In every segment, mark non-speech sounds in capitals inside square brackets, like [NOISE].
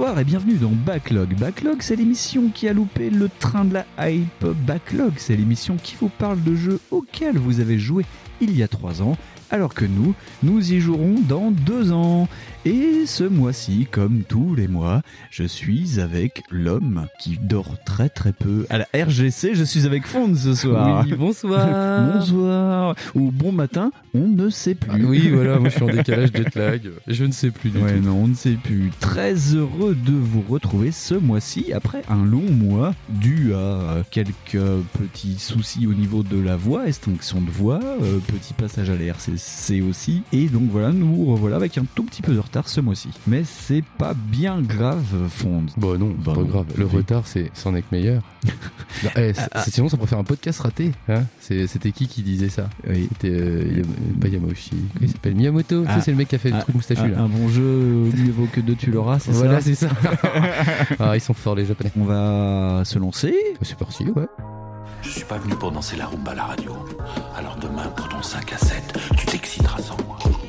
Et bienvenue dans Backlog. Backlog, c'est l'émission qui a loupé le train de la hype. Backlog, c'est l'émission qui vous parle de jeux auxquels vous avez joué il y a trois ans, alors que nous, nous y jouerons dans deux ans. Et ce mois-ci, comme tous les mois, je suis avec l'homme qui dort très très peu. À la RGC, je suis avec Fond ce soir. Oui, bonsoir. [LAUGHS] Bonsoir. Ou bon matin, on ne sait plus. Ah oui, voilà, moi je suis en décalage jet lag. Je ne sais plus du Ouais, tout. non, on ne sait plus. Très heureux de vous retrouver ce mois-ci après un long mois dû à quelques petits soucis au niveau de la voix, extinction de voix, euh, petit passage à la RCC aussi. Et donc voilà, nous revoilà avec un tout petit peu de retard ce mois-ci. Mais c'est pas bien grave, Fond. Bon, non, Bah pas non. grave. Le Oui. retard, c'est c'en est que meilleur. Non, [LAUGHS] eh, c'est- c'est- sinon, ça pourrait faire un podcast raté. Hein C'est- C'était qui qui disait ça? Oui. C'était euh, Yam- pas Yamauchi. Comment il s'appelle? Miyamoto. Ah. Ça, c'est le mec qui a fait le Ah, truc moustachu Un, là. un bon jeu, mieux vaut [LAUGHS] que deux tu l'auras, c'est Voilà, ça? c'est ça. [LAUGHS] ah, ils sont forts les japonais. On va se lancer. C'est parti, ouais. Je suis pas venu pour danser la rumba à la radio. Alors demain, pour ton 5 à 7, tu t'exciteras sans moi. Crime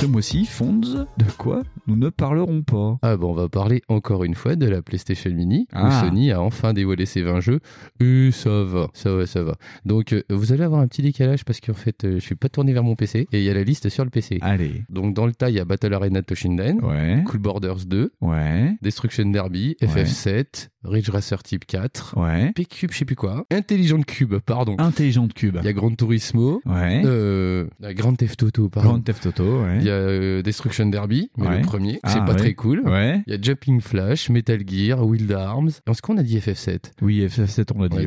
Ce mois-ci, Fonds, de quoi nous ne parlerons pas Ah bon, on va parler encore une fois de la PlayStation Mini Ah. où Sony a enfin dévoilé ses 20 jeux et ça va, ça va, ça va. Donc euh, vous allez avoir un petit décalage parce qu'en fait euh, je suis pas tourné vers mon PC et il y a la liste sur le PC. Allez. Donc dans le tas il y a Battle Arena Toshinden, Ouais. Cool Borders 2, Ouais. Destruction Derby, Ouais. FF7, Ridge Racer Type 4, Ouais. P-Cube je sais plus quoi, Intelligent Cube pardon. Intelligente Cube. Il y a Gran Turismo, Ouais. euh, Grand Theft Auto pardon. Grand Theft Auto, ouais. Il y a euh, Destruction Derby, mais Ouais. le premier, Ah, c'est pas ouais. très cool. Ouais. Il y a Jumping Flash, Metal Gear, Wild Arms. Est-ce qu'on a dit FF7 Oui, FF7, on l'a dit. On dit.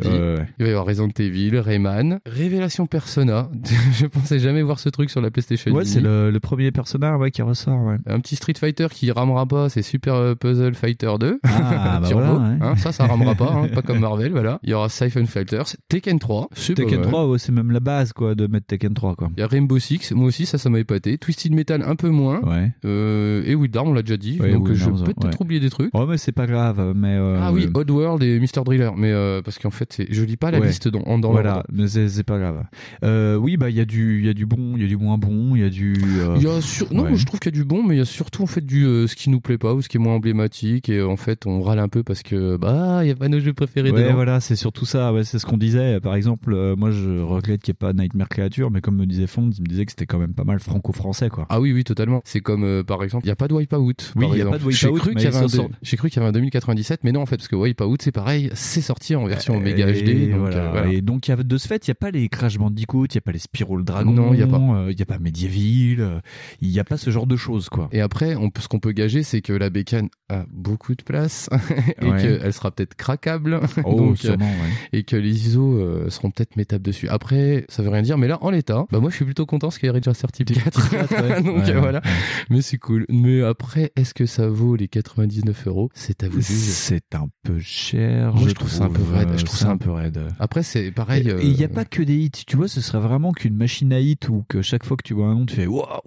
Il va y avoir Resident Evil, Rayman, Révélation Persona. [LAUGHS] Je pensais jamais voir ce truc sur la PlayStation Ouais, c'est le, le premier personnage ouais, qui ressort. Ouais. Un petit Street Fighter qui ramera pas, c'est Super euh, Puzzle Fighter 2. Ah, [LAUGHS] bah voilà, hein, ça, ça ramera pas, hein, [LAUGHS] pas comme Marvel, voilà. Il y aura Siphon Fighters, Tekken 3, c'est pas Tekken mal. 3, ouais, c'est même la base quoi, de mettre Tekken 3. Quoi. Il y a Rainbow Six, moi aussi, ça, ça m'a épaté. Twisted Metal, un peu moins. Ouais. Euh, et Wild Arms, on l'a déjà dit. Ouais, donc je peux peut-être oublier des trucs. Ouais, mais c'est pas grave. Mais, euh, Ah oui, Oddworld et Mr. Driller. Mais euh, parce qu'en fait, je lis pas la liste dans, dans voilà, mais c'est pas grave. Euh, oui, bah il y a du, y a du bon, il y a du moins bon, il y a du. Il y a sur... Non, je trouve qu'il y a du bon, mais il y a surtout en fait du ce qui nous plaît pas ou ce qui est moins emblématique. Et en fait, on râle un peu parce que bah il y a pas nos jeux préférés Ouais, dedans. voilà, c'est surtout ça. Ouais, c'est ce qu'on disait. Par exemple, moi, je regrette qu'il n'y ait pas Nightmare Creature, mais comme me disait Fond, il me disait que c'était quand même pas mal franco-français, quoi. Ah oui, oui, totalement. C'est comme euh, par exemple, il y a pas de Wipeout. Oui, il y a pas de J'ai Wipeout, cru qu'il y de- J'ai cru qu'il y avait un 2097, mais non en fait parce que Wipeout c'est pareil, c'est sorti en version Omega Et HD. Donc, voilà. euh, voilà. Et donc, y a de ce fait, il n'y a pas les Crash Bandicoot, il n'y a pas les Spyro le Dragon, Non, il y a pas. euh, il n'y a pas Medieval, euh, il n'y a pas ce genre de choses, quoi. Et après, on ce qu'on peut gager, c'est que la bécane a beaucoup de place [LAUGHS] et Ouais. qu'elle sera peut-être craquable. Oh, [LAUGHS] Donc, euh, sûrement, ouais. et que les ISO euh, seront peut-être mettables dessus. Après, ça veut rien dire, mais là, en l'état, bah moi, je suis plutôt content parce qu'il y a Ridge Racer Type 4. ouais. [LAUGHS] [LAUGHS] Donc Ouais, voilà, mais c'est cool. Mais après, est-ce que ça vaut les 99 euros? C'est à vous. C'est un peu cher. Moi, je trouve ça un peu raide. Je euh, trouve ça un peu raide. Après, c'est pareil. Et il n'y a euh, pas que des hits, tu vois, ce serait vraiment qu'une machine à hits où que chaque fois que tu vois un nom, tu fais ouah.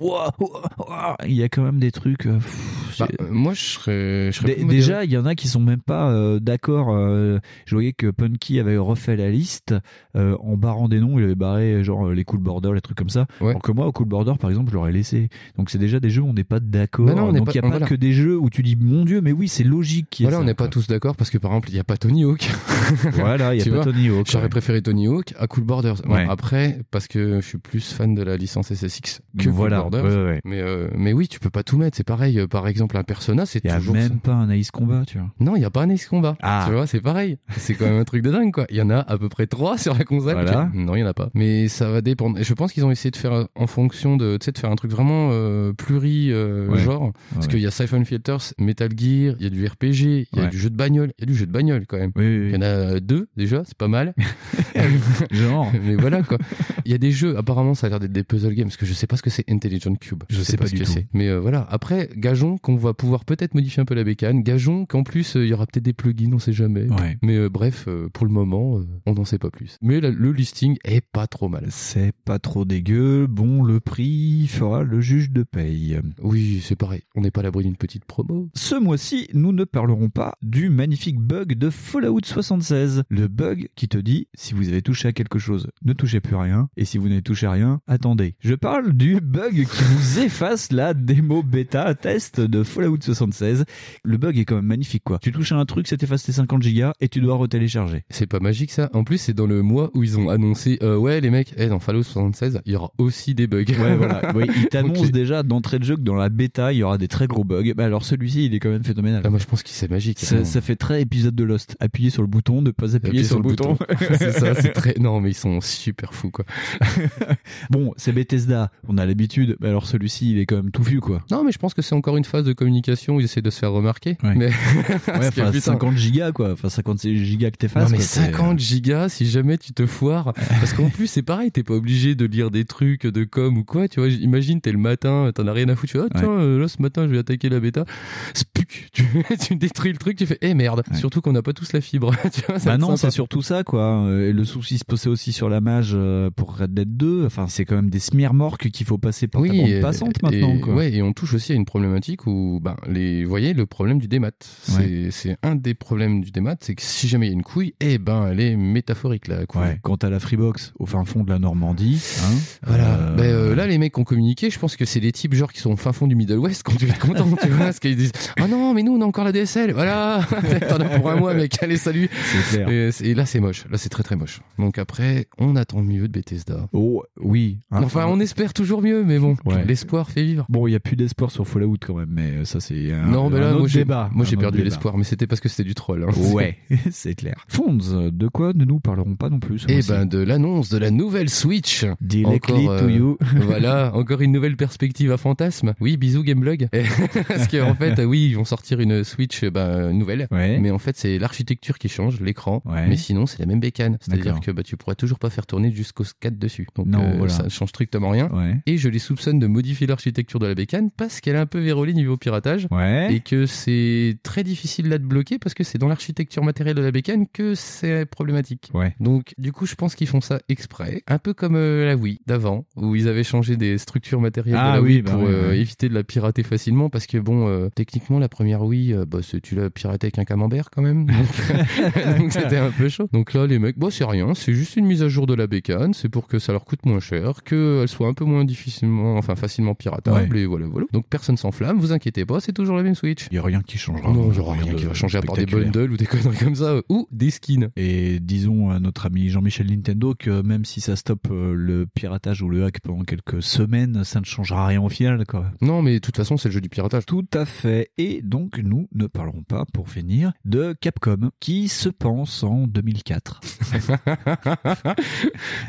Il y a quand même des trucs. euh, pff, bah, euh, moi, je serais. Je serais Dé- plus modéré. déjà, il y en a qui sont même pas euh, d'accord. euh, je voyais que Punky avait refait la liste euh, en barrant des noms. Il avait barré genre les Cool Border, les trucs comme ça. Ouais. Alors que moi, au Cool Border, par exemple, je l'aurais laissé. Donc c'est déjà des jeux où on n'est pas d'accord. Bah n'est Donc il n'y a pas voilà. que des jeux où tu dis mon Dieu, mais oui, c'est logique. Voilà, ça, on n'est pas tous d'accord parce que par exemple, il n'y a pas Tony Hawk. [LAUGHS] Voilà, il y a pas vois, Tony Hawk. J'aurais ouais. préféré Tony Hawk à Cool. Bon, Ouais. après, parce que je suis plus fan de la licence SSX que voilà. Cool ouais. Mais, mais oui, tu peux pas tout mettre. C'est pareil. Par exemple, exemple un Persona, c'est Il y a toujours même ça. pas un Ace Combat, tu vois. Non, il y a pas un Ace Combat. Ah. Tu vois, c'est pareil. C'est quand même un truc de dingue, quoi. Il y en a à peu près trois sur la console. Voilà. Non, il y en a pas. Mais ça va dépendre. Et je pense qu'ils ont essayé de faire en fonction de, tu sais, de faire un truc vraiment euh, pluri euh, Ouais. Parce Ouais. qu'il y a Siphon Filters, Metal Gear, il y a du RPG, il y a Ouais. du jeu de bagnole, il y a du jeu de bagnole quand même. Oui, oui, Il y en a euh, deux déjà, c'est pas mal. [LAUGHS] Genre. [LAUGHS] Mais voilà quoi. Il y a des jeux, apparemment ça a l'air d'être des puzzle games, parce que je sais pas ce que c'est Intelligent Cube. Je sais pas ce du que c'est. Mais euh, voilà. Après, gageons qu'on va pouvoir peut-être modifier un peu la bécane. Gageons qu'en plus euh, il y aura peut-être des plugins, on sait jamais. Ouais. Mais euh, bref, euh, pour le moment, on n'en sait pas plus. Mais la- le listing est pas trop mal. C'est pas trop dégueu. Bon, le prix fera le juge de paye. Oui, c'est pareil. On n'est pas à l'abri d'une petite promo. Ce mois-ci, nous ne parlerons pas du magnifique bug de Fallout 76. Le bug qui te dit, si vous avez touché à quelque chose, ne touchez plus rien. Et si vous n'avez touché à rien, attendez. Je parle du bug qui vous [LAUGHS] efface la démo bêta test de Fallout 76. Le bug est quand même magnifique, quoi. Tu touches à un truc, ça t'efface tes 50 gigas et tu dois retélécharger. C'est pas magique ça. En plus, c'est dans le mois où ils ont annoncé, euh, ouais les mecs, eh, dans Fallout 76, il y aura aussi des bugs. Ouais, voilà. [LAUGHS] Oui, il t'annonce Ok. déjà d'entrée de jeu que dans la bêta, il y aura des très gros bugs. Bah alors celui-ci, il est quand même phénoménal. Ah, moi je pense que c'est magique. Ça, fait très épisode de Lost. Appuyer sur le bouton, ne pas appuyer, sur, le bouton. [LAUGHS] c'est ça, c'est très. Non, mais ils sont super fous, quoi. [LAUGHS] bon, c'est Bethesda, on a l'habitude. Mais alors celui-ci, il est quand même touffu, quoi. Non, mais je pense que c'est encore une phase de communication où ils essaient de se faire remarquer. Ouais. Mais, Ouais, [LAUGHS] Parce que, enfin, putain, 50 gigas, quoi. Enfin, 56 gigas que t'effaces. Non, mais quoi, c'est- 50 gigas, si jamais tu te foires. [LAUGHS] Parce qu'en plus, c'est pareil, t'es pas obligé de lire des trucs de com ou quoi. Tu vois, imagine, t'es le matin, t'en as rien à foutre. Tu vois, ah, tiens, euh, là, ce matin, je vais attaquer la bêta. Spuc, [LAUGHS] tu, tu détruis le truc, tu fais, eh merde. Surtout qu'on n'a pas tous la fibre. tu vois, Bah non, c'est surtout ça, quoi. Euh, Et le souci se posait aussi sur la mage euh, pour Red Dead 2. Enfin, c'est quand même des smearmorques qu'il faut passer par ta bande et- passante maintenant, quoi. Ouais, et on touche aussi à une problématique où, ben, les, vous voyez, le problème du démat. C'est, un des problèmes du démat, c'est que si jamais il y a une couille, eh ben, elle est métaphorique, la couille. Ouais, quant à la Freebox, au fin fond de la Normandie, hein, Voilà. euh, Ben, euh, là, les mecs ont communiqué. Je pense que c'est les types genre qui sont au fin fond du Middle West quand tu es content, tu vois, parce qu'ils disent ah non, mais nous on a encore la DSL. Voilà, [LAUGHS] t'en as pour un mois, mec. Allez, salut. clair. Et, là, c'est moche. Là, c'est très très moche. Donc après, on attend mieux de Bethesda. Oh, oui. hein. Enfin, on espère toujours mieux, mais bon, Ouais. l'espoir fait vivre. Bon, il y a plus d'espoir sur Fallout quand même, mais ça c'est un, non, mais un là, autre moi j'ai, débat. moi un j'ai autre perdu l'espoir, mais c'était parce que c'était du troll. Hein. Ouais, [LAUGHS] [LAUGHS] c'est clair. Fonds, de quoi ne nous parlerons pas non plus mois-ci ben de l'annonce de la nouvelle Switch. Directly encore, to euh, you. [LAUGHS] voilà, encore une nouvelle perspective à fantasme. Oui, bisous Gameblog. Parce qu'en fait, oui, ils vont sortir une Switch ben, nouvelle. Ouais. Mais en fait, c'est l'architecture qui change, l'écran. Ouais. Mais sinon, c'est la même bécane. C'est-à-dire que bah, tu pourrais toujours pas faire tourner jusqu'au 4 dessus. Donc Non, euh, voilà. ça ne change strictement rien. Ouais. Et je les soupçonne de modifier l'architecture de la bécane parce qu'elle est un peu vérolée niveau piratage. Ouais. Et que c'est très difficile là de bloquer parce que c'est dans l'architecture matérielle de la bécane que c'est problématique. Ouais. Donc, du coup, je pense qu'ils font ça exprès. Un peu comme euh, la Wii d'avant, où ils avaient changé des structures matérielles Ah de la oui, Wii bah pour oui, euh, oui. éviter de la pirater facilement. Parce que, bon, euh, techniquement, la première Wii, bah, c'est- tu l'as piraté avec un camembert quand même. [LAUGHS] [LAUGHS] Donc, c'était un peu chaud. Donc là, les mecs, bon, c'est rien, c'est juste une mise à jour de la bécane. C'est pour que ça leur coûte moins cher, qu'elle soit un peu moins difficilement, enfin, facilement piratable. Et voilà, voilà. Donc, personne s'enflamme, vous inquiétez pas, c'est toujours la même Switch. Il y a rien qui changera. Non, genre rien qui va changer à part des bundles ou des [LAUGHS] conneries comme ça, ou des skins. Et disons à notre ami Jean-Michel Nintendo que même si ça stoppe euh, le piratage ou le hack pendant quelques semaines, ça ne changera rien au final, quoi. Non, mais de toute façon, c'est le jeu du piratage. Tout à fait. Et donc, nous ne parlerons pas, pour finir, de Capcom, qui se pense en 2004. [LAUGHS]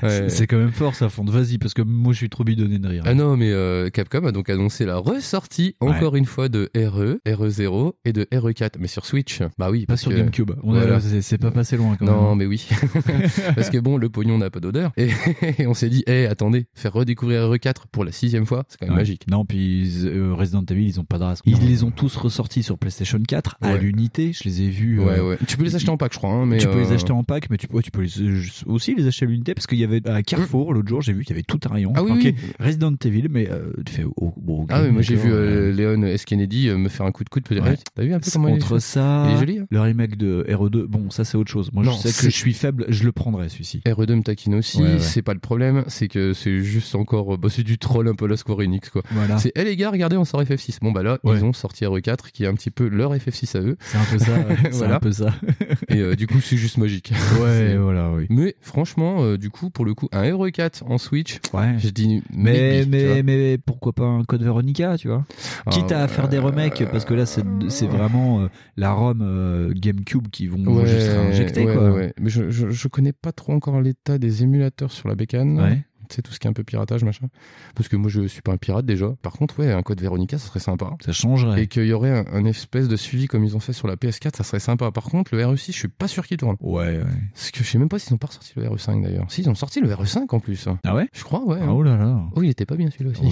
Ouais. C'est quand même fort, ça, Fonde. Vas-y, parce que moi, je suis trop bidonné de rire. Ah non, mais euh, Capcom a donc annoncé la ressortie, encore une fois, de E, RE, RE0 et de RE4, mais sur Switch. Bah oui, pas parce sur que... GameCube. Voilà. c'est- pas passé loin, quand Non, même. mais oui. [LAUGHS] Parce que bon, le pognon n'a pas d'odeur. Et, [LAUGHS] et on s'est dit, hé, attendez, faire redécouvrir RE4 pour la sixième fois, c'est quand même Ouais. magique. Non, puis euh, Resident Evil, ils ont pas de race. Ils les ont tous ressortis sur PlayStation 4 à l'unité. Je les ai vus. Ouais, euh, ouais. Tu peux les acheter en pack, je crois. Hein, mais tu peux les euh, acheter en pack, mais tu, ouais, tu peux les- aussi les acheter à l'unité parce qu'il y avait à Carrefour l'autre jour, j'ai vu qu'il y avait tout un rayon. Ah oui. Resident Evil, mais tu fais oh, bon, Ah oui, moi j'ai vu Léon S. Kennedy euh, me faire un coup de coude. peut-être. Ouais. T'as vu un peu comment il est ça, Il est joli, hein le remake de RE2, bon, ça c'est autre chose. Moi, Non, je sais que je suis faible, je le prendrai celui-ci. RE2 me taquine aussi, Ouais, ouais. c'est pas le problème, c'est que c'est juste encore, euh, bah, c'est du troll un peu la Square Enix quoi. Voilà, C'est, eh les gars, regardez, on sort FF6. Bon bah là, ils ont sorti RE4 qui est un petit peu leur FF6 à eux, c'est un peu ça. [LAUGHS] Voilà. un peu ça. [LAUGHS] et euh, du coup c'est juste magique. [LAUGHS] Ouais, voilà, oui. Mais franchement, euh, du coup, pour le coup, un RE4 en Switch, Ouais. je dis Mais, maybe, mais, mais pourquoi pas un code Veronica, tu vois Ah, Quitte à faire des remakes parce que là, c'est c'est vraiment euh, la ROM euh, GameCube qui vont Ouais, juste réinjecter, ouais, quoi. ouais. Mais je, je, je connais pas trop encore l'état des émulateurs sur la bécane. Tu sais, tout ce qui est un peu piratage, machin. Parce que moi, je suis pas un pirate déjà. Par contre, ouais, un code Veronica, ça serait sympa. Ça changerait. Et qu'il y aurait un, un espèce de suivi comme ils ont fait sur la PS4, ça serait sympa. Par contre, le RE6, je suis pas sûr qu'il tourne. Ouais, ouais. Parce que je sais même pas s'ils ont pas ressorti le RE5 d'ailleurs. Si, ils ont sorti le RE5 en plus. Ah ouais? Je crois, ouais. Oh là là. Oh, il était pas bien celui-là aussi. Oh.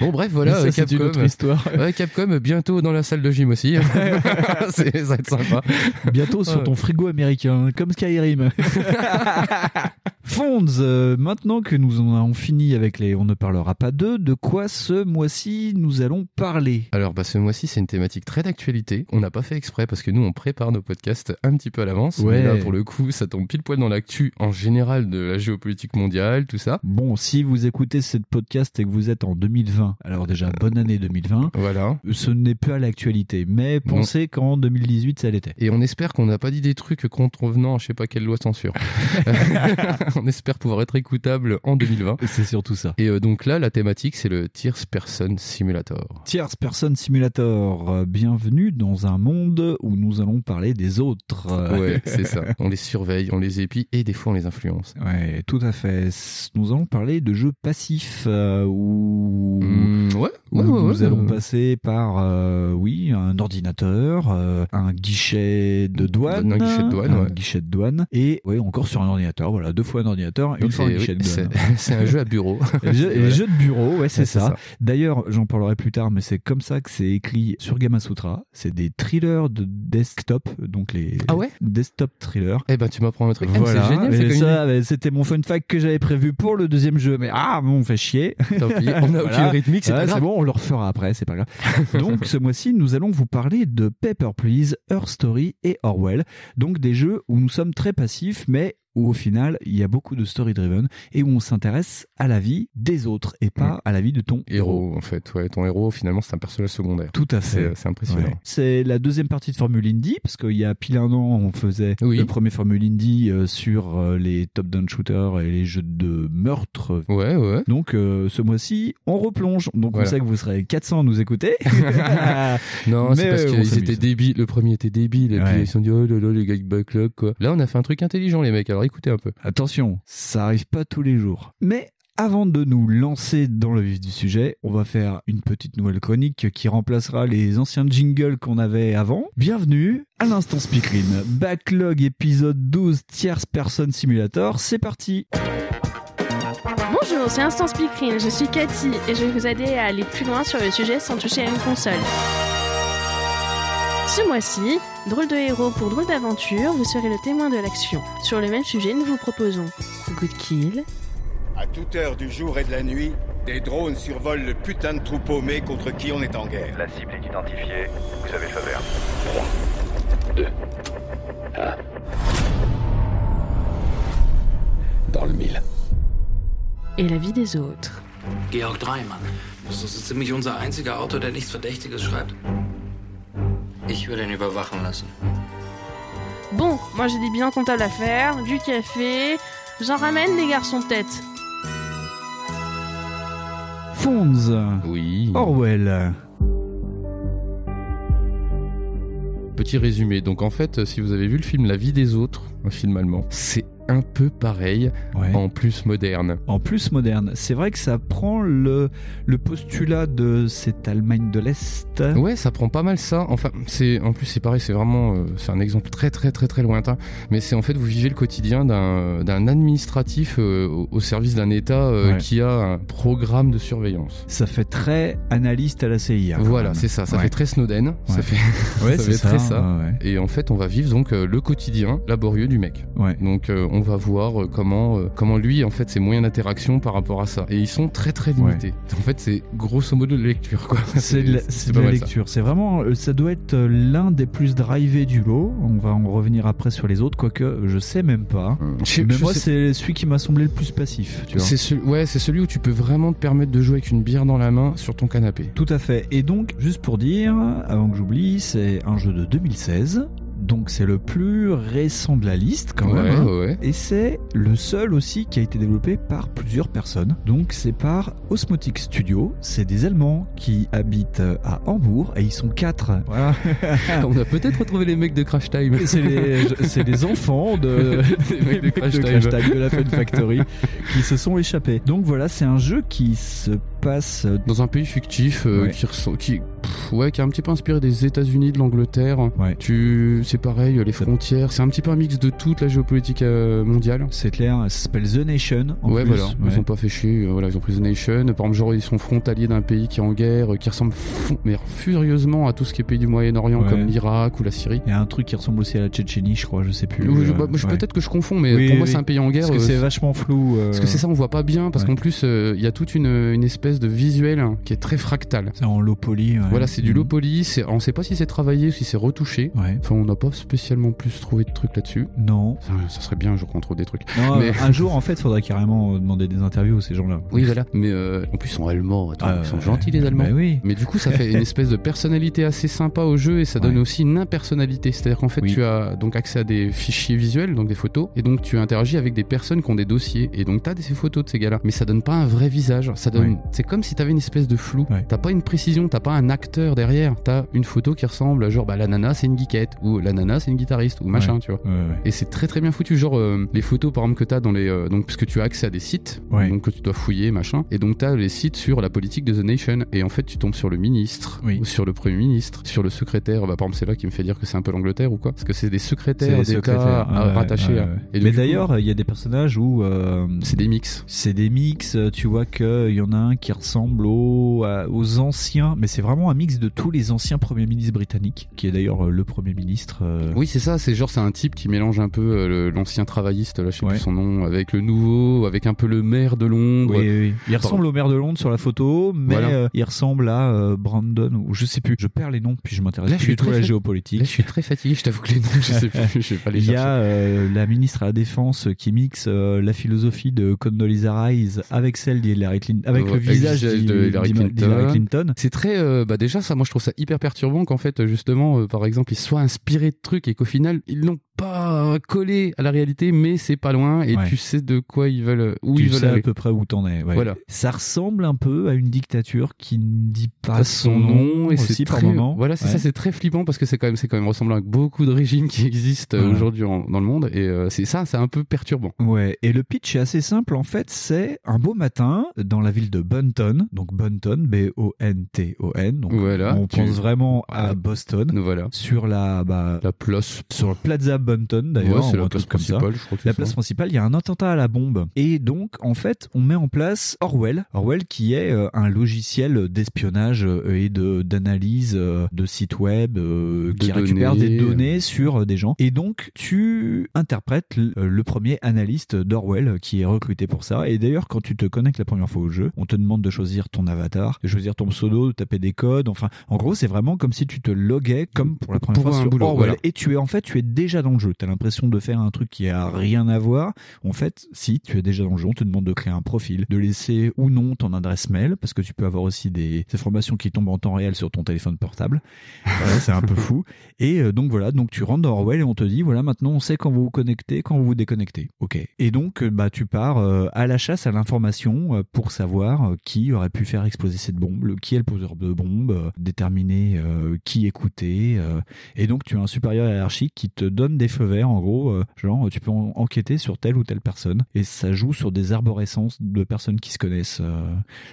[LAUGHS] Bon, bref, voilà, Ça, euh, c'est une Capcom. autre histoire. [LAUGHS] Ouais, Capcom, bientôt dans la salle de gym aussi. [LAUGHS] Ça va être sympa. Bientôt sur ton frigo américain, comme Skyrim. Fonds, euh, maintenant que nous en avons fini avec les On ne parlera pas d'eux, de quoi ce mois-ci nous allons parler Alors, bah, ce mois-ci, c'est une thématique très d'actualité. On n'a pas fait exprès parce que nous, on prépare nos podcasts un petit peu à l'avance. Ouais. Mais là, pour le coup, ça tombe pile poil dans l'actu en général de la géopolitique mondiale, tout ça. Bon, si vous écoutez cette podcast et que vous êtes en 2020, alors déjà bonne année 2020, Voilà. ce n'est pas l'actualité, mais pensez qu'en 2018 ça l'était. Et on espère qu'on n'a pas dit des trucs contrevenant à je sais pas quelle loi censure. [LAUGHS] [LAUGHS] on espère pouvoir être écoutable en 2020. C'est surtout ça. Et euh, donc là, la thématique, c'est le Tierce Person Simulator. Tierce Person Simulator, euh, bienvenue dans un monde où nous allons parler des autres. Ouais, [LAUGHS] c'est ça. On les surveille, on les épie et des fois on les influence. Ouais, tout à fait. Nous allons parler de jeux passifs euh, où, Mmh, ouais, où ouais, ouais, nous ouais. allons passer par, euh, oui, un ordinateur, euh, un guichet de douane, Un guichet de douane, un ouais. guichet de douane, et ouais, encore sur un ordinateur. Voilà, deux fois un ordinateur, une Donc fois un c'est guichet oui, de c'est- un jeu à bureau. [LAUGHS] Et les jeux, et les Voilà. jeux de bureau, ouais, c'est Ouais, ça. D'ailleurs, j'en parlerai plus tard, mais c'est comme ça que c'est écrit sur Gamasutra. C'est des thrillers de desktop, donc les Ah ouais? desktop thrillers. Eh ben, tu m'apprends un truc. Voilà, C'est génial, et c'est comme ça, c'était mon fun fact que j'avais prévu pour le deuxième jeu, mais ah, bon, on fait chier. une- Tant pis, on a [LAUGHS] aucune Voilà. rythmique, c'est grave. bon, on le refera après, c'est pas grave. [LAUGHS] Donc, ce mois-ci, nous allons vous parler de Paper Please, Her Story et Orwell. Donc, des jeux où nous sommes très passifs, mais où au final, il y a beaucoup de story-driven et où on s'intéresse à la vie des autres et pas Mm. à la vie de ton Héros, en fait. Ouais, ton héros, finalement, c'est un personnage secondaire. Tout à fait. c'est impressionnant. Ouais. C'est la deuxième partie de Formule Indy, parce qu'il y a pile un an, on faisait Oui. le premier Formule Indy euh, sur euh, les top-down shooters et les jeux de meurtre. Ouais, ouais. Donc euh, ce mois-ci, on replonge. Donc Voilà. on sait que vous serez 400 à nous écouter. [LAUGHS] [LAUGHS] Non, c'est parce euh, qu'ils étaient débiles. Le premier était débile. Et Ouais. puis ils se sont dit, oh là là, les gars backlog, quoi. Là, on a fait un truc intelligent, les mecs. Alors écoutez un peu. Attention, ça arrive pas tous les jours. Mais avant de nous lancer dans le vif du sujet, on va faire une petite nouvelle chronique qui remplacera les anciens jingles qu'on avait avant. Bienvenue à l'instant speakerine. Backlog épisode 12 tierce personne simulator. C'est parti. Bonjour, c'est Instant Speakerine, je suis Cathy et je vais vous aider à aller plus loin sur le sujet sans toucher à une console. Ce mois-ci, drôle de héros pour drôle d'aventure, vous serez le témoin de l'action. Sur le même sujet, nous vous proposons Good Kill, À toute heure du jour et de la nuit, des drones survolent le putain de troupeau mais contre qui on est en guerre. La cible est identifiée. Vous avez feu vert. 2, 1. Dans le mille. et la vie des autres. Georg Dreimann. Das ist unser einziger Autor, der nichts Verdächtiges schreibt. Ich würde ihn überwachen lassen. Bon, moi j'ai des bilans comptables à faire, du café, j'en ramène les garçons tête. Fonz. Oui. Orwell. Petit résumé. Donc en fait, si vous avez vu le film La vie des autres, un film allemand, c'est un peu pareil, Ouais. en plus moderne. En plus moderne. C'est vrai que ça prend le, le postulat de cette Allemagne de l'Est. Ouais, ça prend pas mal ça. Enfin, c'est en plus c'est pareil, c'est vraiment euh, c'est un exemple très très très très lointain. Mais c'est en fait vous vivez le quotidien d'un d'un administratif euh, au, au service d'un État euh, Ouais. qui a un programme de surveillance. Ça fait très analyste à la CIA. Voilà, c'est ça. Ça Ouais. fait très Snowden. Ça fait [LAUGHS] Ouais, ça c'est fait ça. très ça. ouais. Et en fait, on va vivre donc le quotidien laborieux du mec. Ouais. Donc on va voir euh, comment euh, comment lui en fait ses moyens d'interaction par rapport à ça. Et ils sont très très limités. En fait, c'est grosso modo de la lecture quoi. C'est de la, c'est de lecture. C'est vraiment, euh, ça doit être l'un des plus drivés du lot. On va en revenir après sur les autres, quoique je sais même pas. Je- Mais je moi, sais- c'est celui qui m'a semblé le plus passif. Tu vois. C'est ce- ouais, c'est celui où tu peux vraiment te permettre de jouer avec une bière dans la main sur ton canapé. Tout à fait. Et donc, juste pour dire, avant que j'oublie, c'est un jeu de 2016 Donc c'est le plus récent de la liste quand Ouais, même. hein. ouais. Et c'est le seul aussi qui a été développé par plusieurs personnes. Donc c'est par Osmotic Studio. C'est des Allemands qui habitent à Hambourg et ils sont quatre. Voilà. [LAUGHS] On a peut-être retrouvé les mecs de Crash Time. C'est les, enfants de, [LAUGHS] Des mecs de Crash de Time. Time, de la Fun Factory qui se sont échappés. Donc voilà, c'est un jeu qui se passe Dans un pays fictif euh, Ouais. qui, ressent- qui, pff, ouais, qui est un petit peu inspiré des États-Unis, de l'Angleterre. Ouais. Tu, c'est pareil, les frontières. C'est un petit peu un mix de toute la géopolitique euh, mondiale. C'est clair, ça s'appelle The Nation. En ouais, plus. voilà. Ils ont pas fait chier. euh, voilà, ils ont pris The Nation. Par exemple, genre, ils sont frontaliers d'un pays qui est en guerre, euh, qui ressemble mais furieusement à tout ce qui est pays du Moyen-Orient, comme l'Irak ou la Syrie. Il y a un truc qui ressemble aussi à la Tchétchénie, je crois, je sais plus. Euh, bah. Peut-être que je confonds, mais Oui, pour moi, oui. c'est un pays en guerre. Parce que euh, c'est vachement flou. euh, Parce que c'est ça, on voit pas bien, parce qu'en plus, euh, il y a toute une, une espèce de visuel qui est très fractal. C'est en low poly. ouais. Voilà, c'est du low poly, c'est- on sait pas si c'est travaillé ou si c'est retouché. Ouais. Enfin, on n'a pas spécialement plus trouvé de trucs là-dessus. Non. Ça, ça serait bien un jour qu'on trouve des trucs. Non, Mais- [LAUGHS] un jour, en fait, faudrait carrément demander des interviews à ces gens-là. Oui, voilà. Mais euh, en plus, ils sont allemands. Attends, Ah, ils sont ouais. gentils, les Allemands. Bah oui. Mais du coup, ça fait une espèce de personnalité assez sympa au jeu et ça donne aussi une impersonnalité. C'est-à-dire qu'en fait, Oui. tu as donc accès à des fichiers visuels, donc des photos, et donc tu interagis avec des personnes qui ont des dossiers. Et donc, tu as ces photos de ces gars-là. Mais ça donne pas un vrai visage. Ça donne. C'est comme si tu avais une espèce de flou. Ouais. T'as pas une précision, t'as pas un acteur derrière. T'as une photo qui ressemble à genre, bah, la nana, c'est une geekette, ou la nana, c'est une guitariste, ou machin, Ouais. tu vois. Ouais. Et c'est très très bien foutu, genre euh, les photos par exemple que t'as dans les euh, donc puisque tu as accès à des sites donc que tu dois fouiller machin et donc t'as les sites sur la politique de The Nation et en fait tu tombes sur le ministre Oui. ou sur le premier ministre, sur le secrétaire, bah par exemple c'est là qui me fait dire que c'est un peu l'Angleterre ou quoi parce que c'est des secrétaires d'État Ouais, rattachés à- ouais. Et donc, Mais d'ailleurs, il y a des personnages où euh, c'est des mix. c'est des mix. euh, Tu vois qu'il y en a un qui ressemble aux, aux anciens, mais c'est vraiment un mix de tous les anciens premiers ministres britanniques, qui est d'ailleurs euh, le premier ministre. euh, Oui, c'est ça, c'est genre c'est un type qui mélange un peu euh, l'ancien travailliste, là je sais Ouais. plus son nom, avec le nouveau, avec un peu le maire de Londres. Oui, oui, oui. Il ressemble au maire de Londres sur la photo, mais Voilà. euh, il ressemble à euh, Brandon, ou je sais plus. Je perds les noms, puis je m'intéresse plus suis du tout à la géopolitique. Là, je suis très fatigué, je t'avoue que les noms, je sais plus, je vais pas les [LAUGHS] Il y chercher. a la ministre à la Défense qui mixe la philosophie de Condoleezza Rice avec celle d'Hillary Clinton, avec Ouais, le visage visage d'Hi- de Hillary d'Hi- d'Hillary Clinton. Clinton. C'est très, euh, bah déjà ça, moi je trouve ça hyper perturbant qu'en fait justement, euh, par exemple, ils soient inspirés de trucs et qu'au final ils n'ont pas collé à la réalité, mais c'est pas loin et Ouais. tu sais de quoi ils veulent, où tu ils veulent sais à peu près où t'en es. ouais. Voilà. Ça ressemble un peu à une dictature qui ne dit pas à son nom et c'est par très, moment. voilà c'est Ouais. ça c'est très flippant parce que c'est quand même c'est quand même ressemblant avec beaucoup de régimes qui existent euh, Voilà. aujourd'hui dans le monde et euh, c'est ça c'est un peu perturbant Ouais, et le pitch est assez simple en fait, c'est un beau matin dans la ville de Bunton, donc Bunton, B-O-N-T-O-N, donc Voilà, on tu- pense vraiment à. Boston, voilà sur la, bah, la place sur le Plaza D'ailleurs, ouais, c'est la place principale je crois que La place ça. principale, il y a un attentat à la bombe. Et donc, en fait, on met en place Orwell. Orwell qui est euh, un logiciel d'espionnage euh, et de d'analyse euh, de sites web euh, De qui récupère données, des données sur des gens. Et donc, tu interprètes le premier analyste d'Orwell qui est recruté pour ça. Et d'ailleurs, quand tu te connectes la première fois au jeu, on te demande de choisir ton avatar, de choisir ton pseudo, de taper des codes. Enfin, en gros, c'est vraiment comme si tu te loguais comme pour la première Pour fois sur boulot, Orwell. voilà. Et tu es en fait, tu es déjà dans le jeu. T'as l'impression de faire un truc qui a rien à voir. En fait, si tu es déjà dans le jeu, on te demande de créer un profil, de laisser ou non ton adresse mail, parce que tu peux avoir aussi des informations qui tombent en temps réel sur ton téléphone portable. [LAUGHS] Voilà, c'est un peu fou. Et euh, donc voilà, donc tu rentres dans Orwell et on te dit voilà maintenant on sait quand vous vous connectez, quand vous vous déconnectez. Ok. Et donc euh, bah tu pars euh, à la chasse à l'information pour savoir qui aurait pu faire exploser cette bombe, qui est le poseur de bombe, déterminer qui écouter. et donc tu as un supérieur hiérarchique qui te donne des feux verts en gros, euh, genre tu peux en- enquêter sur telle ou telle personne. Et ça joue sur des arborescences de personnes qui se connaissent. euh.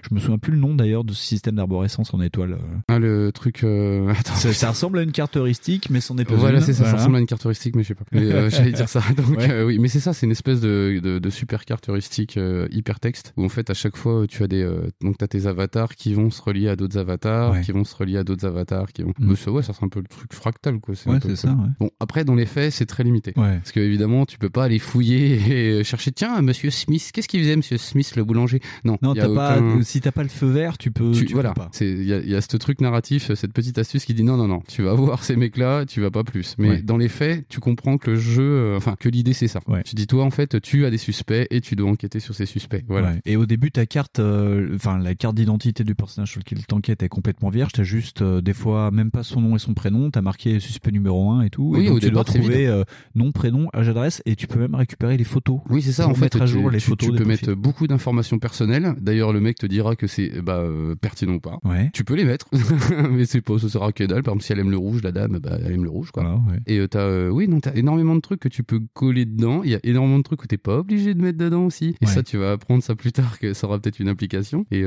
Je me souviens plus le nom d'ailleurs de ce système d'arborescence en étoile. euh. Ah, le truc [LAUGHS] attends Ça, ça ressemble à une carte heuristique, mais c'en est pas Voilà, c'est ça, ça ressemble à une carte heuristique, mais je sais pas. J'allais dire ça. [LAUGHS] Donc, Ouais. oui, mais c'est ça, c'est une espèce de, de, de super carte heuristique euh, hypertexte où en fait à chaque fois tu as des donc t'as tes avatars qui vont se relier à d'autres avatars, Ouais. qui vont se relier à d'autres avatars, qui vont. Mm. Mais ça, ouais, ça c'est un peu le truc fractal quoi. Ouais, c'est ça, ouais. Bon, après dans les faits, c'est très limité. Ouais. Parce que évidemment, tu peux pas aller fouiller et chercher. Tiens, Monsieur Smith, qu'est-ce qu'il faisait, Monsieur Smith, le boulanger? Non, Non, t'as pas, aucun- si t'as pas le feu vert, tu peux. tu, tu voilà, pas. il y a, y a ce truc narratif, cette petite astuce qui dit non non non, tu vas [LAUGHS] voir ces mecs-là, tu vas pas plus. Mais Ouais. dans les faits, tu comprends que le jeu, euh, enfin que l'idée c'est ça. Ouais. Tu dis toi en fait, tu as des suspects et tu dois enquêter sur ces suspects. Voilà. Et au début, ta carte, euh, enfin la carte d'identité du personnage sur lequel t'enquêtes est complètement vierge. T'as juste euh, des fois même pas son nom et son prénom. T'as marqué suspect numéro 1 et tout. Oui, et donc au tu dois départ, trouver euh, nom, prénom, âge, adresse, et tu peux même récupérer les photos. Oui, c'est ça. En fait, à tu, jour les tu- photos tu des peux profils. mettre beaucoup d'informations personnelles. D'ailleurs, le mec te dira que c'est bah, euh, pertinent ou pas. Ouais. Tu peux les mettre, [LAUGHS] mais c'est pas, ça sera que dalle. Par exemple, si elle aime le rouge, la dame, bah, elle aime le rouge, quoi. Ouais. Et euh, t'as, euh, oui, non, t'as énormément de trucs que tu peux coller dedans. Il y a énormément de trucs que t'es pas obligé de mettre dedans aussi. Et Ouais. ça, tu vas apprendre ça plus tard que ça aura peut-être une application. Et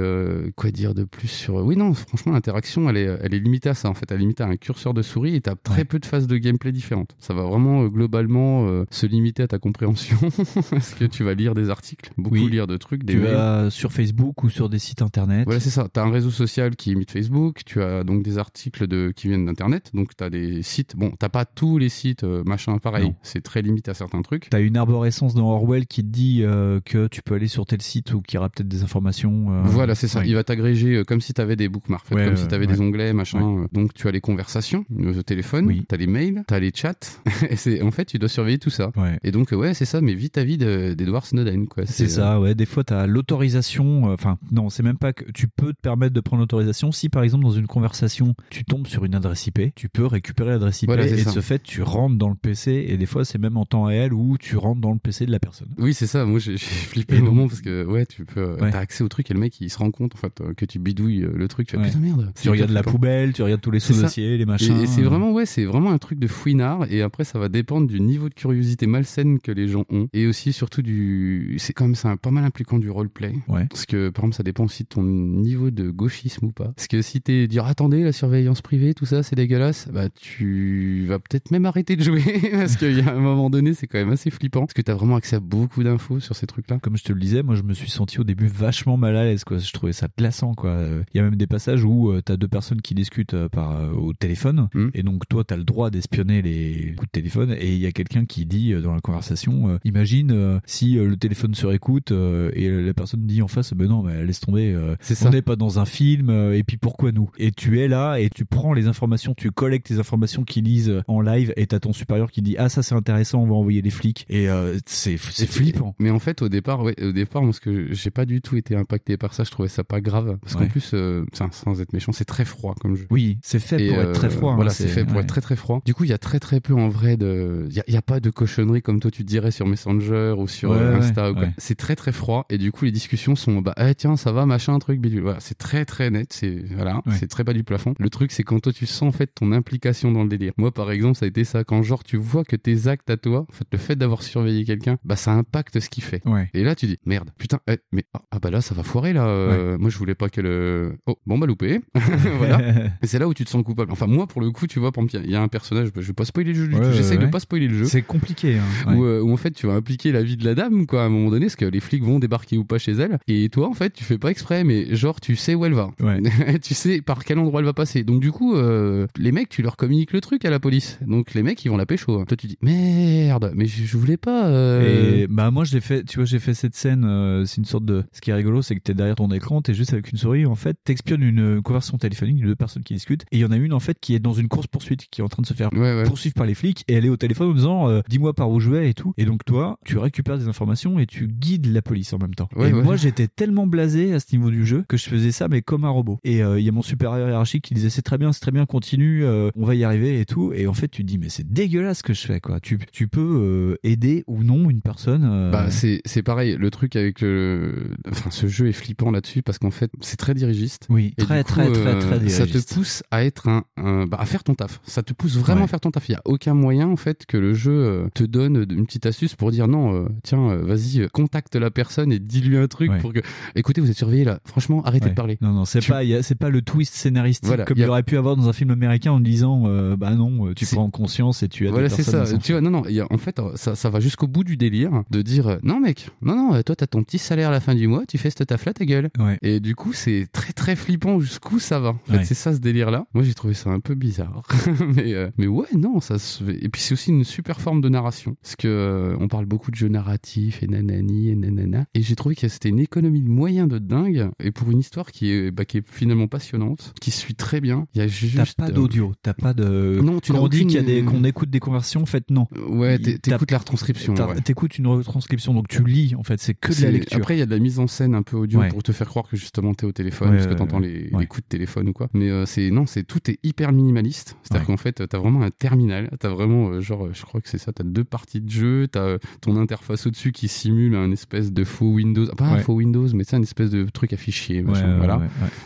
quoi dire de plus sur Oui, non, franchement, l'interaction, elle est, elle est limitée à ça. En fait, elle est limitée à un curseur de souris et t'as très peu de phases de gameplay différentes. Ça va vraiment euh, globalement euh, se limiter à ta compréhension [LAUGHS] parce que tu vas lire des articles, beaucoup Oui. lire de trucs, des Tu mails. vas sur Facebook ou sur des sites internet. Voilà, c'est ça. Tu as un réseau social qui imite Facebook, tu as donc des articles de, qui viennent d'Internet, donc tu as des sites. Bon, t'as pas tous les sites, euh, machin, pareil, c'est très limité à certains trucs. T'as une arborescence dans Orwell qui te dit euh, que tu peux aller sur tel site ou qu'il y aura peut-être des informations. euh, Voilà, c'est ça. ouais. Il va t'agréger comme si tu avais des bookmarks, Ouais, comme si tu avais ouais. des onglets, machin. Donc tu as les conversations au téléphone, Oui. tu as les mails, tu as les chats. [LAUGHS] c'est en fait, tu dois surveiller tout ça. Ouais. Et donc euh, ouais, c'est ça, mais vite à vite d'Edward Snowden quoi. C'est euh, ça, ouais. Des fois, tu as l'autorisation. euh, Enfin, non, c'est même pas que tu peux te permettre de prendre l'autorisation. Si, par exemple, dans une conversation, tu tombes sur une adresse IP, tu peux récupérer l'adresse IP Voilà, et de ce fait, tu rentres dans le PC. Et des fois, c'est même en temps réel où tu rentres dans le PC de la personne. Oui, c'est ça. Moi, j'ai flippé donc- moment parce que ouais, tu peux, euh, Ouais. t'as accès au truc et le mec il se rend compte en fait euh, que tu bidouilles euh, le truc. Tu fais Ouais. putain merde. Tu regardes la poubelle, tu regardes tous les sous-dossiers, les machins. Et, et c'est euh, vraiment ouais, c'est vraiment un truc de fouinard et après ça va dépendre du niveau de curiosité malsaine que les gens ont et aussi surtout du c'est quand même un- pas mal impliquant du roleplay. Ouais. Parce que par exemple ça dépend aussi de ton niveau de gauchisme ou pas. Parce que si t'es dire attendez la surveillance privée tout ça c'est dégueulasse, bah tu vas peut-être même arrêter de jouer [LAUGHS] parce qu'il y a un moment donné c'est quand même assez flippant parce que t'as vraiment accès à beaucoup d'infos sur ces trucs là. Comme je te le disais, moi je me suis senti au début vachement mal à l'aise. Quoi. Je trouvais ça glaçant. Quoi. Euh, Il y a même des passages où tu t'as deux personnes qui discutent euh, par euh, au téléphone, Mm. et donc toi t'as le droit d'espionner les coups de téléphone. Et il y a quelqu'un qui dit euh, dans la conversation, euh, imagine euh, si le téléphone se réécoute et la personne dit en face, ben non, mais laisse tomber. C'est on ça. n'est pas dans un film. et puis pourquoi nous? Et tu es là et tu prends les informations, tu collectes les informations qu'ils lisent en live, et t'as ton supérieur qui dit ah ça c'est intéressant, on va envoyer les flics. Et euh, c'est c'est flippant. Mais en fait, au départ, ouais, au départ, parce que j'ai pas du tout été impacté par ça, je trouvais ça pas grave. Parce Ouais. qu'en plus, euh, sans être méchant, c'est très froid comme jeu. Oui, c'est fait Et, pour être très froid. hein, Voilà, c'est fait pour être très très froid. Du coup, il y a très très peu en vrai de. Il y a, pas de cochonnerie comme toi tu te dirais sur Messenger ou sur Ouais, euh, ouais, Insta ou quoi. ouais. C'est très très froid et du coup les discussions sont bah eh, tiens ça va machin truc bidule. Voilà, c'est très très net. C'est voilà, Ouais. c'est très bas du plafond. Le truc c'est quand toi tu sens en fait ton implication dans le délire. Moi par exemple ça a été ça quand genre tu vois que tes actes à toi, en fait le fait d'avoir surveillé quelqu'un, bah ça impacte ce qu'il fait. Ouais. Et là, tu dis, merde, putain, eh, mais ah, ah, bah là, ça va foirer là. euh, Moi, je voulais pas que le. Oh, bon, bah loupé. [LAUGHS] voilà. [LAUGHS] C'est là où tu te sens coupable. Enfin, moi, pour le coup, tu vois, il y a- un personnage, je vais pas spoiler le jeu du Ouais, tout. Ouais, J'essaye ouais. de pas spoiler le jeu. C'est compliqué. Hein. Où, euh, où, en fait tu vas impliquer la vie de la dame quoi à un moment donné parce que les flics vont débarquer ou pas chez elle et toi en fait tu fais pas exprès mais genre tu sais où elle va Ouais. [LAUGHS] tu sais par quel endroit elle va passer donc du coup euh, les mecs tu leur communiques le truc à la police donc les mecs ils vont la pécho hein. toi tu dis merde mais je, je voulais pas euh, Et bah moi j'ai fait, tu vois, j'ai fait cette scène. c'est une sorte de. Ce qui est rigolo, c'est que t'es derrière ton écran, t'es juste avec une souris. En fait, t'espionnes une conversation téléphonique de deux personnes qui discutent. Et il y en a une en fait qui est dans une course poursuite, qui est en train de se faire ouais. poursuivre par les flics. Et est au téléphone en disant, euh, dis-moi par où je vais et tout. Et donc toi, tu récupères des informations et tu guides la police en même temps. Ouais, et ouais. moi j'étais tellement blasé à ce niveau du jeu que je faisais ça mais comme un robot. Et euh, il y a mon supérieur hiérarchique qui disait c'est très bien, c'est très bien, continue, euh, on va y arriver et tout. Et en fait tu te dis mais c'est dégueulasse ce que je fais quoi. Tu, tu peux aider ou non une personne. Bah, c'est c'est pareil, le truc avec le. Enfin, ce jeu est flippant là-dessus parce qu'en fait, c'est très dirigiste. Oui, Et très, coup, très, très, euh, très Ça te dirigiste. pousse à être un. un- bah, à faire ton taf. Ça te pousse vraiment Ouais. à faire ton taf. Il n'y a aucun moyen, en fait, que le jeu euh, te donne une petite astuce pour dire non, euh, tiens, euh, vas-y, contacte la personne et dis-lui un truc Ouais. pour que. Écoutez, vous êtes surveillé là. Franchement, arrêtez Ouais. de parler. Non, non, c'est Tu- pas, c'est pas le twist scénaristique Voilà, comme il a- aurait pu avoir dans un film américain en disant, euh, bah non, tu prends conscience et tu as Voilà, c'est ça. Tu vois, non, non. il Y a, en fait, ça, ça va jusqu'au bout du délire de dire non, mec, non, non, toi, t'as ton petit salaire à la fin du mois, tu fais cette taf là, ta gueule. Ouais. Et du coup, c'est très très flippant jusqu'où ça va. En fait, c'est ça ce délire là. Moi, j'ai trouvé ça un peu bizarre. [LAUGHS] mais, euh, mais ouais, non, ça se fait. Et puis puis c'est aussi une super forme de narration. Parce que euh, on parle beaucoup de jeux narratifs et nanani et nanana. Et j'ai trouvé que c'était une économie de moyens de dingue. Et pour une histoire qui est, bah, qui est finalement passionnante, qui suit très bien. Il y a juste. T'as pas d'audio, t'as pas de. Non, tu Quand on dit qu'il y a des, qu'on écoute des conversions, en fait, non. Ouais, t'écoutes la retranscription. t'as- ouais. T'écoutes une retranscription, donc tu lis, en fait, c'est que de la lecture. Après, il y a de la mise en scène un peu audio Ouais. pour te faire croire que justement t'es au téléphone, Ouais, parce que t'entends les, les coups de téléphone ou quoi. Mais euh, c'est non, c'est tout est hyper minimaliste. C'est-à-dire qu'en fait, t'as vraiment un terminal. T'as vraiment euh, genre, je crois que c'est ça. T'as deux parties de jeu. T'as euh, ton interface au-dessus qui simule un espèce de faux Windows, pas un faux Windows, mais c'est un espèce de truc Ouais, ouais, voilà,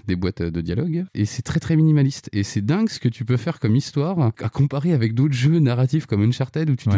des boîtes euh, de dialogue. Et c'est très très minimaliste. Et c'est dingue ce que tu peux faire comme histoire à comparer avec d'autres jeux narratifs comme Uncharted où tu te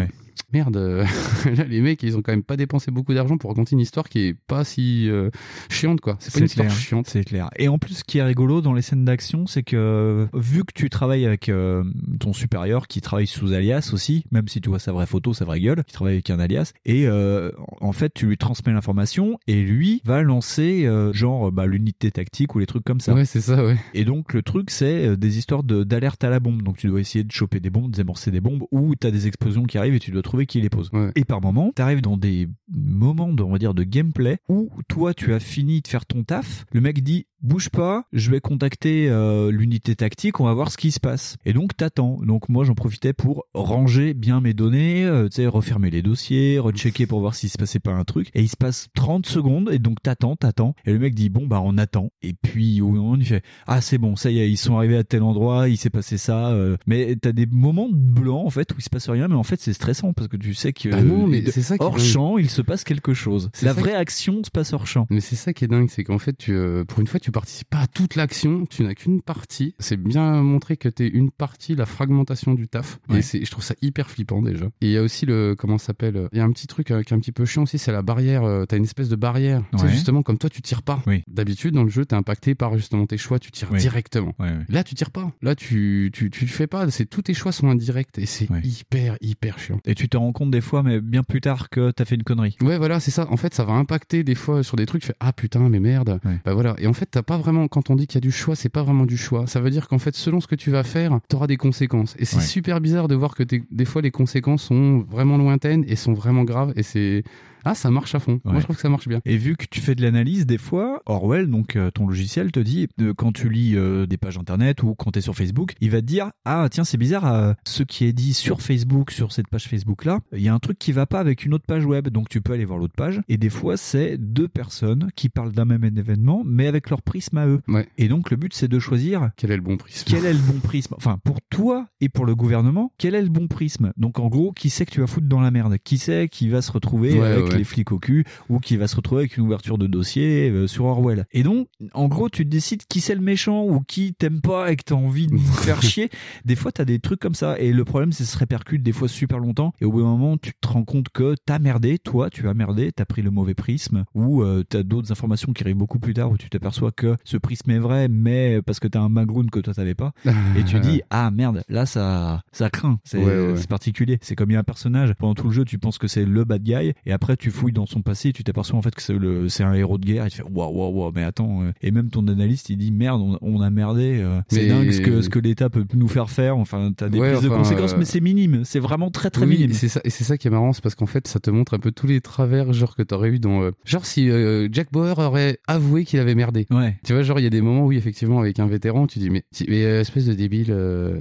merde, euh, [LAUGHS] là les mecs ils ont quand même pas dépensé beaucoup d'argent pour raconter une histoire qui est pas si euh, chiante quoi. C'est pas une histoire clair, chiante. C'est clair. Et en plus, ce qui est rigolo dans les scènes d'action, c'est que vu que tu travailles avec euh, ton supérieur qui travaille sous alias aussi, même si tu vois sa vraie photo, sa vraie gueule, qui travaille avec un alias, et euh, en fait, tu lui transmets l'information et lui va lancer euh, genre bah, l'unité tactique ou les trucs comme ça. Ouais, c'est ça, ouais. Et donc le truc, c'est euh, des histoires de- d'alerte à la bombe. Donc tu dois essayer de choper des bombes, de désamorcer des bombes, ou t'as des explosions qui arrivent et tu dois trouver qui les pose. Ouais. Et par moment, t'arrives dans des moments, de, on va dire, de gameplay où toi, tu as fini de faire ton taf. Le mec dit bouge pas, je vais contacter euh, l'unité tactique, on va voir ce qui se passe. Et donc t'attends. Donc moi, j'en profitais pour ranger bien mes données, euh, tu sais, refermer les dossiers, rechecker pour voir s'il se passait pas un truc. Et il se passe 30 secondes et donc t'attends, t'attends. Et le mec dit bon bah on attend. Et puis au moment il fait ah c'est bon, ça y est, ils sont arrivés à tel endroit, il s'est passé ça. euh. Mais t'as des moments de blanc en fait où il se passe rien, mais en fait c'est stressant parce que tu sais que Bah non, mais de- c'est ça qui est hors champ il se passe quelque chose. La vraie qui- action se passe hors champ. Mais c'est ça qui est dingue, c'est qu'en fait, tu, euh, pour une fois, tu participes pas à toute l'action, tu n'as qu'une partie. C'est bien montré que t'es une partie, la fragmentation du taf. Ouais. Et je trouve ça hyper flippant déjà. Et il y a aussi le, comment ça s'appelle, euh, il y a un petit truc euh, qui est un petit peu chiant aussi, c'est la barrière, euh, t'as une espèce de barrière. Tu sais, Ouais. justement, comme toi, tu tires pas. Oui. D'habitude, dans le jeu, t'es impacté par justement tes choix, tu tires Oui. directement. Ouais. Là, tu tires pas. Là, tu, tu, tu le fais pas. C'est, tous tes choix sont indirects et c'est hyper, hyper chiant. Et tu te rends compte des fois, mais bien plus tard que t'as fait une connerie. Ouais, voilà, c'est ça. En fait, ça va impacter des fois sur des trucs. Tu fais ah putain, mais merde. Ouais. Bah voilà. Et en fait, t'as pas vraiment. Quand on dit qu'il y a du choix, c'est pas vraiment du choix. Ça veut dire qu'en fait, selon ce que tu vas faire, t'auras des conséquences. Et c'est Ouais. super bizarre de voir que des fois les conséquences sont vraiment lointaines et sont vraiment graves. Et c'est ah, ça marche à fond. Moi, je trouve que ça marche bien. Et vu que tu fais de l'analyse, des fois, Orwell, donc euh, ton logiciel, te dit, euh, quand tu lis euh, des pages internet ou quand tu es sur Facebook, il va te dire Ah, tiens, c'est bizarre, ce qui est dit sur Facebook, sur cette page Facebook-là, il y a un truc qui va pas avec une autre page web. Donc tu peux aller voir l'autre page. Et des fois, c'est deux personnes qui parlent d'un même événement, mais avec leur prisme à eux. Ouais. Et donc le but, c'est de choisir Quel est le bon prisme? quel est le bon prisme? Enfin, pour toi et pour le gouvernement, quel est le bon prisme? Donc, en gros, qui c'est que tu vas foutre dans la merde? Qui c'est qui va se retrouver Ouais, avec ouais. les flics au cul ou qui va se retrouver avec une ouverture de dossier euh, sur Orwell Et donc, en gros, tu décides qui c'est le méchant ou qui t'aime pas et que t'as envie de faire [LAUGHS] chier. Des fois, t'as des trucs comme ça. Et le problème, c'est que ça se répercute des fois super longtemps. Et au bout d'un moment, tu te rends compte que t'as merdé, toi, tu as merdé, t'as pris le mauvais prisme ou euh, t'as d'autres informations qui arrivent beaucoup plus tard où tu t'aperçois que ce prisme est vrai, mais parce que t'as un background que toi t'avais pas et tu dis [LAUGHS] ah merde là ça ça craint c'est Ouais, ouais. c'est particulier c'est comme il y a un personnage pendant tout le jeu tu penses que c'est le bad guy et après tu fouilles dans son passé tu t'aperçois en fait que c'est le c'est un héros de guerre et tu fais waouh waouh waouh mais attends euh. et même ton analyste il dit merde on, on a merdé euh, c'est Mais- dingue ce que ce que l'État peut nous faire faire enfin t'as des Ouais, prises de conséquences euh, mais c'est minime c'est vraiment très très Oui, minime et c'est ça, et c'est ça qui est marrant, c'est parce qu'en fait, ça te montre un peu tous les travers, genre que t'aurais eu dans, euh, genre si euh, Jack Bauer aurait avoué qu'il avait merdé. ouais Tu vois, genre il y a des moments où effectivement avec un vétéran, tu dis mais, tu- mais espèce de débile.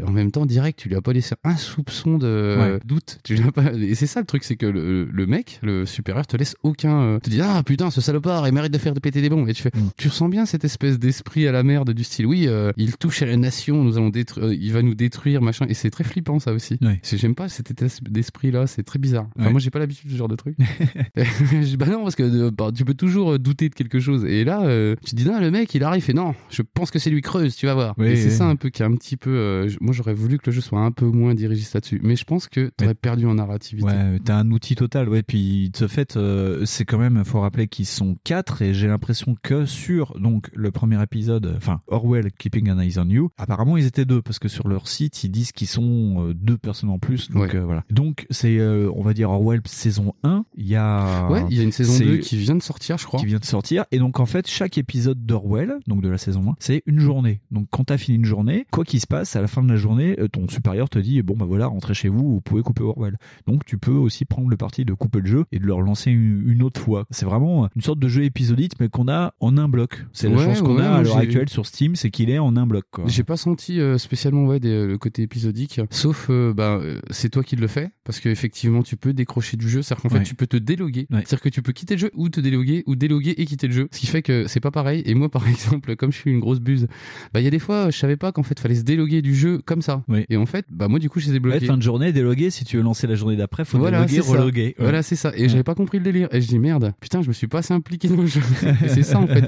en même temps, direct, tu lui as pas laissé un soupçon de Ouais. doute. Tu lui as pas. Et c'est ça le truc, c'est que le, le mec, le supérieur, te laisse aucun. euh, te dit ah putain ce salopard, il mérite de faire de péter des bombes. Et tu fais, Mm. tu ressens bien cette espèce d'esprit à la merde du style oui, euh, il touche à la nation, nous allons détruire, il va nous détruire machin. Et c'est très flippant ça aussi. Ouais. J'aime pas cet état d'esprit là, c'est très bizarre. Enfin, Ouais. moi j'ai pas l'habitude de ce genre de truc. [LAUGHS] [LAUGHS] Bah non, parce que euh, bah, tu peux toujours euh, douter de quelque chose. Et là, euh, tu te dis, non, le mec, il arrive, fait, non, je pense que c'est lui creuse, tu vas voir. Et c'est ça un peu qui est un petit peu. euh, moi, j'aurais voulu que le jeu soit un peu moins dirigiste là-dessus. Mais je pense que t'aurais perdu en narrativité. Ouais, t'as un outil total, ouais, puis il te fait euh, c'est quand même, faut rappeler qu'ils sont quatre et j'ai l'impression que sur donc le premier épisode, enfin Orwell Keeping an Eye on You, apparemment ils étaient deux parce que sur leur site ils disent qu'ils sont euh, deux personnes en plus. Donc Ouais. euh, voilà. Donc c'est, euh, on va dire Orwell saison 1. Il y a Ouais, il y a une saison c'est- 2 qui vient de sortir, je crois. qui vient de sortir. Et donc, en fait, chaque épisode d'Orwell, donc de la saison 1, c'est une journée. Donc, quand t'as fini une journée, quoi qu'il se passe, à la fin de la journée, ton supérieur te dit, bon, bah voilà, rentrez chez vous, vous pouvez couper Orwell. Donc, tu peux aussi prendre le parti de couper le jeu et de le relancer une, une autre fois. C'est vraiment une sorte de jeu épisodique, mais qu'on a en un bloc. C'est la Ouais, chance qu'on ouais, a à l'heure actuelle sur Steam, c'est qu'il est en un bloc. J'ai pas senti euh, spécialement ouais, des- le côté épisodique, sauf euh, bah, euh, c'est toi qui le fais, parce qu'effectivement tu peux décrocher du jeu, c'est-à-dire qu'en fait tu peux te déloguer, c'est-à-dire que tu peux quitter le jeu ou te déloguer, ou déloguer et quitter le jeu, ce qui fait que c'est pas pareil. Et moi [LAUGHS] par exemple, comme je suis une grosse buse, bah il y a des fois je savais pas qu'en fait fallait se déloguer du jeu comme ça. Et en fait, bah moi du coup je les ai Ouais, bloqués. fin de journée, déloguer, si tu veux lancer la journée d'après, faut Voilà, déloguer, reloguer. Voilà, c'est ça. Et j'avais pas compris le délire. Et je dis merde, putain, je me suis pas assez impliqué dans le jeu. [LAUGHS] C'est ça en fait.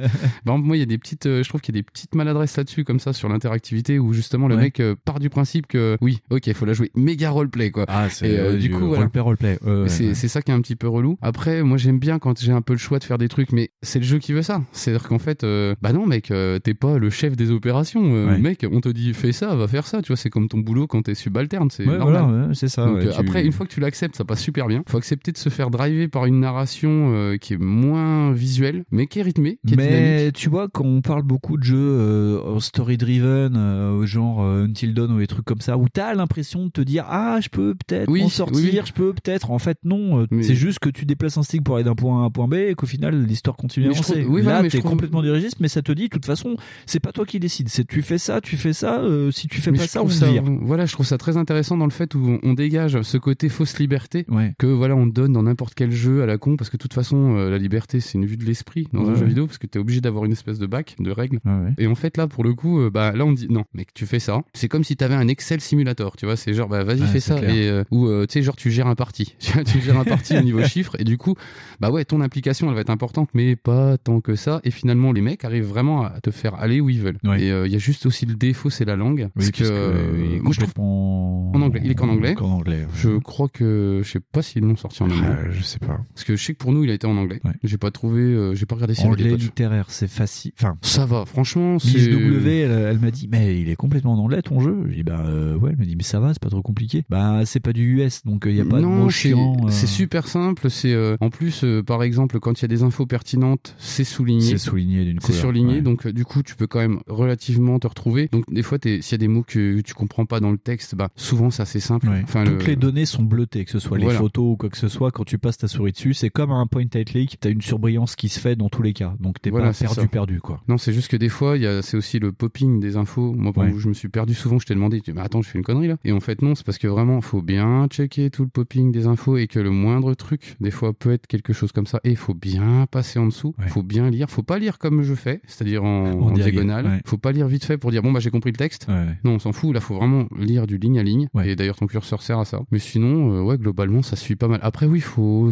Exemple, moi, il y a des petites, euh, je trouve qu'il y a des petites maladresses là-dessus, comme ça, sur l'interactivité, où justement le Ouais. mec euh, part du principe que oui, ok, il faut la jouer méga roleplay quoi. Ah, c'est euh, du coup, voilà. roleplay, roleplay. Ouais, c'est ouais. ça qui est un petit peu relou. Après, moi j'aime bien quand j'ai un peu le choix de faire des trucs, mais c'est le jeu qui veut ça. C'est-à-dire qu'en fait, euh, bah non mec, t'es pas le chef des opérations. Mec, on te dit fais ça, va faire ça. Tu vois, c'est comme ton boulot quand t'es subalterne, c'est Ouais, normal. voilà, c'est ça, Donc, ouais, tu- Après, une fois que tu l'acceptes, ça passe super bien. Faut accepter de se faire driver par une narration euh, qui est moins visuelle, mais qui est rythmée, qui est dynamique. Mais tu vois, quand on parle beaucoup de jeux euh, story-driven, euh, genre Until Dawn ou des trucs comme ça, où t'as l'impression de te dire ah je peux peut-être Oui, m'en sortir, oui, je peux peut-être. En fait non, Mais- c'est juste que tu déplaces un stick pour aller d'un point A à un point B et qu'au final l'histoire continue à avancer. oui, voilà, Là t'es trouve- complètement dirigiste, mais ça te dit de toute façon c'est pas toi qui décides. C'est tu fais ça, tu fais ça. si tu fais Mais pas ça, on vire. Voilà, je trouve ça très intéressant dans le fait où on, on dégage ce côté fausse liberté que voilà on donne dans n'importe quel jeu à la con parce que de toute façon euh, la liberté c'est une vue de l'esprit dans Ouais, un jeu vidéo parce que t'es obligé d'avoir une espèce de bac de règles. Ouais. Et en fait là pour le coup euh, bah là on dit non mec tu fais ça. C'est comme si t'avais un Excel simulator tu vois c'est genre bah vas-y fais ça clair. et euh, ou tu sais genre tu gères un parti [LAUGHS] tu gères un parti au niveau chiffre et du coup bah ouais ton implication elle va être importante mais pas tant que ça et finalement les mecs arrivent vraiment à te faire aller où ils veulent. Et il y a juste aussi le défaut c'est la langue Oui, parce que, euh, moi je trouve en anglais il est qu'en anglais. Qu'en anglais. Je crois que je sais pas s'ils l'ont sorti en anglais. Ah, je sais pas. Parce que je sais que pour nous il a été en anglais. J'ai pas trouvé, euh, j'ai pas regardé des Anglais littéraire, c'est facile. Enfin, Ça va, franchement. c'est- Miss W, elle, elle m'a dit, mais il est complètement en anglais ton jeu. J'ai dit, bah euh, ouais, elle m'a dit, mais ça va, c'est pas trop compliqué. Bah c'est pas du US, donc il y a pas de mots c'est chiants. euh. c'est super simple. C'est euh, en plus, euh, par exemple, quand il y a des infos pertinentes, c'est souligné. C'est souligné d'une C'est couleur, surligné, ouais. donc euh, du coup, tu peux quand même relativement te retrouver. Donc des fois, t'es- s'il y a des mots que tu comprends pas dans le texte, bah souvent c'est assez simple. Ouais. Enfin, Toutes le- les données sont bleutées, que ce soit les photos ou quoi que ce soit. Quand tu passes ta souris dessus, c'est comme un point and click. T'as une surbrillance qui se fait dans tous les cas. Donc t'es Voilà, pas perdu, ça. perdu quoi. Non, c'est juste que des fois, c'est aussi le popping des infos. Moi, Ouais. où je me suis perdu souvent, je t'ai demandé, mais attends, je fais une connerie là. Et en fait, non, c'est parce que vraiment, faut bien checker tout le popping des infos et que le moindre truc, des fois, peut être quelque chose comme ça. Et il faut bien passer en dessous, il faut bien lire. Faut pas lire comme je fais, c'est-à-dire en, en diagonale, diagonale. ouais. Faut pas lire vite fait pour dire, bon, bah, j'ai compris le texte. Ouais. Non, on s'en fout. Là, faut vraiment lire du ligne à ligne. Et d'ailleurs, ton curseur sert à ça. Mais sinon, euh, ouais, globalement, ça suit pas mal. Après, oui, faut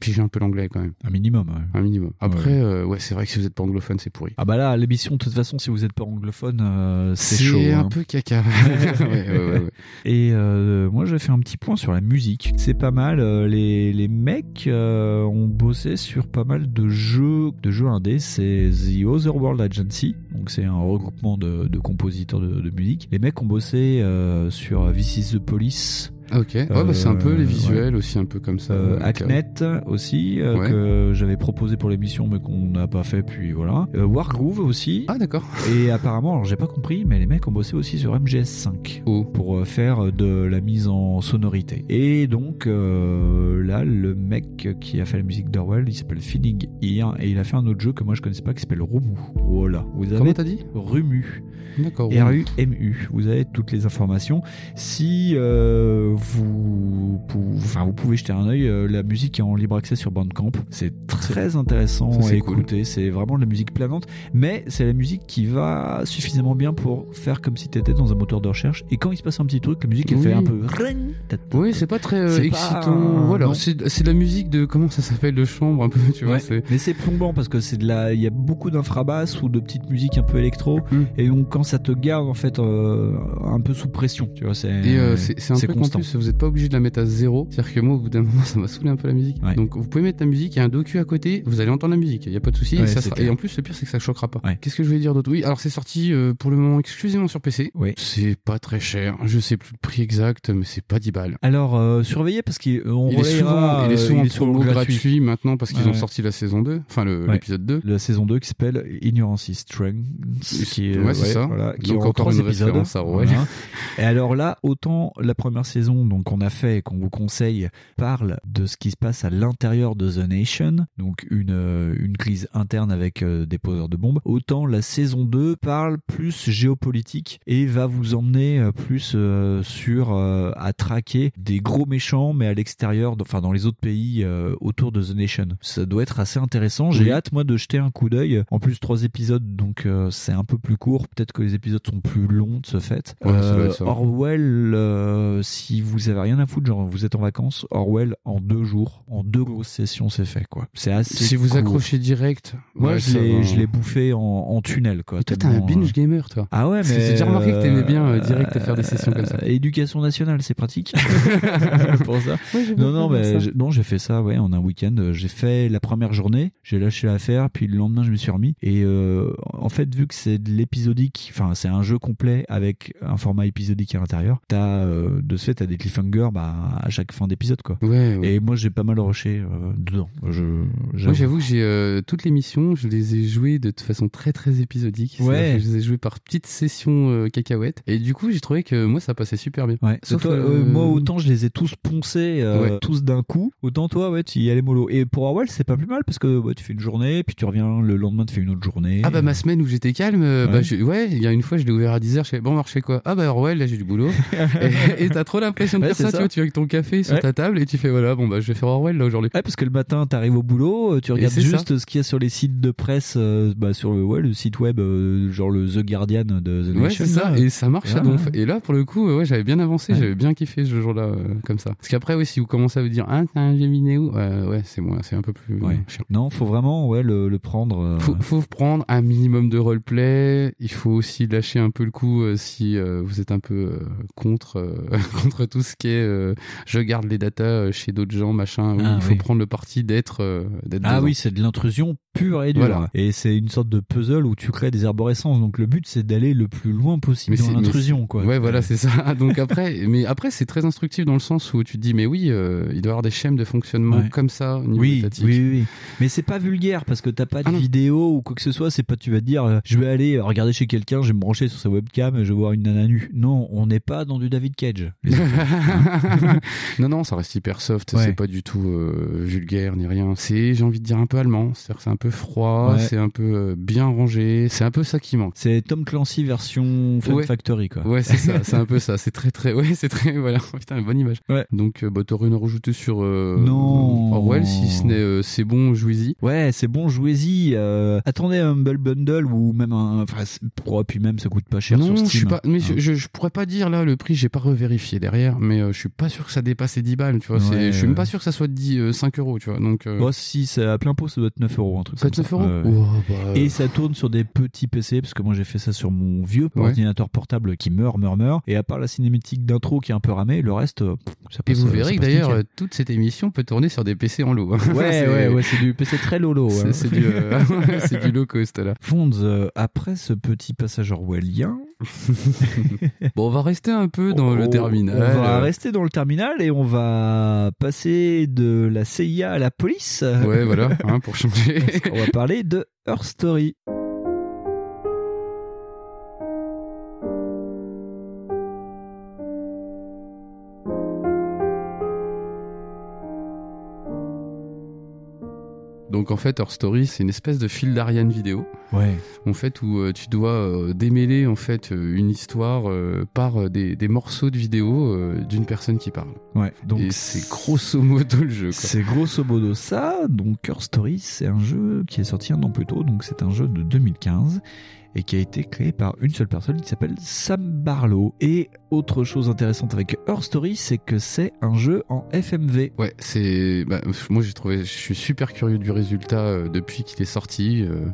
piger un peu l'anglais quand même. Un minimum. ouais. Un minimum. Après, euh, ouais, c'est vrai que si vous êtes pas anglophone, c'est pourri. Ah bah là, l'émission, de toute façon, si vous êtes pas anglophone, euh, c'est C'est chaud. un hein. peu caca. [LAUGHS] Ouais. Et euh, moi, j'ai fait un petit point sur la musique. C'est pas mal. euh, les, les mecs ont bossé sur pas mal de jeux, de jeux indés. C'est The Otherworld Agency. Donc, c'est un regroupement de, de compositeurs de, de musique. Les mecs ont bossé sur This is the Police. Ok, ouais, bah, c'est un peu les Euh, visuels ouais. aussi, un peu comme ça. Euh, Hacknet aussi euh, Ouais. que j'avais proposé pour l'émission mais qu'on n'a pas fait puis voilà euh, Wargroove aussi ah d'accord et apparemment alors j'ai pas compris mais les mecs ont bossé aussi sur MGS5 pour euh, faire de la mise en sonorité et donc euh, là le mec qui a fait la musique d'Orwell il s'appelle Finning Ear et il a fait un autre jeu que moi je connaissais pas qui s'appelle Rumu voilà vous avez Comment t'as dit? Rumu D'accord. Rumu. R-U-M-U. Vous avez toutes les informations. Si euh, vous, pou- enfin, vous pouvez jeter un œil, euh, la musique est en libre accès sur Bandcamp. C'est très intéressant Ça, à cool. écouter. C'est vraiment de la musique planante, mais c'est la musique qui va suffisamment bien pour faire comme si tu étais dans un moteur de recherche. Et quand il se passe un petit truc, la musique elle Oui. fait un peu. Oui, c'est pas très euh, excitant. pas- Voilà, c'est de la musique de comment ça s'appelle de chambre un peu, tu vois. Ouais. Mais c'est plombant parce que c'est de la, il y a beaucoup d'infrabasses ou de petites musiques un peu électro, Mm. et donc quand ça te garde en fait euh, un peu sous pression, tu vois, c'est euh, c'est un truc constant. Plus vous n'êtes pas obligé de la mettre à zéro. C'est-à-dire que moi, au bout d'un moment, [LAUGHS] ça m'a saoulé un peu la musique. Ouais. Donc, vous pouvez mettre la musique, il y a un docu à côté, vous allez entendre la musique, il n'y a pas de souci. Ouais, et, ça sera- et en plus, le pire, c'est que ça choquera pas. Ouais. Qu'est-ce que je voulais dire d'autre? Oui, alors c'est sorti euh, pour le moment exclusivement sur PC. Oui. C'est pas très cher. Je sais plus le prix exact, mais c'est pas 10 balles. Alors, euh, surveillez parce qu'on Il est souvent, il est euh, souvent il est souvent gratuit. gratuit maintenant parce qu'ils ont sorti la saison 2, enfin l'épisode 2. La saison 2 qui s'appelle Ignorance is Strength. Qui est, Ouais, c'est ça. Voilà, qui Donc encore une épisodes. référence à. Voilà. Et alors là, autant la première saison donc qu'on a fait et qu'on vous conseille parle de ce qui se passe à l'intérieur de The Nation, donc une, euh, une crise interne avec euh, des poseurs de bombes, autant la saison 2 parle plus géopolitique et va vous emmener euh, plus sur à traquer des gros méchants mais à l'extérieur, enfin dans les autres pays autour de The Nation. Ça doit être assez intéressant. J'ai Oui. hâte moi de jeter un coup d'œil. En plus trois épisodes donc c'est un peu plus court. Peut-être que les épisodes sont plus longs de ce fait. Ouais, Euh. Orwell, euh, si vous avez rien à foutre, genre vous êtes en vacances, Orwell en deux jours, en deux grosses sessions c'est fait quoi. C'est assez. Si vous accrochez direct, Moi ouais, je l'ai va. je l'ai bouffé en, en tunnel quoi. Et toi, t'es un binge euh, gamer, toi. Ah ouais, mais j'ai déjà remarqué que t'aimais bien euh, direct faire des sessions comme ça. euh, Éducation nationale, c'est pratique [LAUGHS] pour ça. Ouais, Non, non, mais non, j'ai fait ça, ouais, en un week-end. J'ai fait la première journée, j'ai lâché l'affaire, puis le lendemain, je me suis remis. Et euh, en fait, vu que c'est de l'épisodique, enfin, c'est un jeu complet avec un format épisodique à l'intérieur, t'as euh, de ce fait, t'as des cliffhangers bah, à chaque fin d'épisode, quoi. Ouais, ouais. Et moi, j'ai pas mal rushé euh, dedans. Je, Moi, j'avoue que j'ai euh, toutes les missions, je les ai jouées de toute façon très très épisodique. Ouais. Je les ai jouées par petites sessions euh, cacahuètes. Et du coup, j'ai trouvé que moi, ça passait super bien. Ouais. Sauf toi, moi, autant je les ai tous poncés, tous d'un coup, autant toi, ouais, tu y allais mollo. Et pour Orwell, c'est pas plus mal parce que tu fais une journée, puis tu reviens le lendemain, tu fais une autre journée. Ah bah ma semaine où j'étais calme, bah je- ouais, il y a une fois je l'ai ouvert à 10h, je fais bon marché quoi? Ah bah Orwell, là j'ai du boulot. [LAUGHS] et et t'as trop l'impression de Ouais, faire ça, ça. tu vois, tu es avec ton café sur Ouais. ta table et tu fais voilà, bon bah je vais faire Orwell là aujourd'hui. Ouais, parce que le matin, t'arrives au boulot, euh, tu regardes juste ce qu'il y a sur les sites de presse, euh, bah, sur le, ouais, le site web, euh, genre le The Guardian de The Ouais, Nation. c'est ça, et ça marche donf. Et là, pour le coup, ouais, j'avais bien avancé, j'avais bien kiffé ce jour-là, euh, comme ça. Parce qu'après, oui, si vous commencez à vous dire, ah, t'as un euh, ouais, c'est moi, c'est un peu plus chiant. Non, faut vraiment, ouais, le, le prendre. Faut, faut prendre un minimum de roleplay. Il faut aussi lâcher un peu le coup si vous êtes un peu contre [LAUGHS] contre tout ce qui est euh, je garde les datas euh, chez d'autres gens, machin. Ah, il faut oui. prendre le parti d'être euh, Ah dedans. oui, c'est de l'intrusion pure et dure. Voilà. Et c'est une sorte de puzzle où tu crées des arborescences. Donc le but, c'est d'aller le plus loin possible dans c'est- l'intrusion, quoi. Ouais, voilà, c'est ça. [LAUGHS] Donc après, mais après, c'est très instructif dans le sens où tu te dis, mais oui, euh, il doit y avoir des schèmes de fonctionnement Ouais. comme ça au niveau Oui, oui, oui, oui. Mais c'est pas vulgaire parce que t'as pas de Ah vidéo ou quoi que ce soit. C'est pas tu vas te dire, euh, je vais aller euh, regarder chez quelqu'un, je vais me brancher sur sa webcam, et je vais voir une nana nue. Non, on n'est pas dans du David Cage. [LAUGHS] [LAUGHS] non, non, ça reste hyper soft. Ouais. C'est pas du tout euh, vulgaire ni rien. C'est, j'ai envie de dire, un peu allemand. C'est-à-dire que c'est un peu froid, Ouais. c'est un peu euh, bien rangé. C'est un peu ça qui manque. c'est Tom Clancy version Fun Ouais. Factory, quoi. Ouais, c'est ça, c'est un peu ça. C'est très, très, ouais, [LAUGHS] c'est très, voilà. [LAUGHS] Putain, bonne image. Donc, euh, bah, t'aurais une sur Non. Orwell, si ce n'est c'est bon, jouez-y. Ouais, c'est bon, jouez-y. attendez un Humble Bundle ou même un. Enfin, oh, puis même ça coûte pas cher non, sur Steam. je suis pas, mais je, Hein. je, je pourrais pas dire là le prix, j'ai pas revérifié derrière, mais euh, je suis pas sûr que ça dépasse les 10 balles, tu vois. Ouais, c'est, je suis même pas sûr que ça soit 10, euh, 5 euros, tu vois. Donc, euh, Bon, si c'est à plein pot, ça doit être 9 euros, un truc ça doit être ça. 9 euros. Ouais. Oh, bah, Et ça tourne sur des petits PC, parce que moi j'ai fait ça sur mon vieux Ouais. ordinateur portable qui meurt, meurt, meurt. Et à part la cinématique d'intro qui est un peu ramée, le reste, euh, ça Et passe. vous euh, verrez que d'ailleurs, nickel. euh, toute cette émission peut tourner sur des PC en lot. hein. Ouais, [LAUGHS] ouais, ouais, c'est du PC très lolo. C'est, hein. c'est du, euh, [LAUGHS] c'est du low cost là. Fonds, euh, après ce petit passage orwellien, [LAUGHS] Bon, on va rester un peu dans le terminal. On va rester dans le terminal et on va passer de la CIA à la police. Ouais, voilà, hein, pour [LAUGHS] changer. on va parler de Her Story. Donc en fait, Her Story, c'est une espèce de fil d'Ariane vidéo. Ouais. En fait, où euh, tu dois euh, démêler en fait euh, une histoire euh, par des, des morceaux de vidéo d'une personne qui parle. Ouais. Donc c'est grosso modo le jeu. C'est grosso modo ça. Donc Her Story, c'est un jeu qui est sorti un an plus tôt, donc c'est un jeu de 2015. et qui a été créé par une seule personne qui s'appelle Sam Barlow. Et autre chose intéressante avec Her Story, c'est que c'est un jeu en FMV. Ouais, c'est. Bah, moi, j'ai trouvé. Je suis super curieux du résultat euh, depuis qu'il est sorti. Euh,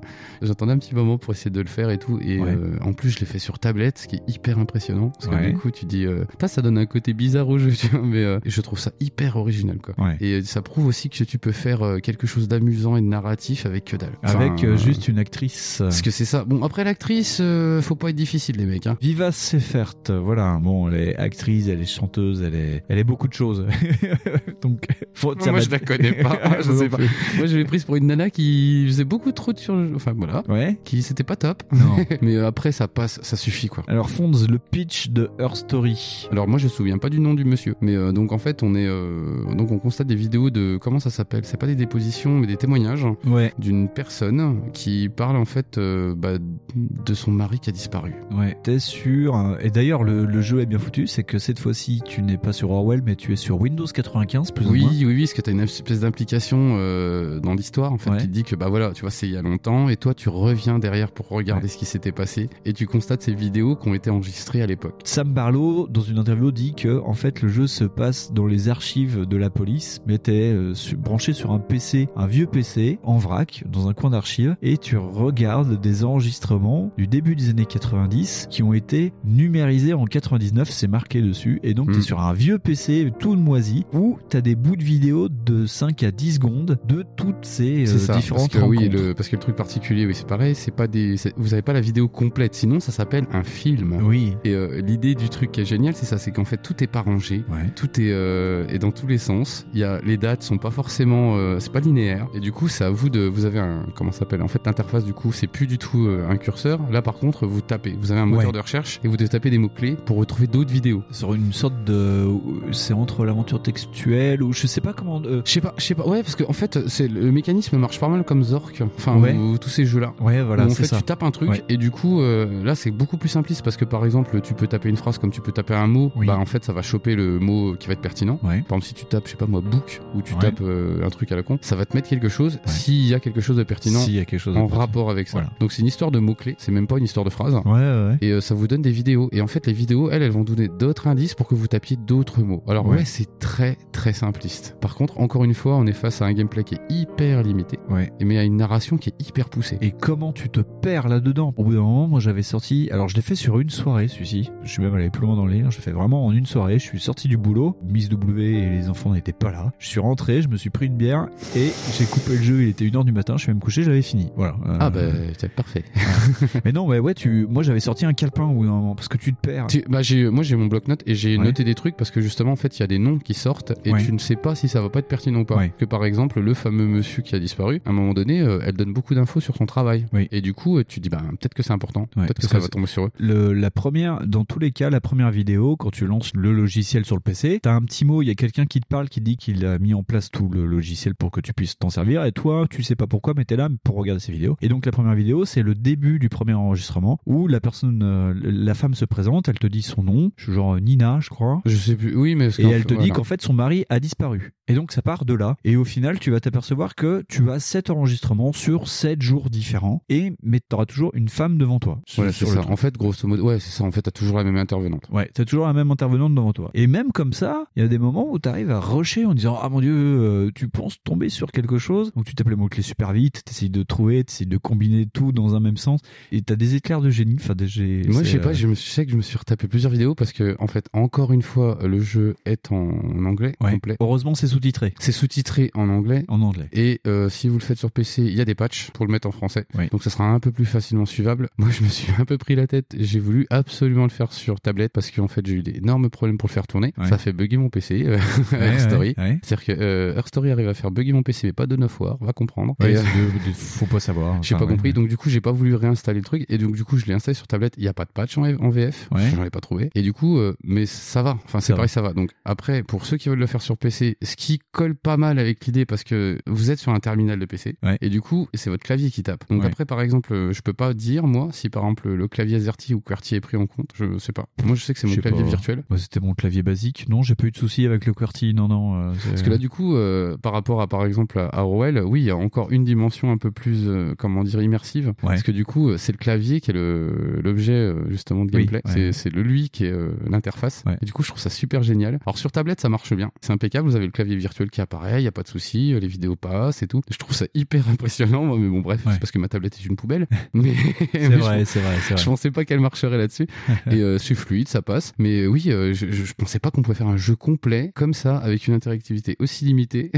J'attendais un petit moment pour essayer de le faire et tout. Et Ouais. euh, en plus, je l'ai fait sur tablette, ce qui est hyper impressionnant. Parce que Ouais. du coup, tu dis. Euh, ça donne un côté bizarre au jeu, [LAUGHS] tu vois. Mais euh, je trouve ça hyper original, quoi. Ouais. Et euh, ça prouve aussi que tu peux faire euh, quelque chose d'amusant et de narratif avec que dalle. Avec Enfin, juste une actrice. Parce que c'est ça. Bon, après l'actrice, euh, faut pas être difficile, les mecs. Hein. Viva Sefert, voilà. Bon, elle est actrice, elle est chanteuse, elle est, elle est beaucoup de choses. [LAUGHS] Donc, faut moi, va- je la connais pas. [LAUGHS] je Moi sais non pas. Moi, je l'ai prise pour une nana qui faisait beaucoup trop de sur. Enfin, voilà. Ouais. Qui c'était pas top. Non. [LAUGHS] Mais euh, après, ça passe, ça suffit, quoi. Alors, Fonds, le pitch de Her Story. Alors moi je me souviens pas du nom du monsieur, mais euh, donc en fait on est euh, donc on constate des vidéos de comment ça s'appelle, c'est pas des dépositions mais des témoignages Ouais. d'une personne qui parle en fait euh, bah, de son mari qui a disparu. Ouais, t'es sûr. hein. Et d'ailleurs, le, le jeu est bien foutu, c'est que cette fois-ci, tu n'es pas sur Orwell, mais tu es sur Windows 95, plus Oui, ou moins. oui, oui, parce que t'as une espèce d'implication euh, dans l'histoire en fait Ouais. qui te dit que bah voilà, tu vois, c'est il y a longtemps et toi tu reviens derrière pour regarder ce qui s'était passé et tu constates ces vidéos qui ont été enregistrées à l'époque. Sam Barlow, dans une interview, dit que en fait le jeu se passe dans les archives de la police, mais t'es euh, branché sur un PC, un vieux PC en vrac, dans un coin d'archives, et tu regardes des enregistrements du début des années 90 qui ont été numérisés en 99, c'est marqué dessus, et donc t'es Mm. sur un vieux PC tout moisi où t'as des bouts de vidéo de 5 à 10 secondes de toutes ces euh, ça, parce différentes que, oui, rencontres. le, parce que le truc particulier, oui, c'est pareil, c'est pas des, vous avez pas la vidéo complète, sinon ça s'appelle un film. Oui. Et euh, l'idée du truc qui est génial, c'est ça, c'est qu'en fait tout est pas rangé, Ouais. tout est, euh, est dans tous les sens. Il y a les dates sont pas forcément, euh, c'est pas linéaire. Et du coup, c'est à vous de, vous avez un, comment ça s'appelle? En fait, l'interface du coup, c'est plus du tout euh, un curseur. Là, par contre, vous tapez, vous avez un moteur Ouais. de recherche et vous devez taper des mots clés pour retrouver d'autres vidéos. Sur une sorte de, c'est entre l'aventure textuelle ou je sais pas comment. euh, Je sais pas, je sais pas. Ouais, parce que en fait, c'est le mécanisme marche pas mal comme Zork, enfin Ouais. ou- tous ces jeux-là. Ouais, voilà, en fait, ça. tu tapes un truc Ouais. et du coup, euh, là, c'est beaucoup plus simpliste parce que par exemple, tu peux taper une phrase comme tu peux taper un mot. Oui. Bah, en fait, ça va choper le mot qui va être pertinent. Ouais. Par exemple, si tu tapes, je sais pas moi, book ou tu tapes euh, un truc à la con, ça va te mettre quelque chose s'il y a quelque chose de pertinent S'il y a quelque chose en rapport avec ça. Voilà. Donc, c'est une histoire de mots-clés, c'est même pas une histoire de phrase. Ouais, ouais, ouais. Et ça vous donne des vidéos. Et en fait, les vidéos, elles, elles vont donner d'autres indices pour que vous tapiez d'autres mots. Alors Ouais. ouais, c'est très très simpliste. Par contre, encore une fois, on est face à un gameplay qui est hyper limité, Ouais. mais à une narration qui est hyper poussée. Et comment tu te perds là-dedans? Au bout d'un moment, moi j'avais sorti. Alors je l'ai fait sur une soirée, celui-ci. Je suis même allé plus loin dans les. Je l'ai fait vraiment en une soirée. Je suis sorti du boulot. Miss W et les enfants n'étaient pas là. Je suis rentré, je me suis pris une bière et j'ai coupé le jeu. Il était 1h du matin. Je suis même couché, j'avais fini. Voilà. Euh, Ah bah c'est parfait. [LAUGHS] Mais non, mais ouais, tu. Moi j'avais sorti un calepin au bout d'un moment parce que tu te perds. Tu- bah, j'ai, moi j'ai mon bloc-notes et j'ai Ouais. noté des trucs parce que justement en fait il y a des noms qui sortent et Ouais. tu ne sais pas si ça va pas être pertinent ou pas. Ouais. Que par exemple le fameux monsieur qui a disparu, à un moment donné, euh, elle donne beaucoup d'infos sur son travail. Et du coup euh, tu dis bah peut-être que c'est important, peut-être que ça que va tomber sur eux. Le, la première, dans tous les cas, la première vidéo, quand tu lances le logiciel sur le PC, t'as un petit mot, il y a quelqu'un qui te parle, qui dit qu'il a mis en place tout le logiciel pour que tu puisses t'en servir, et toi, tu sais pas pourquoi, mais t'es là pour regarder ces vidéos. Et donc la première vidéo, c'est le début du premier enregistrement, où la personne, euh, la femme se présente, elle te dit son nom, je suis genre Nina, je crois. Je sais plus. Oui mais Et elle fait, te dit qu'en fait son mari a disparu. Et donc ça part de là. Et au final, tu vas t'apercevoir que tu as sept enregistrements sur sept jours différents. Et mais t'auras toujours une femme devant toi. sur- Voilà, sur c'est le ça. truc. En fait, grosso modo, ouais, c'est ça. En fait, t'as toujours la même intervenante. Ouais, t'as toujours la même intervenante devant toi. Et même comme ça, il y a des moments où t'arrives à rusher en disant ah mon dieu, euh, tu penses tomber sur quelque chose, donc tu tapes les mots clés super vite, t'essayes de trouver, t'essayes de combiner tout dans un même sens, et t'as des éclairs de génie. Enfin, des, Moi, je sais pas, euh, je, me, sais que je me suis retapé plusieurs vidéos parce que, en fait, encore une fois, le jeu est en, en anglais ouais. complet. Heureusement, c'est sous-titré. C'est sous-titré en anglais. En anglais. Et euh, si vous le faites sur PC, il y a des patchs pour le mettre en français. Oui. Donc ça sera un peu plus facilement suivable. [LAUGHS] Moi, je me suis un peu pris la tête. J'ai voulu absolument le faire sur tablette parce qu'en fait, j'ai eu d'énormes problèmes pour le faire tourner. Ouais. Ça fait bugger mon PC, euh, [LAUGHS] Ouais. C'est-à-dire que euh, Story arrive à faire bugger mon PC, mais pas de 9 War, va comprendre. Et, euh, de- de- faut pas savoir. [LAUGHS] j'ai Enfin, pas compris, donc du coup j'ai pas voulu réinstaller le truc et donc du coup je l'ai installé sur tablette. Il y a pas de patch en, en VF, Ouais. j'en ai pas trouvé. Et du coup, euh, mais ça va. Enfin c'est pareil, ça va. Donc après, pour ceux qui veulent le faire sur PC, ce qui colle pas mal avec l'idée parce que vous êtes sur un terminal de PC et du coup c'est votre clavier qui tape. Donc Ouais. après par exemple euh, je peux pas dire moi si par exemple le clavier AZERTY ou QWERTY est pris en compte, je sais pas. Moi je sais que c'est mon clavier pas. virtuel. C'était mon clavier basique. Non, j'ai pas eu de soucis avec le QWERTY. Non, non. euh, Parce que là, du coup, euh, par rapport à, par exemple, à Rowell, oui, il y a encore une dimension un peu plus, euh, comment dire, immersive. Parce que du coup, c'est le clavier qui est l'objet, justement, de gameplay. C'est- le lui qui est l'interface. Et du coup, je trouve ça super génial. Alors, sur tablette, ça marche bien. C'est impeccable. Vous avez le clavier virtuel qui apparaît, il n'y a pas de souci, euh, les vidéos passent et tout. Je trouve ça hyper [LAUGHS] impressionnant, moi, mais bon, bref, c'est parce que ma tablette est une poubelle. [LAUGHS] Mais, C'est vrai, je- c'est vrai, vrai. Je pensais pas qu'elle marcherait là-dessus. [LAUGHS] et euh, c'est fluide, ça passe. Mais euh, oui, euh, je, je, pensais pas qu'on pouvait faire un jeu complet comme ça, avec une interactivité aussi limitée.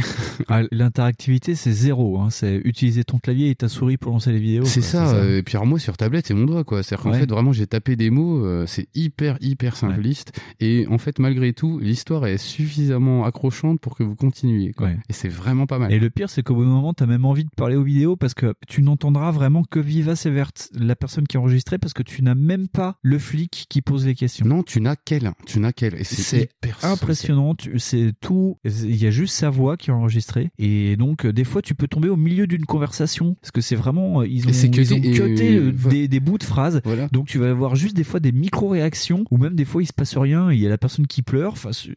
Ah, L'interactivité, c'est zéro. Hein. C'est utiliser ton clavier et ta souris pour lancer les vidéos. C'est ça, et puis alors moi sur tablette c'est mon doigt quoi. C'est-à-dire qu'en Ouais. fait vraiment j'ai tapé des mots, euh, c'est hyper hyper simpliste et en fait malgré tout l'histoire est suffisamment accrochante pour que vous continuiez quoi. Ouais. Et c'est vraiment pas mal. Et le pire, c'est qu'au bout d'un moment, t'as même envie de parler aux vidéos parce que tu n'entendras vraiment que vivace et verte la personne qui a enregistré parce que tu n'as même pas le flic qui pose les questions. Non, tu n'as qu'elle, tu n'as qu'elle. Et c'est impressionnant. tu- C'est tout. Il y a juste sa voix qui est enregistrée et donc euh, des fois tu peux tomber au milieu d'une conversation parce que c'est vraiment euh, ils ont, ils cuté ont et- cuté, euh, des, des bouts de phrases. Donc tu vas avoir juste des fois des micro réactions ou même des fois il se passe rien il y a la personne qui pleure.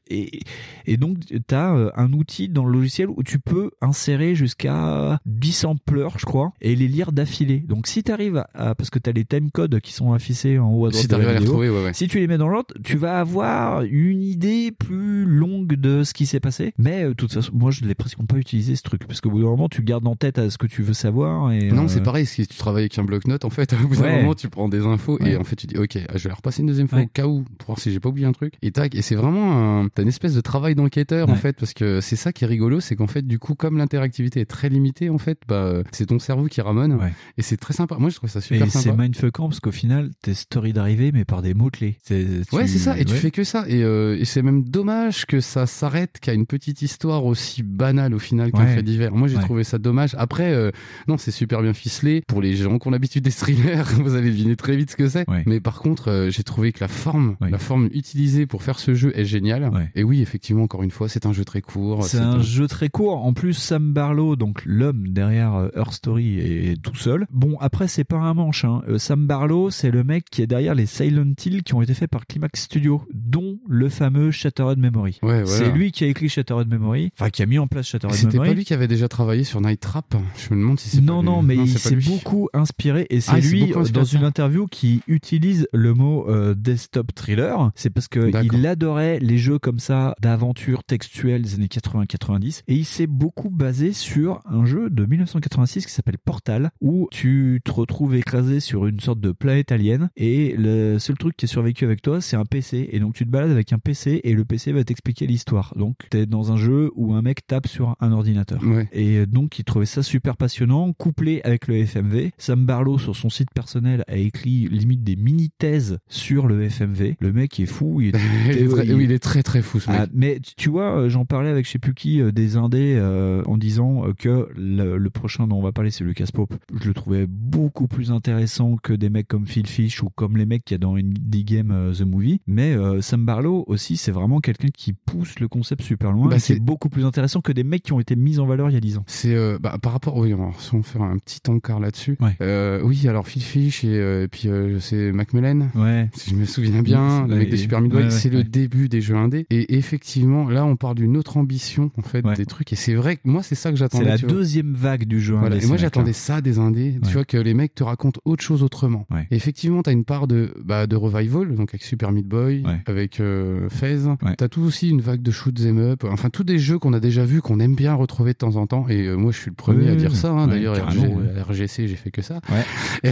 Et, et donc tu as un outil dans le logiciel où tu peux insérer jusqu'à 10 sampleurs je crois et les lire d'affilée. Donc si tu arrives à parce que tu as les timecodes qui sont affichés en haut à droite Si de la t'arrives à les vidéo, retrouver, ouais, ouais. si tu les mets dans l'ordre, tu vas avoir une idée plus longue de ce qui s'est passé. Mais euh, de toute façon, moi je l'ai presque pas utilisé ce truc parce qu'au bout d'un moment, tu gardes en tête à ce que tu veux savoir. Et, Non, euh, c'est pareil, si tu travailles avec un bloc-notes, en fait, [LAUGHS] au bout d'un Ouais. moment, tu prends des infos et en fait, tu dis, ok, je vais repasser une deuxième fois au cas où, pour voir si j'ai pas oublié un truc. Et tac, et c'est vraiment un, t'as une espèce de travail d'enquêteur, en fait, parce que c'est ça qui est rigolo, c'est qu'en fait, du coup, comme l'interactivité est très limitée, en fait, bah, c'est ton cerveau qui ramène. Et c'est très sympa. Moi, je trouve ça super Et c'est sympa. mindfuckant parce qu'au final, t'es story d'arrivée mais par des mots-clés. C'est- Ouais, c'est ça. Et tu fais que ça. Et, euh, et c'est même dommage que ça s'arrête qu'à une petite histoire aussi banale au final qu'un Ouais. fait divers. Moi, j'ai trouvé ça dommage. Après, euh, non, c'est super bien ficelé. Pour les gens qui ont l'habitude des thrillers, [LAUGHS] vous allez deviner très vite ce que c'est. Mais par contre, euh, j'ai trouvé que la forme, la forme utilisée pour faire ce jeu est géniale. Et oui, effectivement, encore une fois, c'est un jeu très court. C'est un jeu très court. En plus, Sam Barlow, donc l'homme derrière euh, Her Story, est tout seul. Bon, après, c'est pas un manche. Hein. Euh, Sam Barlow, c'est le mec qui est derrière les Silent Hill qui ont été faits par Climax Studio, dont le fameux Shattered Memory. Ouais, voilà. C'est lui qui a écrit Shattered Memory, enfin qui a mis en place Shattered C'était Memory. pas lui qui avait déjà travaillé sur Night Trap? Je me demande si c'est Non, pas non, lui. mais il s'est beaucoup inspiré et c'est Ah, lui inspiré dans une interview qui utilise le mot euh, desktop thriller. C'est parce que il adorait les jeux comme ça d'aventure textuelle années 80-90 et il s'est beaucoup basé sur un jeu de 1986 qui s'appelle Portal où tu te retrouves écrasé sur une sorte de planète alien et le seul truc qui est survécu avec toi c'est un PC et donc tu te balades avec un PC et le PC va t'expliquer l'histoire. Donc t'es dans un jeu où un mec tape sur un ordinateur. Ouais. Et donc, il trouvait ça super passionnant, couplé avec le FMV. Sam Barlow, sur son site personnel, a écrit limite des mini-thèses sur le FMV. Le mec est fou. Il est, [LAUGHS] Il est très- il est très très fou ce mec. Ah, mais tu- vois, j'en parlais avec je sais plus qui euh, des indés euh, en disant euh, que le, le prochain dont on va parler, c'est Lucas Pope. Je le trouvais beaucoup plus intéressant que des mecs comme Phil Fish ou comme les mecs qu'il y a dans Indie Game The Movie. Mais Sam Barlow aussi, c'est vraiment quelqu'un qui pousse le concept super loin. Bah, c'est beaucoup plus intéressant que des mecs qui ont été mis en valeur il y a 10 ans. C'est euh, bah, par rapport, oui, on va si on fait un petit encart là-dessus. Euh, oui, alors Phil Fish et, euh, et puis c'est Macmillan. Ouais. Si je me souviens bien, le mec des Super Ouais, ouais, c'est le début des jeux indés. Et effectivement, là, on parle d'une autre ambition en fait des trucs. Et c'est vrai que moi, c'est ça que j'attendais. C'est la deuxième vague du jeu Voilà. indé, Et moi, j'attendais ça des indés. Tu vois que les mecs te racontent autre chose autrement. Ouais. Et effectivement, t'as une part de bah, de revival, donc avec Super Meat Boy, avec euh, Fez. T'as tout aussi une vague de shoot 'em up. Enfin, tous des jeux qu'on a déjà vus, qu'on aime bien retrouver de temps en temps. Et euh, moi, je suis le premier à dire ça. hein. D'ailleurs, RG. RGC, j'ai fait que ça. Ouais. [LAUGHS]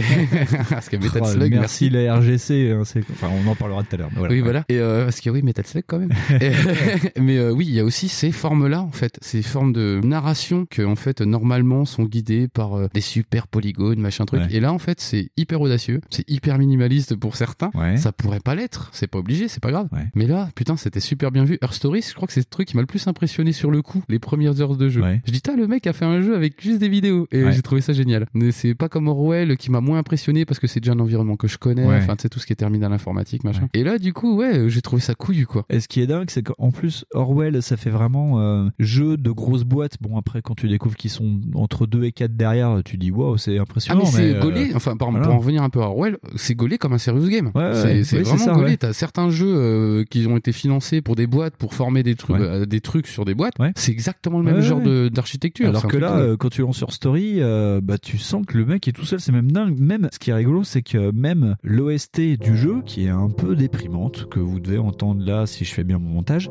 Parce que Metal Oh, Slug, merci, la RGC. hein, enfin, on en parlera tout à l'heure. voilà. oui, voilà. Et euh, parce que oui, Metal Slug quand même. [LAUGHS] Et- [LAUGHS] mais euh, oui, il y a aussi ces formes-là, en fait, ces formes de narration que, en fait, normalement sont guidées par euh, des super polygones, machin truc. Ouais. Et là, en fait, c'est hyper audacieux, c'est hyper minimaliste pour certains. Ça pourrait pas l'être, c'est pas obligé, c'est pas grave. Mais là, putain, c'était super bien vu. Her Stories, je crois que c'est le truc qui m'a le plus impressionné sur le coup, les premières heures de jeu. Je dis, le mec a fait un jeu avec juste des vidéos et Ouais. j'ai trouvé ça génial. Mais c'est pas comme Orwell qui m'a moins impressionné parce que c'est déjà un environnement que je connais. Ouais. Enfin, tu sais, tout ce qui est terminal informatique, machin. Et là, du coup, ouais, j'ai trouvé ça couillu, quoi. Et ce qui est dingue, c'est qu'en plus, Orwell, ça fait vraiment vraiment euh, jeu de grosses boîtes. Bon, après, quand tu découvres qu'ils sont entre 2 et 4 derrière, tu dis waouh, c'est Ah impressionnant. mais c'est euh, gaulé, enfin par, voilà. pour en revenir un peu à Orwell, c'est gaulé comme un serious game. Ouais, c'est ouais, vraiment gaulé. T'as certains jeux euh, qui ont été financés pour des boîtes pour former des trucs, euh, des trucs sur des boîtes. C'est exactement le même genre d'architecture. Alors que là, euh, quand tu lances sur Story, euh, bah tu sens que le mec est tout seul, c'est même dingue. Même ce qui est rigolo, c'est que même l'OST du jeu, qui est un peu déprimante, que vous devez entendre là si je fais bien mon montage,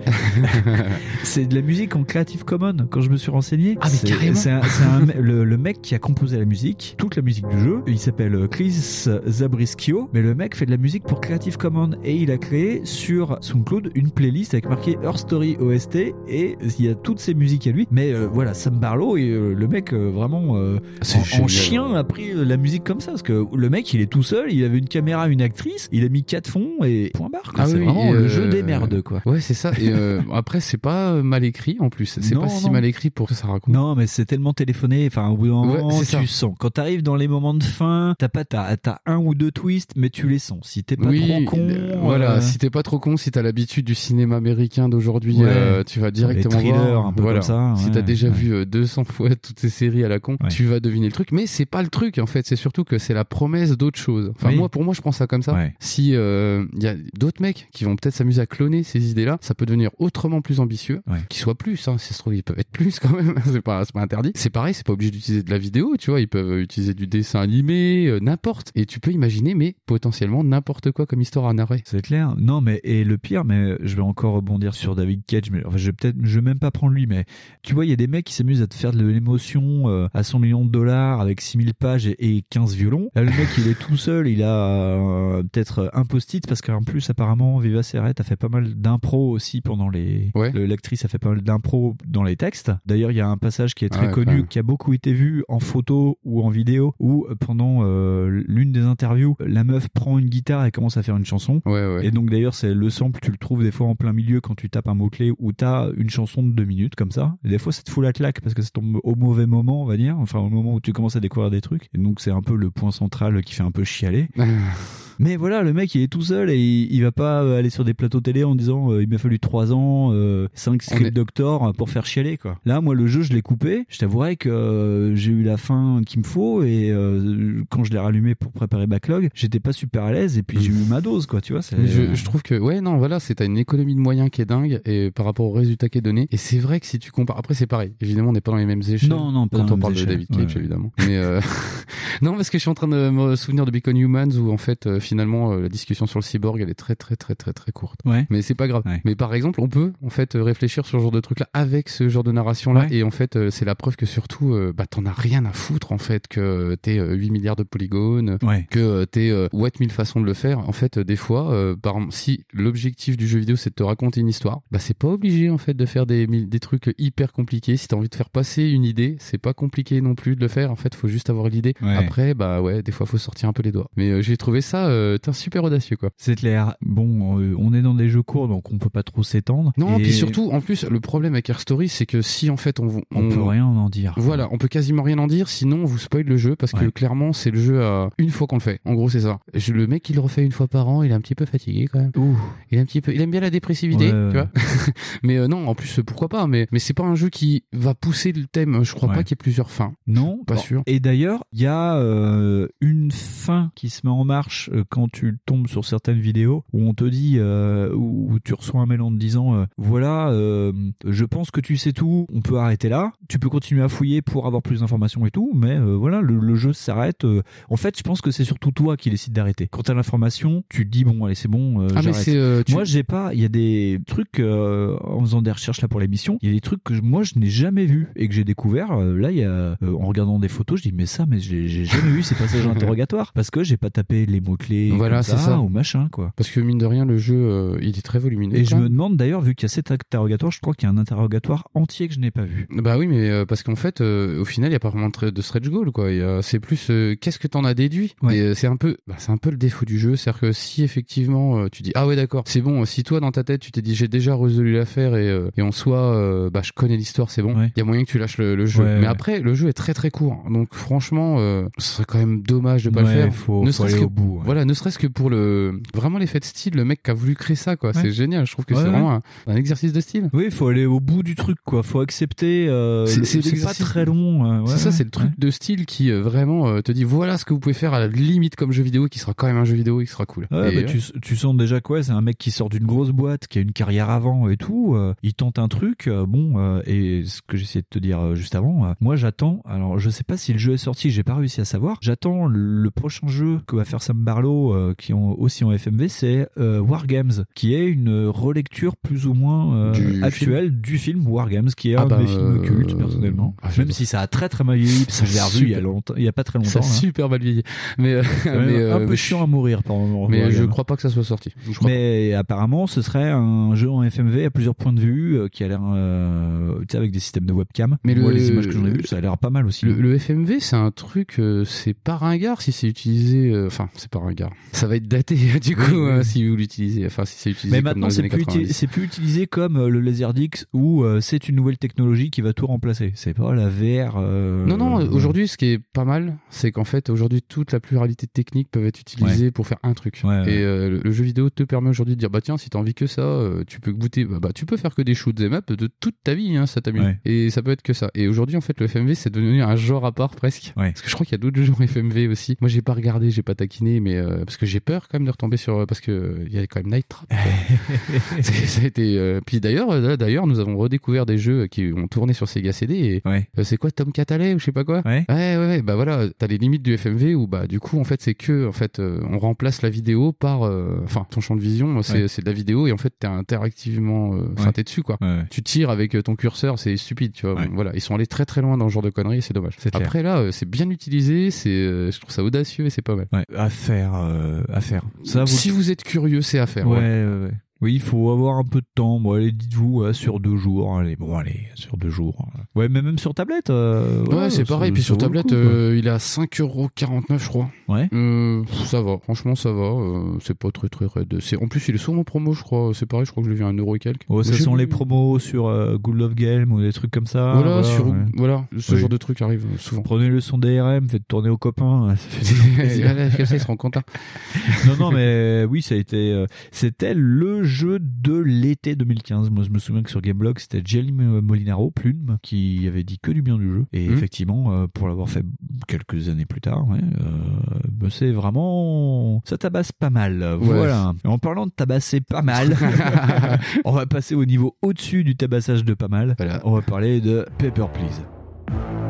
[LAUGHS] c'est de la musique en Creative Commons. Quand je me suis renseigné, Ah, mais carrément. c'est un- c'est un- le, le mec qui a composé la musique, toute la musique du jeu. Il s'appelle Chris Zabriskio, mais le mec fait de la musique pour Creative Commons et il a créé sur SoundCloud une playlist avec marqué Her Story OST et il y a toutes ces musiques à lui. Mais euh, voilà, Sam Barlow et euh, le mec euh, vraiment euh, C'est en, chien a pris euh, la musique comme ça parce que le mec il est tout seul, il avait une caméra, une actrice, il a mis quatre fonds et point barre. Ah c'est oui, vraiment le euh, jeu des merdes quoi. Ouais, c'est ça. Et euh, [LAUGHS] après, c'est pas euh, mal écrit en plus. C'est Non, pas si mal écrit pour que ça raconte. Non, mais c'est tellement téléphoné. Enfin, au bout d'un moment, Ouais, tu ça. sens. Quand t'arrives dans les moments de fin, t'as pas t'as, un ou deux twists, mais tu les sens. Si t'es pas oui, trop con, euh, voilà. euh, Si t'es pas trop con, si t'as l'habitude du cinéma américain d'aujourd'hui, Ouais. euh, tu vas directement Les thrillers, voir. un peu voilà. comme ça, Si t'as déjà vu euh, 200 fois toutes ces séries à la con, tu vas deviner le truc. Mais c'est pas le truc en fait. C'est surtout que c'est la promesse d'autre chose. Enfin Oui. moi, pour moi, je prends ça comme ça. Si il y a d'autres mecs qui vont peut-être s'amuser à cloner ces idées-là, ça peut devenir autrement plus ambitieux, Ouais. Qui soit plus. Hein, si ça se trouve, ils peuvent être plus [LAUGHS] quand même. c'est pas, pas interdit. C'est pareil, c'est pas obligé d'utiliser de la vidéo. Tu vois, ils peuvent utiliser du dessin animé, euh, n'importe. Et tu peux imaginer, mais potentiellement n'importe quoi comme histoire à narrer. C'est clair. Non, mais et le pire, mais je vais encore rebondir sur David Cage. Mais enfin, je vais peut-être, je vais même pas prendre lui, mais tu vois, il y a des mecs qui s'amusent à te faire de l'émotion euh, à 100 millions de dollars avec 6000 pages et, et 15 violons. Là, le mec, il est tout seul. Il a euh, peut-être un post-it parce qu'en plus, apparemment, Viva Serret a fait pas mal d'impro aussi pendant les. Ouais. le- L'actrice a fait pas mal d'impro dans les textes. D'ailleurs, il y a un passage qui est très Ouais, connu, qui a beaucoup été vu en photo ou en vidéo, où euh, pendant euh, l'une des interviews, la meuf prend une guitare et commence à faire une chanson. Ouais, ouais. Et donc d'ailleurs, c'est le sample, tu le trouves des fois en plein milieu quand tu tapes un mot-clé où t'as une chanson de deux minutes comme ça. Et des fois, ça te fout la claque parce que ça tombe au mauvais moment, on va dire. Enfin, au moment où tu commences à découvrir des trucs. Et donc, c'est un peu le point central qui fait un peu chialer. [LAUGHS] Mais voilà, le mec, il est tout seul et il, il va pas euh, aller sur des plateaux télé en disant euh, il m'a fallu 3 ans, euh, 5 On script est- doctor pour faire chialer quoi. Là, moi, le jeu, je l'ai coupé. Je t'avouerai que euh, j'ai eu la fin qu'il me faut et euh, quand je l'ai rallumé pour préparer Backlog, j'étais pas super à l'aise et puis j'ai eu ma dose quoi, tu vois. je, je trouve que ouais non voilà c'est t'as une économie de moyens qui est dingue et par rapport au résultat qui est donné et c'est vrai que si tu compares après c'est pareil évidemment on n'est pas dans les mêmes échelles Non, non, pas quand dans on parle de David. Cage Ouais. évidemment mais euh, [LAUGHS] non parce que je suis en train de me souvenir de Become Humans où en fait finalement euh, la discussion sur le cyborg elle est très très très très très courte. Ouais. mais c'est pas grave. Ouais. mais par exemple on peut en fait euh, réfléchir sur ce genre de truc là avec ce genre de narration là Ouais. et en fait euh, c'est la preuve que surtout bah t'en as rien à foutre en fait que t'es euh, 8 milliards de polygones que t'es what mille façons de le faire. En fait des fois euh, par si l'objectif du jeu vidéo c'est de te raconter une histoire bah c'est pas obligé en fait de faire des trucs hyper compliqués. Si t'as envie de faire passer une idée c'est pas compliqué non plus de le faire. En fait faut juste avoir l'idée. Après bah ouais des fois faut sortir un peu les doigts. Mais euh, j'ai trouvé ça euh, t'es super audacieux quoi C'est clair. Bon, euh, on est dans des jeux courts, donc on peut pas trop s'étendre. non Et puis surtout en plus le problème avec Air Story c'est que si en fait on on, peut rien en dire. Voilà, on peut quasiment rien en dire, sinon on vous spoil le jeu parce que clairement c'est le jeu à une fois qu'on le fait. En gros c'est ça. Je- Le mec il le refait une fois par an, il est un petit peu fatigué quand même. Ouh. Il est un petit peu, il aime bien la dépressivité, Ouais, tu vois. [LAUGHS] mais euh, non, en plus pourquoi pas. Mais mais c'est pas un jeu qui va pousser le thème. Je crois Ouais. pas qu'il y ait plusieurs fins. Non, Pas Bon. sûr. Et d'ailleurs, il y a euh, une fin qui se met en marche quand tu tombes sur certaines vidéos où on te dit, euh, où où tu reçois un mail en te disant, euh, voilà, euh, je pense que tu sais tout, on peut arrêter là. Tu peux continuer à fouiller pour avoir plus d'informations et tout, mais voilà, le, le jeu s'arrête. En fait, je pense que c'est surtout toi qui décides d'arrêter. Quand t'as l'information, tu te dis bon, allez, c'est bon, Ah j'arrête. tu- Moi, j'ai pas. Il y a des trucs en faisant des recherches là pour l'émission. Il y a des trucs que moi je n'ai jamais vu et que j'ai découvert. là, il y a en regardant des photos, je dis mais ça, mais j'ai jamais vu ces passages [LAUGHS] interrogatoires parce que j'ai pas tapé les mots clés. Voilà, c'est ça. ou machin quoi. parce que mine de rien le jeu euh, il est très volumineux. Et je me demande d'ailleurs, vu qu'il y a cet interrogatoire, je crois qu'il y a un interrogatoire entier que je n'ai pas vu. Bah oui, mais euh, parce qu'en fait, euh, au final, il y a pas vraiment de de stretch goal, quoi. C'est plus euh, qu'est-ce que t'en as déduit? Ouais. Euh, c'est un peu, bah, c'est un peu le défaut du jeu, c'est-à-dire que si effectivement tu dis ah ouais d'accord, c'est bon. Si toi dans ta tête tu t'es dit j'ai déjà résolu l'affaire et, euh, et en soi bah je connais l'histoire, c'est bon. Il Ouais. y a moyen que tu lâches le, le jeu. Ouais, mais après, le jeu est très très court, donc franchement, euh, ce serait quand même dommage de pas le faire. faut- ne faut serait-ce aller que au bout, voilà voilà, ne serait-ce que pour le vraiment l'effet de style, le mec qui a voulu créer ça, quoi. Ouais. C'est génial. Je trouve que Ouais, c'est ouais. vraiment un, un exercice de style. Oui, il faut aller au bout du truc, quoi. Faut accepter. euh, C'est- pas très long. euh, c'est ça, c'est le truc de style qui euh, vraiment euh, te dit voilà ce que vous pouvez faire à la limite comme jeu vidéo, qui sera quand même un jeu vidéo et qui sera cool. Et, bah, tu, tu sens déjà quoi C'est un mec qui sort d'une grosse boîte, qui a une carrière avant et tout. il tente un truc. bon, et ce que j'essayais de te dire juste avant, moi j'attends. Alors, je sais pas si le jeu est sorti, j'ai pas réussi à savoir. J'attends le prochain jeu que va faire Sam Barlow, euh, qui ont aussi en FMV, c'est euh, Wargames, qui est une relecture plus ou moins euh, Du actuelle du film Wargames, qui est Ah un bah, de mes films cultes personnellement. ah, Même si ça a très très mal vieilli, parce que je l'ai revu il y a Super. longtemps, il y a pas très longtemps. ça a là. super mal vieilli. Mais, euh, un peu mais chiant à mourir par moment. Mais Wargames. je crois pas que ça soit sorti. Je crois Mais apparemment, ce serait un jeu en FMV à plusieurs points de vue qui a l'air, euh, tu sais, avec des systèmes de webcam. Mais Moi, le- les images que j'en ai vues, ça a l'air pas mal aussi. Le, le FMV, c'est un truc, c'est pas ringard si c'est utilisé. Enfin, c'est pas ringard. Ça va être daté [LAUGHS] du coup Oui, oui. hein, si vous l'utilisez. Enfin, si c'est utilisé Mais maintenant, c'est plus, uti- 90. c'est plus utilisé comme euh, le Laserdix où euh, c'est une nouvelle technologie qui va tout remplacer. C'est pas la VR. euh, Non, non, euh, aujourd'hui, ce qui est pas mal, c'est qu'en fait, aujourd'hui, toute la pluralité de techniques peuvent être utilisées pour faire un truc. Ouais, ouais. Et euh, le- jeu vidéo te permet aujourd'hui de dire, bah tiens, si t'as envie que ça, euh, tu peux goûter, bah, bah, tu peux faire que des shoots et up de toute ta vie, hein, ça t'amuse. Ouais. Et ça peut être que ça. Et aujourd'hui, en fait, le FMV, c'est devenu un genre à part presque. Ouais. Parce que je crois qu'il y a d'autres [LAUGHS] genres FMV aussi. Moi, j'ai pas regardé, j'ai pas taquiné, mais euh, parce que j'ai peur quand même de retomber sur, parce que euh, il y a quand même Night Trap. [LAUGHS] ça a été. euh, Puis d'ailleurs, d'ailleurs, nous avons redécouvert des jeux qui ont tourné sur Sega CD. Et Ouais. euh, c'est quoi Tom Catalet ou je sais pas quoi? Ouais. Ouais, ouais, ouais, bah voilà, t'as les limites du FMV où bah du coup en fait c'est que en fait on remplace la vidéo par, enfin ton champ de vision c'est Ouais. de la vidéo et en fait t'es interactivement, enfin t'es dessus quoi. Tu tires avec ton curseur, c'est stupide, tu vois. Bon, voilà, ils sont allés très très loin dans ce genre de conneries, et c'est dommage. Clair. Après là, c'est bien utilisé, c'est, je trouve ça audacieux et c'est pas mal. Ouais, à faire, euh, à faire. Ça, vous... Si vous êtes curieux, c'est à faire. ouais, ouais. ouais, ouais. Oui, il faut avoir un peu de temps. Bon, allez, dites-vous, ouais, sur deux jours. Allez, bon, allez, sur deux jours. Ouais, mais même sur tablette. euh, Ouais, c'est pareil. Puis sur tablette, coup, euh, il est à 5,49€, je crois. Ouais. Euh, ça va, franchement, ça va. euh, c'est pas très très raide. En plus, il est souvent en promo, je crois. C'est pareil, je crois que je l'ai vu à 1€ et quelques. Oh, ça sont les promos sur Good Love Game ou des trucs comme ça. Voilà, sur, ouais. voilà, ce Oui. genre de truc arrive souvent. Prenez le son DRM, faites tourner aux copains. [LAUGHS] Ça fait [LAUGHS] comme ça, ils seront contents. [LAUGHS] non, non, mais oui, ça a été. c'était le jeu de l'été 2015. Moi, je me souviens que sur Gameblog, c'était Jelly Molinaro, Plume, qui avait dit que du bien du jeu. Et Mhm. effectivement, euh, pour l'avoir fait quelques années plus tard, ouais, euh, bah, c'est vraiment. Ça tabasse pas mal. Voilà. Et en parlant de tabasser pas mal, [LAUGHS] on va passer au niveau au-dessus du tabassage de pas mal. Voilà. On va parler de Paper Please.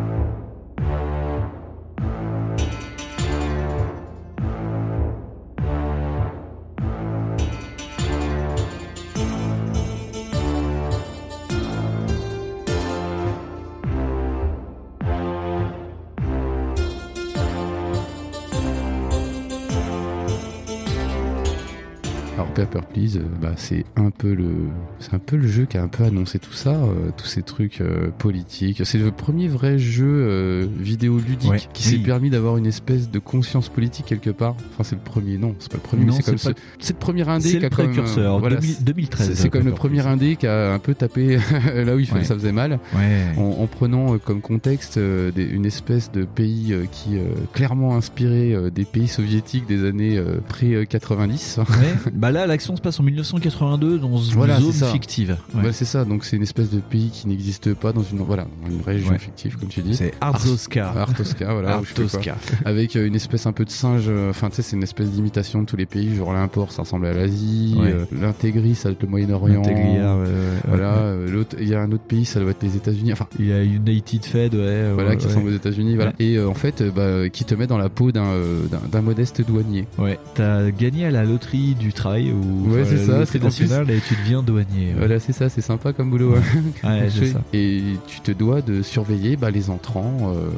Paper Please, euh, bah, c'est un peu le, c'est un peu le jeu qui a un peu annoncé tout ça, euh, tous ces trucs euh, politiques. C'est le premier vrai jeu euh, vidéo ludique Ouais. qui s'est Oui. permis d'avoir une espèce de conscience politique quelque part. Enfin, c'est le premier, non, c'est pas le premier, Non, mais c'est comme c'est ce- pas- c'est le premier indé qui a précurseur, voilà, 2000 c'est- 2013. C'est c'est comme le premier indé qui a un peu tapé [LAUGHS] là où il Ouais. ça faisait mal. Ouais. En, en prenant euh, comme contexte euh, des- une espèce de pays qui clairement inspiré des pays soviétiques des années pré-90. Ouais. [LAUGHS] bah là, l'action se passe en 1982 dans une Voilà, zone fictive. Ouais. Ouais, c'est ça, donc c'est une espèce de pays qui n'existe pas dans une, voilà, région Ouais. fictive, comme tu dis. C'est Arzoska. Artoska, voilà. Artoska. Avec euh, une espèce un peu de singe, euh, enfin tu sais, c'est une espèce d'imitation de tous les pays, genre l'import ça ressemble à l'Asie, Ouais. euh, l'intégris ça doit être le Moyen-Orient. Voilà, euh, l'autre, il y a un autre pays, ça doit être les États-Unis, enfin Il y a United Fed, ouais. voilà, qui ressemble aux États-Unis, voilà. Et en fait, bah, qui te met dans la peau d'un modeste douanier. Ouais, t'as gagné à la loterie du travail ou Ouais, c'est ça, c'est en nationale et tu deviens douanier. ouais. Voilà, c'est ça, c'est sympa comme boulot. hein. Ouais, [LAUGHS] ça. Et tu te dois de surveiller bah, les entrants euh,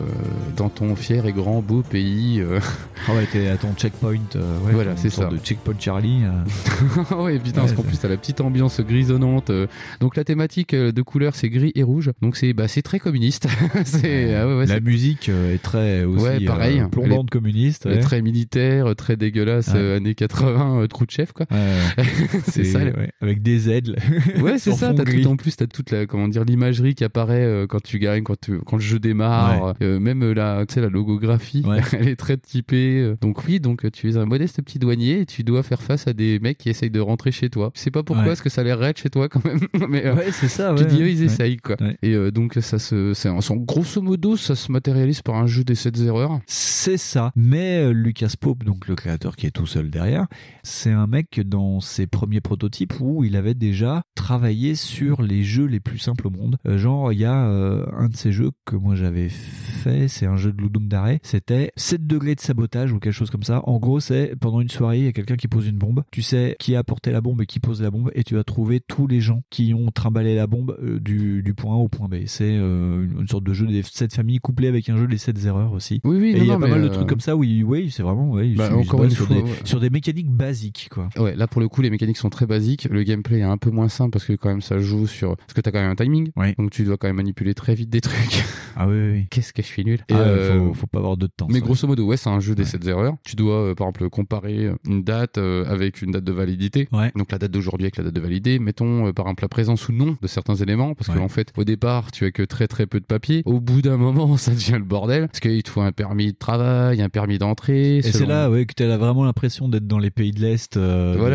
dans ton fier et grand beau pays. euh. [LAUGHS] Ah ouais, t'es à ton checkpoint. euh, ouais, Voilà, c'est ça. De checkpoint Charlie. euh. [LAUGHS] ouais, putain, Ouais, parce qu'en plus t'as la petite ambiance grisonnante. euh. Donc la thématique euh, de couleur c'est gris et rouge. Donc c'est bah, c'est très communiste. c'est ah ouais, ouais, la musique est très aussi Ouais, pareil. euh, plombante communiste. Très militaire, très dégueulasse, Ouais. euh, années 80, euh, trou de chef quoi. Ouais, ouais. [LAUGHS] c'est ça. ouais, avec des ailes. Ouais, c'est ça. gris. tout en plus, t'as toute la comment dire l'imagerie qui apparaît euh, quand tu gagnes, quand tu quand le jeu démarre. Euh, même euh, la tu sais la logographie, Ouais. [LAUGHS] elle est très typée. Donc oui, donc tu es un modeste petit douanier et tu dois faire face à des mecs qui essayent de rentrer chez toi. Je sais pas pourquoi, parce que ça a l'air raide chez toi quand même. [LAUGHS] Mais euh, Ouais, c'est ça. tu dis ils essayent quoi. Et euh, donc ça se, c'est grosso modo, ça se matérialise par un jeu des 7 erreurs. C'est ça. Mais euh, Lucas Pope, donc le créateur qui est tout seul derrière, c'est un mec dans ses premiers prototypes où il avait déjà travaillé sur les jeux les plus simples au monde. Euh, genre, il y a euh, un de ces jeux que moi j'avais fait, c'est un jeu de Ludum Dare, c'était 7 degrés de sabotage ou quelque chose comme ça. En gros, c'est pendant une soirée, il y a quelqu'un qui pose une bombe. Tu sais qui a apporté la bombe et qui pose la bombe et tu vas trouver tous les gens qui ont trimballé la bombe euh, du, du point A au point B. C'est une, sorte de jeu des 7 familles couplé avec un jeu des 7 erreurs aussi. Oui, oui, Et il y a non, pas mal de trucs comme ça où il, oui, c'est vraiment, ouais, il Bah, sur, des, sur des mécaniques basiques, quoi. Ouais, là pour le coup les mécaniques sont très basiques, le gameplay est un peu moins simple parce que quand même ça joue sur parce que t'as quand même un timing, Ouais. donc tu dois quand même manipuler très vite des trucs. [LAUGHS] Ah oui, oui, oui. Qu'est-ce que je suis nul. Ah, euh, faut, faut pas avoir de temps. mais ça. grosso modo, ouais, c'est un jeu des Ouais. 7 erreurs. Tu dois, euh, par exemple, comparer une date euh, avec une date de validité. Ouais. Donc la date d'aujourd'hui avec la date de validité. Mettons, par exemple, la présence ou non de certains éléments. Parce Ouais. qu'en fait, au départ, tu as que très très peu de papier. Au bout d'un moment, [LAUGHS] ça devient le bordel. Parce qu'il te faut un permis de travail, un permis d'entrée. Et c'est là, ouais, que t'as vraiment l'impression d'être dans les pays de l'Est.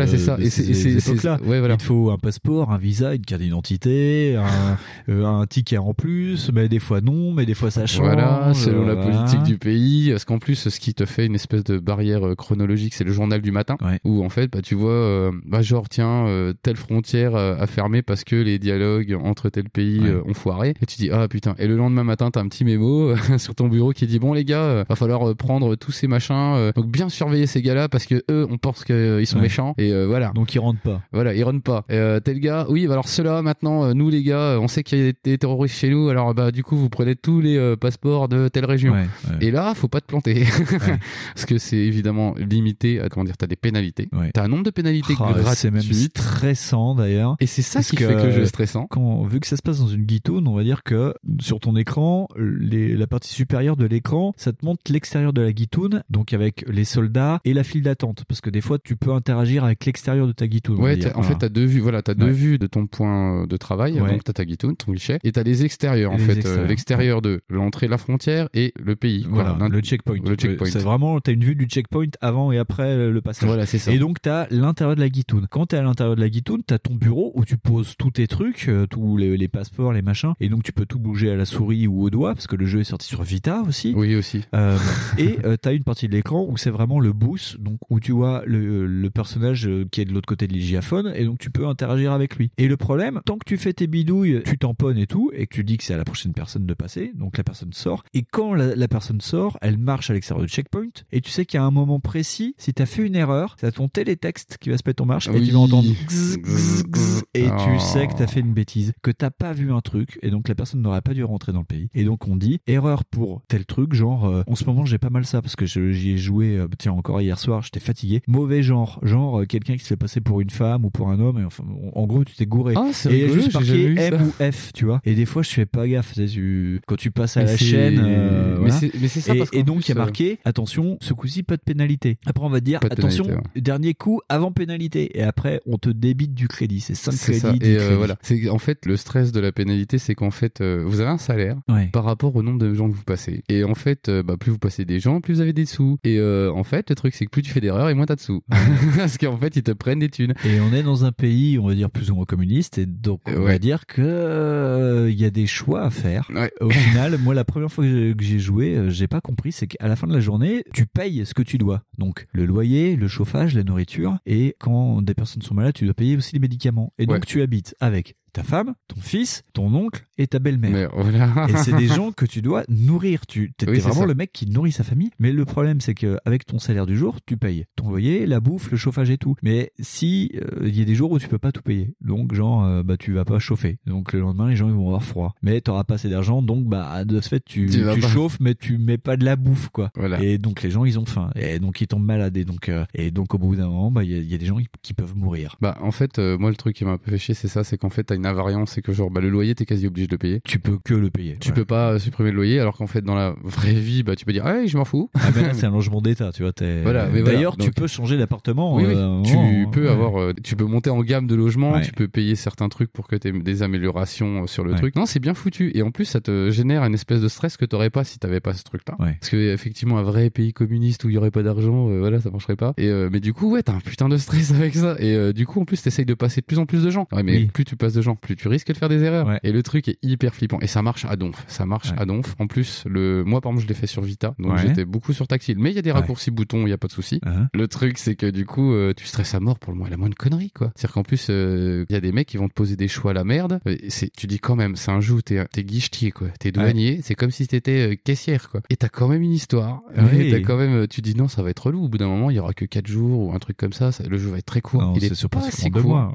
Voilà, c'est ça. de Et c'est- ces- c'est- ces c'est- époques-là. ouais, voilà. Il te faut un passeport, un visa, une carte d'identité, un, [SIGHS] euh, un ticket en plus, mais des fois non, mais des fois ça change. Voilà, selon la voilà. politique du pays. Parce qu'en plus, ce qui te fait une espèce de barrière euh, chronologique, c'est le journal du matin? Ouais. Où en fait, bah, tu vois, euh, bah, genre, tiens, euh, telle frontière euh, a fermé parce que les dialogues entre tel pays Ouais. euh, ont foiré. Et tu dis, ah putain. Et le lendemain matin, t'as un petit mémo euh, [LAUGHS] sur ton bureau qui dit, bon les gars, euh, va falloir euh, prendre tous ces machins. euh, donc bien surveiller ces gars-là parce que eux, on pense qu'ils sont méchants. Et euh, voilà. Donc ils rentrent pas. Voilà, ils runnent pas. Euh, tel gars, oui, bah alors ceux-là, maintenant, euh, nous les gars, on sait qu'il y a des terroristes chez nous, alors bah du coup, vous prenez tous les euh, passeports de telle région. Ouais, ouais. Et là, faut pas te planter. [LAUGHS] Parce que c'est évidemment limité à, comment dire, t'as des pénalités. T'as un nombre de pénalités Ah, gratuites. c'est même stressant d'ailleurs. Et c'est ça Parce qui fait que le jeu est stressant. Quand, vu que ça se passe dans une guitoune, on va dire que sur ton écran, les, la partie supérieure de l'écran, ça te montre l'extérieur de la guitoune, donc avec les soldats et la file d'attente. Parce que des fois, tu peux interagir avec l'extérieur de ta guitoune. Ouais, en fait, Voilà. t'as deux vues. Voilà, t'as deux Ouais. vues de ton point de travail. Ouais. Donc t'as ta guitoune, ton guichet, et t'as les extérieurs Et en les fait, euh, l'extérieur de l'entrée, la frontière et le pays. Voilà, le checkpoint. Le checkpoint. C'est vraiment, t'as une vue du checkpoint avant et après euh, le passage. Voilà, c'est ça. Et donc, t'as l'intérieur de la guitoune. Quand t'es à l'intérieur de la guitoune, t'as ton bureau où tu poses tous tes trucs, euh, tous les, les passeports, les machins. Et donc, tu peux tout bouger à la souris ou au doigt, parce que le jeu est sorti sur Vita aussi. Oui, aussi. Euh, et euh, t'as une partie de l'écran où c'est vraiment le boost, donc où tu vois le, le personnage euh, qui est de l'autre côté de l'hygiaphone, et donc tu peux interagir avec lui. Et le problème, tant que tu fais tes bidouilles, tu tamponnes et tout, et que tu dis que c'est à la prochaine personne de passer, donc la personne sort. Et quand la, la personne sort, elle marche à l'extérieur du checkpoint, et tu sais qu'à un moment précis, si t'as fait une erreur, c'est ton télétexte qui va se mettre en marche, et tu vas entendre gzz, gzz, gzz, et tu Oh. sais que t'as fait une bêtise, que t'as pas vu un truc, et donc la personne n'aurait pas dû rentrer dans le pays. Et donc on dit erreur pour tel truc, genre euh, en ce moment j'ai pas mal ça parce que j'y ai joué, euh, tiens encore hier soir, j'étais fatigué. Mauvais genre, genre euh, quelqu'un qui se fait passer pour une femme ou pour un homme, et enfin en gros tu t'es gouré. Ah, c'est et il y a rigolo, juste marqué M ou F, tu vois. Et des fois je fais pas gaffe, tu sais, tu- quand tu passes à Mais la chaîne. euh, mais voilà. c'est- ça, Et, parce qu'en et donc il y a euh, marqué attention, ce coup-ci pas de pénalité. Après on va te dire attention, pénalité, dernier coup avant pénalité. Et après on te débite du crédit, c'est 5 C'est crédits. ça. 10 Et euh, voilà. C'est en fait le stress de la pénalité, c'est qu'en fait euh, vous avez un salaire Ouais. par rapport au nombre de gens que vous passez. Et en fait, euh, bah, plus vous passez des gens, plus vous avez des sous. Et euh, en fait, le truc c'est que plus tu fais d'erreurs et moins t'as de sous. [LAUGHS] Parce qu'en fait, ils te prennent des thunes. Et on est dans un pays, on va dire plus ou moins communiste, et donc on va dire que euh, il y a des choix à faire. Ouais. Au final, moi, la première fois que j'ai- joué, euh, j'ai pas compris, c'est qu'à la fin de la journée, tu payes ce que tu dois. Donc le loyer, le chauffage, la nourriture, et quand des personnes sont malades, tu dois payer aussi les médicaments. Et donc Ouais. tu habites avec ta femme, ton fils, ton oncle et ta belle-mère. Voilà. Et c'est des gens que tu dois nourrir. Tu Oui, c'est vraiment le mec qui nourrit sa famille. Mais le problème, c'est que avec ton salaire du jour, tu payes ton loyer, la bouffe, le chauffage et tout. Mais si euh, il y a des jours où tu peux pas tout payer, donc genre euh, bah tu vas pas chauffer. Donc le lendemain, les gens ils vont avoir froid. Mais t'auras pas assez d'argent, donc bah de ce fait tu, chauffes, mais tu mets pas de la bouffe quoi. Voilà. Et donc les gens ils ont faim et donc ils tombent malades et donc euh, et donc au bout d'un moment bah il y, a- il y a des gens qui- qui peuvent mourir. Bah en fait, euh, moi le truc qui m'a un peu fait chier, c'est ça, c'est qu'en fait t'as une invariant, c'est que genre bah, le loyer t'es quasi obligé de le payer. Tu peux que le payer. Tu peux pas euh, supprimer le loyer, alors qu'en fait dans la vraie vie, bah tu peux dire ah je m'en fous. Ah ben là, [LAUGHS] c'est un logement d'État, tu vois. t'es- Voilà, mais voilà, D'ailleurs, tu peux changer d'appartement. Oui, oui. euh, tu vraiment, peux ouais. avoir, euh, tu peux monter en gamme de logement, Ouais. tu peux payer certains trucs pour que tu aies des améliorations sur le truc. Non, c'est bien foutu. Et en plus, ça te génère une espèce de stress que t'aurais pas si t'avais pas ce truc-là. Parce que effectivement, un vrai pays communiste où il y aurait pas d'argent, voilà, ça marcherait pas. Et mais du coup, ouais, t'as un putain de stress [LAUGHS] avec ça. Et du coup, en plus, t'essayes de passer de plus en plus de gens. Ouais, mais Oui. plus tu passes de gens, plus tu risques de faire des erreurs. Ouais. Et le truc est hyper flippant. Et ça marche à donf. Ça marche Ouais. à donf. En plus, le moi, par exemple, je l'ai fait sur Vita, donc Ouais. j'étais beaucoup sur tactile. Mais il y a des raccourcis boutons, il y a pas de souci. Hein Le truc, c'est que du coup, euh, tu stresses à mort pour le moins, la moindre connerie, quoi. C'est-à-dire qu'en plus, euh, il y a des mecs qui vont te poser des choix à la merde. Et c'est, tu dis quand même, c'est un jeu t'es, t'es guichetier, quoi. T'es douanier. C'est comme si t'étais euh, caissière, quoi. Et t'as quand même une histoire. Oui. Et t'as quand même, euh, tu dis non, ça va être relou. Au bout d'un moment, il y aura que 4 jours ou un truc comme ça. ça- le jeu va être très court. Non, il est pas si court. mois.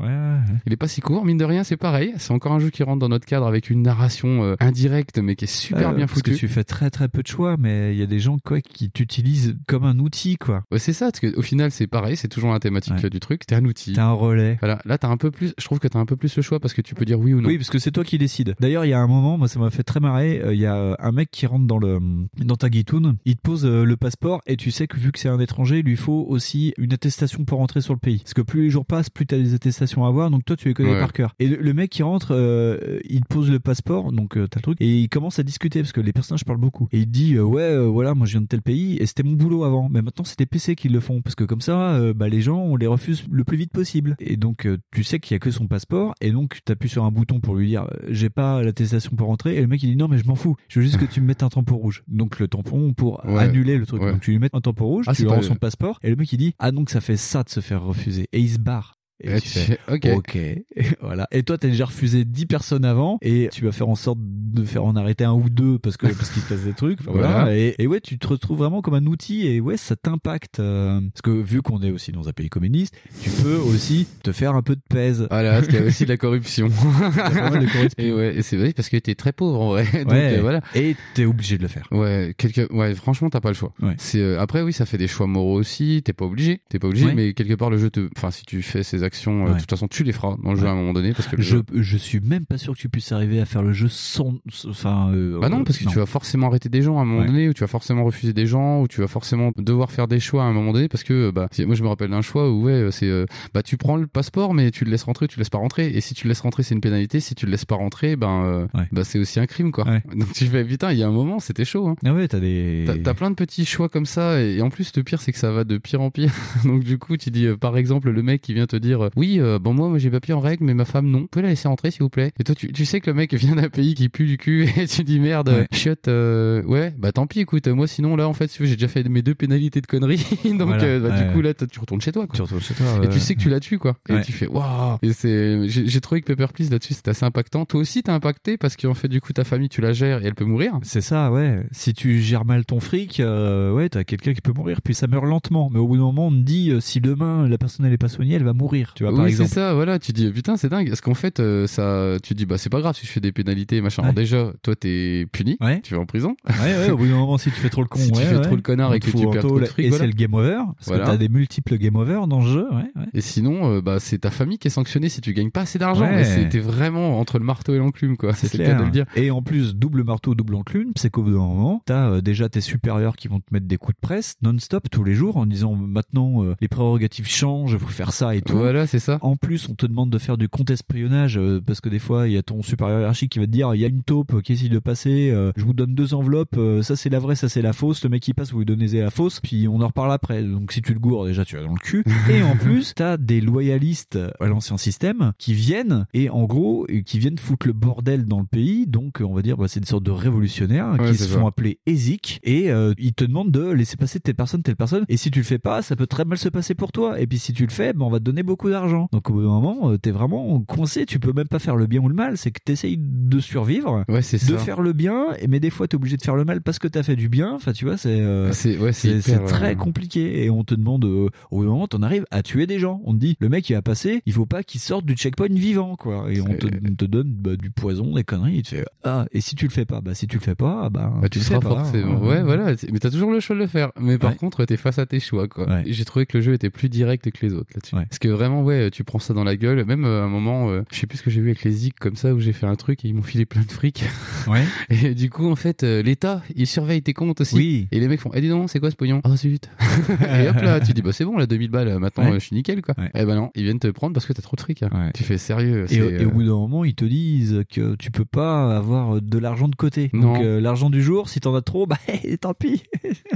Il est pas si court, mine de rien, c'est pareil. C'est encore un jeu qui rentre dans notre cadre avec une narration euh, indirecte, mais qui est super Euh, bien parce foutue. que tu fais très très peu de choix, mais il y a des gens quoi qui t'utilisent comme un outil, quoi. Ouais, c'est ça, parce qu'au final, c'est pareil, c'est toujours la thématique Ouais. euh, du truc. T'es un outil. T'as un relais. Voilà, là t'as un peu plus, je trouve que t'as un peu plus le choix parce que tu peux dire oui ou non. Oui, parce que c'est toi qui décides. D'ailleurs, il y a un moment, moi, ça m'a fait très marrer. euh, Il y a un mec qui rentre dans le dans ta guitoune, il te pose le passeport et tu sais que vu que c'est un étranger, il lui faut aussi une attestation pour rentrer sur le pays. Parce que plus les jours passent, plus t'as des attestations à avoir, donc toi tu les connais Ouais. par cœur. Et le, le mec qui rentre, euh, il pose le passeport, donc euh, t'as le truc, et il commence à discuter parce que les personnages parlent beaucoup. Et il dit euh, ouais, euh, voilà, moi je viens de tel pays et c'était mon boulot avant, mais maintenant c'est des PC qui le font parce que comme ça, bah les gens on les refuse le plus vite possible. Et donc tu sais qu'il y a que son passeport et donc tu appuies sur un bouton pour lui dire j'ai pas l'attestation pour rentrer et le mec il dit non mais je m'en fous, je veux juste que tu me mettes un tampon rouge. Donc le tampon pour Ouais. annuler le truc. Ouais. Donc tu lui mets un tampon rouge, Ah, tu lui rends le- son passeport et le mec il dit ah donc ça fait ça de se faire refuser et il se barre. Et Et tu fais, ok. ok, Et voilà. Et toi, t'as déjà refusé 10 personnes avant, et tu vas faire en sorte de faire en arrêter un ou deux parce que parce qu'il se passe des trucs. Enfin, voilà. Voilà. Et, et ouais, tu te retrouves vraiment comme un outil, et ouais, ça t'impacte euh, parce que vu qu'on est aussi dans un pays communiste, tu peux aussi te faire un peu de pèse. Voilà, parce qu'il y a aussi de la corruption. [LAUGHS] pas mal de [LAUGHS] corruption. et ouais, c'est vrai parce que t'es très pauvre en vrai. Donc Ouais. euh, voilà. Et t'es obligé de le faire. Ouais, quelque... ouais, franchement, t'as pas le choix. Ouais. C'est euh, après oui, ça fait des choix moraux aussi. T'es pas obligé, t'es pas obligé, Ouais. mais quelque part le jeu te, enfin si tu fais ces actions, euh, Ouais. de toute façon tu les feras dans le jeu Ouais. à un moment donné parce que Je, jeu- je suis même pas sûr que tu puisses arriver à faire le jeu sans. Enfin. euh, Bah non, parce que tu vas forcément arrêter des gens à un moment Ouais. donné, ou tu vas forcément refuser des gens, ou tu vas forcément devoir faire des choix à un moment donné, parce que bah, moi je me rappelle d'un choix où ouais, c'est euh, bah tu prends le passeport, mais tu le laisses rentrer, tu le laisses pas rentrer, et si tu le laisses rentrer, c'est une pénalité, si tu le laisses pas rentrer, ben euh, bah c'est aussi un crime quoi. [LAUGHS] Donc tu fais putain, il y a un moment, c'était chaud. Hein. Ah ouais, t'as des. T'as- plein de petits choix comme ça, et, et en plus le pire c'est que ça va de pire en pire. [LAUGHS] Donc du coup tu dis par exemple le mec qui vient te dire oui euh, bon moi, moi j'ai papier en règle, mais ma femme non, vous pouvez la laisser rentrer s'il vous plaît? Et toi tu, tu sais que le mec vient d'un pays qui pue du cul, [LAUGHS] et tu dis merde, Ouais. chiotte, euh, ouais bah tant pis écoute, moi sinon là en fait si tu veux, j'ai déjà fait mes deux pénalités de conneries, [LAUGHS] donc Voilà, euh, bah, du coup là tu retournes chez toi. Quoi. Tu retournes chez toi. Et tu sais que tu l'as tué quoi. Et tu fais waouh. Et c'est j'ai trouvé que Pepper Please là-dessus c'était assez impactant. Toi aussi t'es impacté parce qu'en fait du coup ta famille tu la gères et elle peut mourir. C'est ça, ouais. Si tu gères mal ton fric, euh, ouais, t'as quelqu'un qui peut mourir, puis ça meurt lentement. Mais au bout d'un moment, on te dit, si demain la personne elle est pas soignée, elle va mourir. Tu vois, par oui, c'est ça, voilà. Tu dis, putain, c'est dingue. Parce qu'en fait, euh, ça, tu dis, bah, c'est pas grave si je fais des pénalités, machin. Alors, déjà, toi, t'es puni. Ouais. Tu vas en prison. Ouais, ouais, au bout d'un moment, si tu fais trop le [LAUGHS] con, Si tu ouais, fais ouais. trop le connard On et que tu perds trop de fric, Et voilà. c'est le game over. Parce Voilà. que t'as des multiples game over dans le jeu, ouais. ouais. Et sinon, euh, bah, c'est ta famille qui est sanctionnée si tu gagnes pas assez d'argent. Ouais. Et c'était vraiment entre le marteau et l'enclume, quoi. C'est le cas de le dire. Et en plus, double marteau, double enclume, c'est qu'au bout d'un moment, t'as euh, déjà tes supérieurs qui vont te mettre des coups de presse non-stop tous les jours en disant maintenant les prérogatives changent, faut faire ça et tout. Voilà, c'est ça. En plus, on te demande de faire du contre-espionnage euh, parce que des fois, il y a ton supérieur hiérarchique qui va te dire il y a une taupe qui essaye de passer, euh, je vous donne deux enveloppes, euh, ça c'est la vraie, ça c'est la fausse. Le mec qui passe, vous lui donnez la fausse, puis on en reparle après. Donc si tu le gourres, déjà tu vas dans le cul. [LAUGHS] et en plus, t'as des loyalistes à l'ancien système qui viennent et en gros, et qui viennent foutre le bordel dans le pays. Donc on va dire, bah, c'est une sorte de révolutionnaires Ouais, qui se ça. font appeler ESIC et euh, ils te demandent de laisser passer telle personne, telle personne. Et si tu le fais pas, ça peut très mal se passer pour toi. Et puis si tu le fais, ben, on va te donner beaucoup d'argent. Donc au bout d'un moment, euh, t'es vraiment coincé. Tu peux même pas faire le bien ou le mal. C'est que t'essayes de survivre, Ouais, c'est de ça. faire le bien. Mais des fois, t'es obligé de faire le mal parce que t'as fait du bien. Enfin, tu vois, c'est euh, C'est, ouais, c'est c'est hyper, c'est très euh, compliqué. Et on te demande, euh, au bout d'un moment, t'en arrives à tuer des gens. On te dit, le mec il va passer, il faut pas qu'il sorte du checkpoint vivant, quoi. Et on te, on te donne bah, du poison, des conneries. Et tu fais, ah, et si tu le fais pas, bah si tu le fais pas, bah, Bah, tu le seras pas. forcément. hein. Ouais, voilà. Mais t'as toujours le choix de le faire. Mais par Ouais. contre, t'es face à tes choix, quoi. J'ai trouvé que le jeu était plus direct que les autres là-dessus. Ouais. Parce que vraiment, vraiment, ouais, tu prends ça dans la gueule. Même euh, à un moment, euh, je sais plus ce que j'ai vu avec les Zik comme ça, où j'ai fait un truc et ils m'ont filé plein de fric. [LAUGHS] Ouais. Et du coup, en fait, euh, l'État, il surveille tes comptes aussi. Oui. Et les mecs font, eh dis donc, c'est quoi ce pognon? Oh zut. [LAUGHS] et hop là, tu dis, bah c'est bon, là, 2000 balles, maintenant, Ouais. euh, je suis nickel, quoi. Ouais. Eh ben non, ils viennent te prendre parce que t'as trop de fric. hein. Ouais. Tu fais sérieux. Et, et au euh, bout d'un moment, ils te disent que tu peux pas avoir de l'argent de côté. Non. Donc euh, l'argent du jour, si t'en as trop, [LAUGHS] bah tant pis.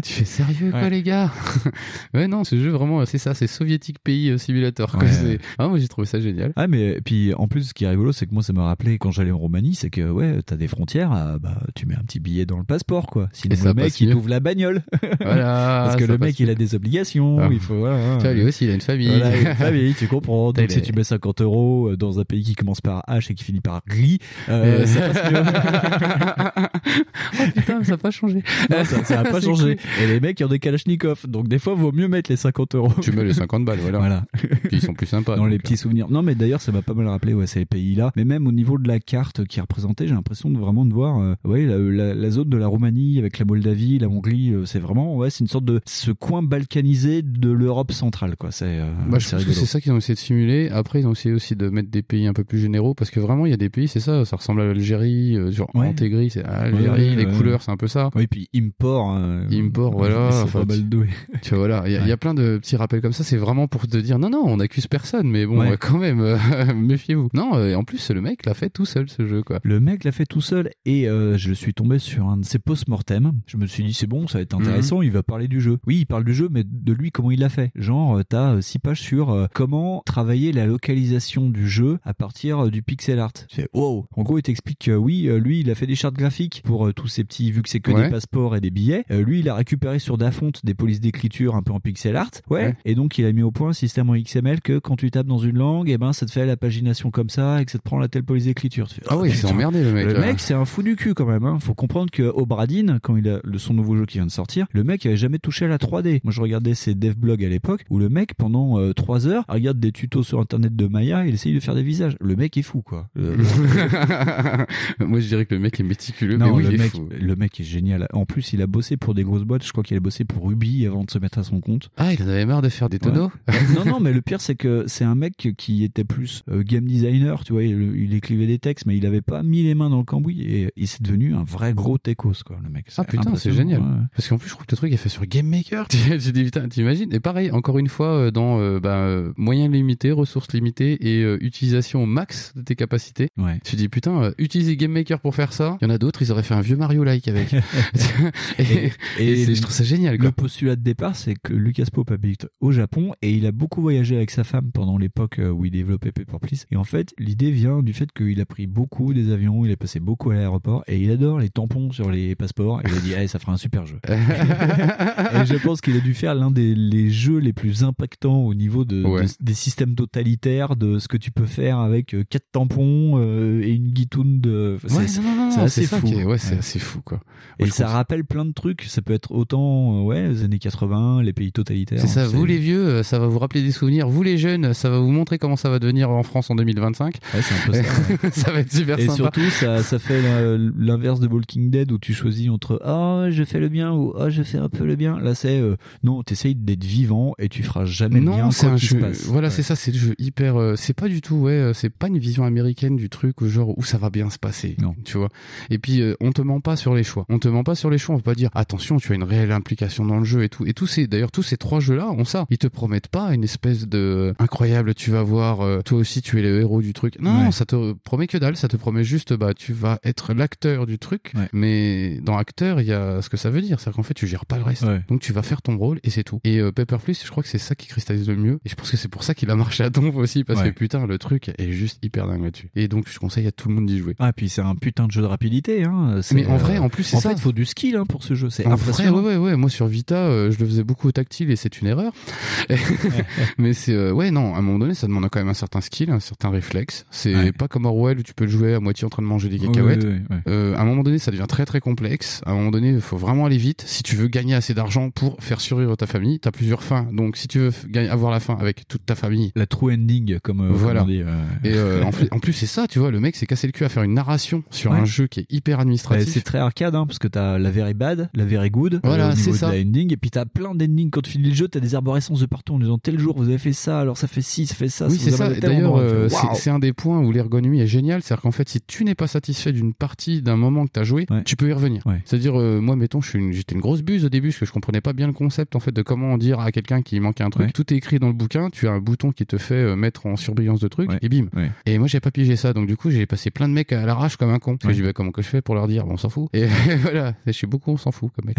Tu fais sérieux, quoi, les gars Ouais, non, ce jeu, vraiment, c'est ça, c'est soviétique pays euh, simulator. Quoi. C'est- Ah, moi, j'ai trouvé ça génial. Ah mais puis en plus ce qui est rigolo c'est que moi ça m'a rappelé quand j'allais en Roumanie c'est que ouais t'as des frontières ah, bah tu mets un petit billet dans le passeport quoi sinon le mec il t'ouvre la bagnole [LAUGHS] Voilà. parce que le mec il a des obligations Ah. il faut voilà Tu vois, lui aussi, il a une famille. Voilà, une [LAUGHS] famille, tu comprends. Donc, si tu mets 50 euros euh, dans un pays qui commence par H et qui finit par RI, euh, ça passe [LAUGHS] mieux. oh putain, ça n'a pas changé. Non, ça, ça a pas changé. cool. Et les mecs, ils ont des Kalachnikov. Donc, des fois, vaut mieux mettre les 50 euros. Tu mets les 50 balles, voilà. Voilà. Puis ils sont plus sympas. Dans donc, les euh, petits souvenirs. Non, mais d'ailleurs, ça m'a pas mal rappelé, ouais, ces pays-là. Mais même au niveau de la carte qui est représentée, j'ai l'impression de vraiment de voir, euh, ouais, la, la- la zone de la Roumanie avec la Moldavie, la Hongrie, euh, c'est vraiment, ouais, c'est une sorte de ce coin balkanisé de l'Europe centrale, quoi. C'est, euh, Bah, je c'est pense que c'est ça qu'ils ont essayé de simuler. Après, ils ont essayé aussi de mettre des pays un peu plus généraux parce que vraiment, il y a des pays, c'est ça, ça ressemble à l'Algérie, euh, genre Ouais. C'est Ouais, les couleurs, c'est un peu ça. Oui, puis import. euh, Import, voilà. Enfin, pas mal doués. [LAUGHS] Tu vois, voilà, il y, a- il y a plein de petits rappels comme ça. C'est vraiment pour te dire, non, non, on accuse personne, mais bon, Ouais. euh, quand même, euh, [LAUGHS] méfiez-vous. Non, euh, et en plus, le mec l'a fait tout seul, ce jeu, quoi. Le mec l'a fait tout seul et euh, je suis tombé sur un de ses post-mortem. Je me suis dit c'est bon, ça va être intéressant, il va parler du jeu. Oui, il parle du jeu, mais de lui comment il l'a fait. Genre, t'as euh, six pages sur comment travailler la localisation du jeu à partir du pixel art. Tu fais wow. En gros, il t'explique que oui, lui, il a fait des chartes graphiques pour tous ces petits, vu que c'est que Ouais. des passeports et des billets. Lui, il a récupéré sur Dafonte des polices d'écriture un peu en pixel art. Ouais. Ouais. Et donc, il a mis au point un système en XML que quand tu tapes dans une langue, et ben, ça te fait la pagination comme ça et que ça te prend la telle police d'écriture. Tu fais, Ah oui, c'est putain. emmerdé, le mec. Le mec, c'est un fou du cul quand même. Hein. Faut comprendre que Obradine, quand il a le, son nouveau jeu qui vient de sortir, le mec avait jamais touché à la 3D. Moi, je regardais ses devblogs à l'époque où le mec, pendant euh, 3 heures, regarde des tutos sur internet de Maya, il essaye de faire des visages. Le mec est fou, quoi. Euh, [LAUGHS] [LAUGHS] Moi, je dirais que le mec est méticuleux, non, mais oui, le il est mec, fou. le mec est génial. En plus, il a bossé pour des grosses boîtes. Je crois qu'il a bossé pour Ruby avant de se mettre à son compte. Ah, il en avait marre de faire des tonneaux Ouais. [LAUGHS] non, non, mais le pire, c'est que c'est un mec qui était plus euh, game designer, tu vois, il, il écrivait des textes, mais il avait pas mis les mains dans le cambouis et il s'est devenu un vrai gros techos, quoi, le mec. Ah putain, c'est génial. ouais. Parce qu'en plus, je crois que le truc est fait sur Game Maker. [LAUGHS] t'imagines? Et pareil, encore une fois, euh, dans euh, bah, moyens limités, ressources limitées et euh, utilisation au max de tes capacités. Ouais. Tu dis, putain, euh, utiliser Game Maker pour faire ça. Il y en a d'autres, ils auraient fait un vieux Mario-like avec. [LAUGHS] [LAUGHS] et, et c'est- je trouve ça génial, quoi. Le postulat de départ, c'est que Lucas Pope habite au Japon et il a beaucoup voyagé avec sa femme pendant l'époque euh, où il développait Paper Please. Et en fait, l'idée vient du fait qu'il a pris beaucoup des avions, il a passé beaucoup à l'aéroport et il adore les tampons sur les passeports. Et il a dit, [LAUGHS] ça fera un super jeu. [LAUGHS] et je pense qu'il a dû faire l'un des les jeux les plus impactants au niveau de, Ouais. de- des systèmes totalitaires, de ce que tu peux faire avec euh, quatre tampons euh, et une guitoune de. Enfin, Ouais, c'est- assez fou. est- ouais, c'est Ouais. assez fou, quoi. Et Moi, ça rappelle plein de trucs. Ça peut être autant, ouais, les années 80, les pays totalitaires. C'est ça, hein, vous les vieux, ça va vous rappeler des souvenirs. Vous les jeunes, ça va vous montrer comment ça va devenir en France en 2025. Ouais, c'est un peu ça. [LAUGHS] ça va être super Et sympa. surtout, ça, ça fait l'inverse de Walking Dead où tu choisis entre ah je fais le bien ou ah je fais un peu le bien. Là, c'est euh, non, t'essayes d'être vivant et tu feras jamais le bien. non, c'est un se jeu. passe. Voilà, Ouais. c'est ça, c'est le jeu hyper. euh, c'est pas du tout, ouais, euh, c'est pas une vision américaine du truc genre où ça va bien se passer. Non. Tu vois. Et puis euh, on te ment pas sur les choix. On te ment pas sur les choix. On va pas dire attention, tu as une réelle implication dans le jeu et tout. Et tous ces, d'ailleurs, tous ces trois jeux-là ont ça. Ils te promettent pas une espèce de incroyable. Tu vas voir, euh, toi aussi, tu es le héros du truc. Non, Ouais. ça te promet que dalle. Ça te promet juste, bah, tu vas être l'acteur du truc. Ouais. Mais dans acteur, il y a ce que ça veut dire. C'est-à-dire qu'en fait, tu gères pas le reste. Ouais. Donc tu vas faire ton rôle et c'est tout. Et euh, Paper Please, je crois que c'est ça qui cristallise le mieux. Et je pense que c'est pour ça qu'il a marché à tombe [LAUGHS] aussi parce que putain, le truc est juste hyper dingue là-dessus. Et donc je conseille à tout le monde d'y jouer. Ah, puis c'est un putain de jeu de rapidité. Hein. Mais en vrai, euh, en plus, c'est en ça. fait, il faut du skill hein, pour ce jeu. C'est En vrai, impressionnant. ouais, ouais, ouais. Moi, sur Vita, euh, je le faisais beaucoup au tactile et c'est une erreur. [LAUGHS] [LAUGHS] Mais c'est, euh, ouais, non, à un moment donné, ça demande quand même un certain skill, un certain réflexe. C'est Ouais. pas comme Orwell où tu peux le jouer à moitié en train de manger des cacahuètes. ouais, ouais, ouais. Euh, à un moment donné, ça devient très très complexe. À un moment donné, il faut vraiment aller vite. Si tu veux gagner assez d'argent pour faire survivre ta famille, t'as plusieurs fins. Donc, si tu veux avoir la fin avec toute ta famille, La true ending, comme euh, Voilà. dit, et euh, en, [LAUGHS] plus, en plus, c'est ça, tu vois, le mec s'est cassé le cul à faire une narration sur un jeu qui est hyper administratif. c'est très arcade hein, parce que t'as la very bad, la very good Voilà, euh, c'est de ça. la ending et puis t'as plein d'endings quand tu finis le jeu t'as des arborescences de partout en disant tel jour vous avez fait ça alors ça fait ci, ça fait ça. Oui, c'est ça. D'ailleurs, endroit. euh, c'est un des points où l'ergonomie est géniale. C'est-à-dire qu'en fait, si tu n'es pas satisfait d'une partie, d'un moment que tu as joué, tu peux y revenir. Ouais. C'est-à-dire, euh, moi, mettons, une- j'étais une grosse buse au début parce que je comprenais pas bien le concept en fait de comment dire à quelqu'un qui manquait un truc. Ouais. Tout est écrit dans le bouquin. Tu as un bouton qui te fait euh, mettre en surbrillance de trucs et bim. Et moi, j'ai pas pigé ça. Donc du coup, j'ai passé plein de mecs à l'arrache comme un con. Parce que je dis, bah, comment que je fais pour leur dire, bon, on s'en fout. Et [LAUGHS] voilà, je suis beaucoup, on s'en fout comme mec.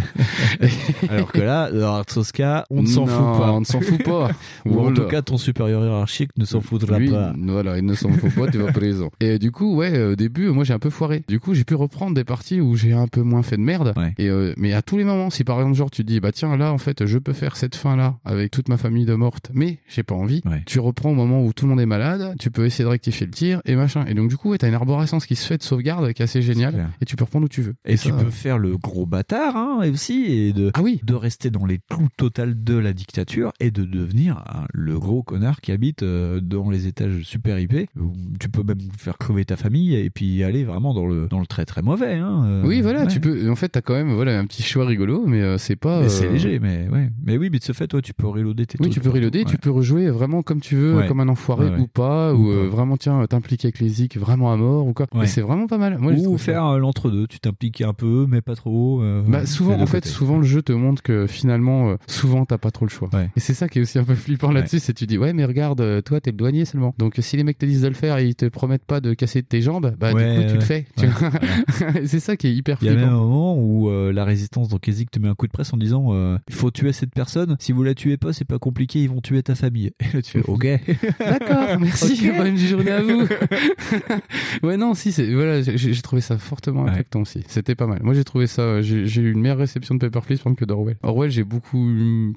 [LAUGHS] Alors que là, dans Artsoska, on ne s'en fout pas. On ne s'en fout pas. [LAUGHS] Ou en tout cas, ton supérieur hiérarchique ne s'en foutra Lui, pas. Voilà, il ne s'en fout pas, tu vas prison. [LAUGHS] Et du coup, ouais, au début, moi j'ai un peu foiré. Du coup, j'ai pu reprendre des parties où j'ai un peu moins fait de merde. Et euh, mais à tous les moments, si par exemple genre tu dis bah tiens là en fait je peux faire cette fin là avec toute ma famille de morte, mais j'ai pas envie. Tu reprends au moment où tout le monde est malade, tu peux essayer de rectifier le tir et machin. Et donc du coup, ouais, t'as une arborescence qui se fait de sauvegarde qui est assez géniale et tu peux reprendre où tu veux. Et, tu ça, peux faire le gros bâtard hein, et aussi et de, ah oui. de rester dans les clous total de la dictature et de devenir hein, le gros connard qui habite euh, dans les étages super IP. Tu peux même faire crever ta famille et puis aller vraiment dans le, dans le très très mauvais. Hein, euh, Oui, voilà, ouais. tu peux. En fait, t'as quand même voilà un petit choix rigolo, mais euh, c'est pas. Mais c'est léger, mais ouais. Mais oui, mais de ce fait, toi, tu peux reloader tes Oui, tu peux reloader, partout, tu peux rejouer vraiment comme tu veux, Ouais. comme un enfoiré Ouais, ouais. ou pas, Ou ou, pas. vraiment tiens t'impliquer avec les zik vraiment à mort ou quoi. Ouais. Et c'est vraiment pas mal. Moi, Ou faire l'entre-deux, tu t'impliques un peu, mais pas trop. euh, Bah, souvent, en fait, souvent le jeu te montre que finalement, souvent t'as pas trop le choix. Et c'est ça qui est aussi un peu flippant là-dessus, c'est tu dis ouais, mais regarde, euh, toi t'es le douanier seulement. Donc euh, si les mecs te disent de le faire et ils te promettent pas de casser tes jambes, bah Ouais, du coup tu le fais. [LAUGHS] c'est ça qui est hyper Il y a flippant. un moment où euh, la résistance dans Kezik te met un coup de presse en disant euh, il faut tuer cette personne. Si vous la tuez pas, c'est pas compliqué, ils vont tuer ta famille. [LAUGHS] Et là, tu fais ok. D'accord, [LAUGHS] merci. Bonne journée à vous. ouais, non, si, c'est voilà, j'ai trouvé ça fortement impactant aussi. C'était pas mal. Moi, j'ai trouvé ça. J'ai eu une meilleure réception de Paper Please que d'Orwell. Orwell, j'ai beaucoup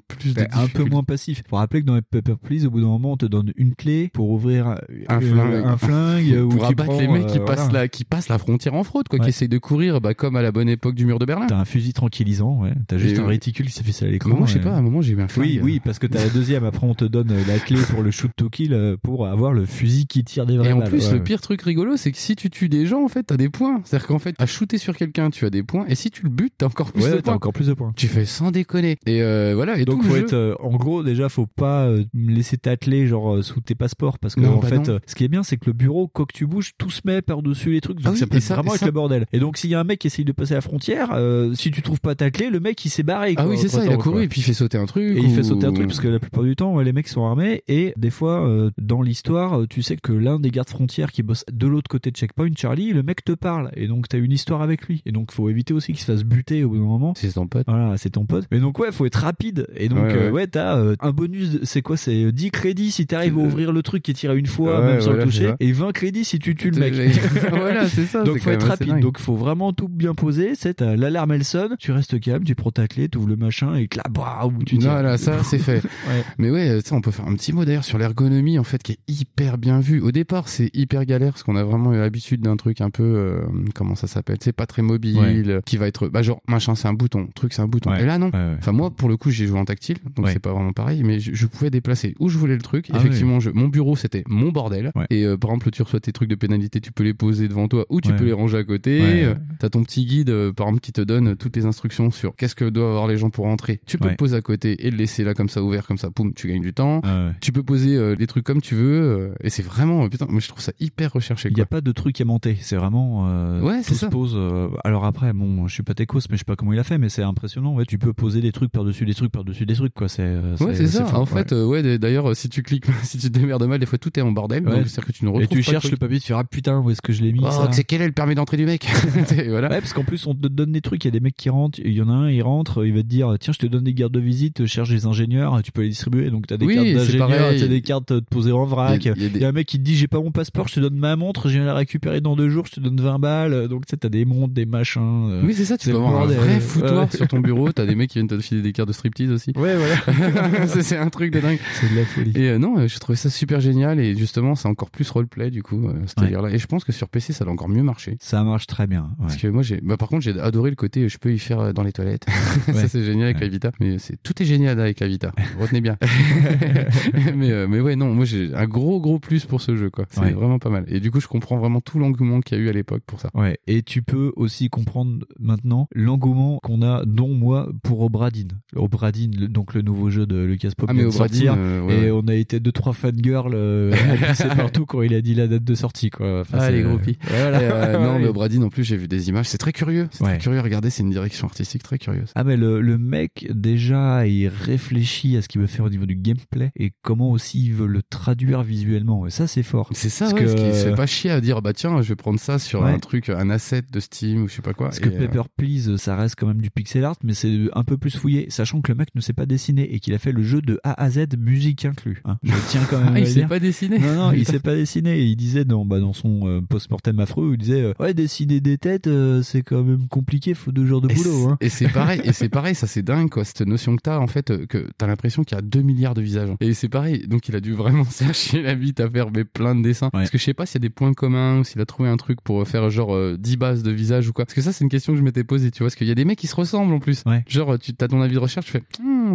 plus de T'es un peu moins passif. Faut rappeler que dans les Paper Please, au bout d'un moment, on te donne une clé pour ouvrir un euh, flingue, un flingue [LAUGHS] ou pour tu abattre prends, les mecs qui euh, passent voilà. la qui passent la frontière en fraude, quoi, Ouais. qui essayent de courir, bah, comme à la bonne époque du mur de Berlin. T'as un fusil tranquillisant, ouais. T'as juste Et, un réticule qui s'est fait ça à l'écran. Mais moi, je sais pas, à un moment, j'ai eu un flingue. Oui, oui, parce que t'as la deuxième. Après, on te donne la clé pour le shoot to kill euh, pour avoir le fusil qui tire des vraies Et en balles. plus, Ouais, le pire truc rigolo, c'est que si tu tues des gens, en fait, t'as des points. C'est-à-dire qu'en fait, à shooter sur quelqu'un, tu as des points, et si tu le butes, t'as encore plus Ouais, de points. encore plus de points. Tu fais sans déconner. Et euh, voilà. Et donc faut jeu- être en gros déjà faut pas euh, laisser t'atteler genre euh, sous tes passeports parce que Non, en bah fait non. euh, ce qui est bien c'est que le bureau quand que tu bouges tout se met par dessus les trucs donc Ah oui, ça peut et être ça- vraiment ça- le bordel et donc s'il y a un mec qui essaye de passer la frontière euh, si tu trouves pas ta clé le mec il s'est barré Ah quoi, oui, c'est ça, il a couru quoi. et puis il fait sauter un truc. et il fait sauter un truc parce que la plupart du temps les mecs sont armés et des fois euh, dans l'histoire euh, tu sais que l'un des gardes frontières qui bosse de l'autre côté de checkpoint Charlie le mec te parle et donc t'as une histoire avec lui et donc faut éviter aussi qu'il se fasse buter au bout d'un moment c'est ton pote voilà c'est ton pote mais donc ouais faut être rapide et donc Ouais, euh, t'as un bonus c'est quoi c'est 10 crédits si t'arrives à ouvrir le truc qui est tiré une fois Ouais, même sans voilà, le c'est toucher et 20 crédits si tu tues le mec [LAUGHS] Voilà, c'est ça, [LAUGHS] donc faut être rapide donc faut vraiment tout bien poser c'est t'as l'alarme elle sonne tu restes calme tu prends ta clé tu ouvres le machin et là où tu tires Voilà, ça c'est fait. [LAUGHS] Ouais. Mais ouais, ça on peut faire un petit mot d'ailleurs sur l'ergonomie en fait qui est hyper bien vue. Au départ, c'est hyper galère parce qu'on a vraiment eu l'habitude d'un truc un peu euh, comment ça s'appelle, c'est pas très mobile, Ouais. euh, qui va être bah genre machin c'est un bouton, truc c'est un bouton. Et là non. Enfin moi pour le coup, j'ai joué en tactile, donc c'est pas vraiment pareil, mais je, je pouvais déplacer où je voulais le truc. Ah Effectivement, je, mon bureau c'était mon bordel Ouais. et euh, par exemple tu reçois tes trucs de pénalité, tu peux les poser devant toi ou tu Ouais. peux les ranger à côté. Ouais, Euh. T'as ton petit guide euh, par exemple qui te donne toutes les instructions sur qu'est-ce que doivent avoir les gens pour entrer. Tu peux le poser à côté et le laisser là comme ça ouvert comme ça, poum, tu gagnes du temps. Ah. Tu peux poser euh, les trucs comme tu veux euh, et c'est vraiment euh, putain, moi je trouve ça hyper recherché. Il n'y a pas de truc à monter, c'est vraiment euh, Ouais, tout se ça. pose. euh, alors après, bon, je suis pas techos, mais je sais pas comment il a fait, mais c'est impressionnant. Ouais, tu peux poser des trucs par dessus des trucs par dessus des trucs, quoi. C'est euh, Ouais, c'est ça. en fait, euh, ouais, d'ailleurs, euh, si tu cliques, [LAUGHS] si tu te démerdes mal, des fois tout est en bordel. Ouais. Donc c'est-à-dire que tu ne retrouves et tu pas cherches le papier, tu fais ah putain, où est-ce que je l'ai mis Oh, ça c'est quel est le permis d'entrée du mec [LAUGHS] voilà. Ouais, parce qu'en plus, on te donne des trucs. Il y a des mecs qui rentrent. Il y en a un, il rentre, il va te dire Tiens, je te donne des cartes de visite, cherche des ingénieurs, tu peux les distribuer. Donc, t'as des Oui, cartes c'est d'ingénieurs, t'as des cartes de poser en vrac. Il y a- il y a des- y a un mec qui te dit J'ai pas mon passeport, je te donne ma montre, je viens la récupérer dans deux jours, je te donne 20 balles. Donc, tu sais, t'as des montres, des machins. euh, Oui, c'est ça, tu peux avoir un vrai foutoir sur ton bureau. T'as des mecs qui viennent te filer des cartes de striptease aussi. Ouais, voilà. [LAUGHS] c'est c'est un truc de dingue. C'est de la folie. Et euh, non, euh, je trouvais ça super génial et justement, c'est encore plus roleplay du coup, euh, c'est-à-dire là. Et je pense que sur PC, ça va encore mieux marcher. Ça marche très bien. ouais. Parce que moi, j'ai, bah, par contre, j'ai adoré le côté, je peux y faire euh, dans les toilettes. [LAUGHS] ça, Ouais. c'est génial avec la Vita. Mais c'est, tout est génial avec la Vita. Retenez bien. [LAUGHS] mais, euh, mais ouais, non, moi, j'ai un gros, gros plus pour ce jeu, quoi. C'est Ouais. vraiment pas mal. Et du coup, je comprends vraiment tout l'engouement qu'il y a eu à l'époque pour ça. Ouais, et tu peux aussi comprendre maintenant l'engouement qu'on a, dont moi, pour Obradin. Obradin, le- donc le nouveau jeu de Lucas Pop Ah, mais vient de Obradin, sortir. euh, ouais, et Et on a été deux trois fangirls euh, [LAUGHS] partout quand il a dit la date de sortie quoi. Enfin, ah, les groupies. Voilà. Et, euh, [LAUGHS] non, mais au Brady non plus, j'ai vu des images. C'est très curieux. C'est Ouais. très curieux. Regardez, c'est une direction artistique très curieuse. Ah mais le, le mec déjà il réfléchit à ce qu'il veut faire au niveau du gameplay et comment aussi il veut le traduire visuellement et ça c'est fort. C'est ça, Parce ouais, parce que- se fait pas chier à dire bah tiens, je vais prendre ça sur Ouais. un truc, un asset de Steam ou je sais pas quoi. Parce que euh, Paper Please, ça reste quand même du pixel art, mais c'est un peu plus fouillé, sachant que le mec ne sait pas dessiner et qu'il a fait le jeu de A à Z, musique inclus. hein. Je tiens quand [LAUGHS] même Ah, il dire. pas dessiner. Non, non, il sait [LAUGHS] pas dessiner. Et il disait dans, bah, dans son euh, post-mortem affreux, il disait euh, Ouais, dessiner des têtes, euh, c'est quand même compliqué, faut deux jours de Et boulot. Hein. Et c'est pareil, et c'est [LAUGHS] pareil, ça c'est dingue quoi, cette notion que t'as en fait, que t'as l'impression qu'il y a 2 milliards de visages. Et c'est pareil, donc il a dû vraiment s'arracher la bite à faire mais, plein de dessins. Parce que je sais pas s'il y a des points communs ou s'il a trouvé un truc pour faire genre euh, 10 bases de visages ou quoi. Parce que ça c'est une question que je m'étais posée, tu vois, parce qu'il y a des mecs qui se ressemblent en plus. Genre tu as ton avis de recherche, tu fais,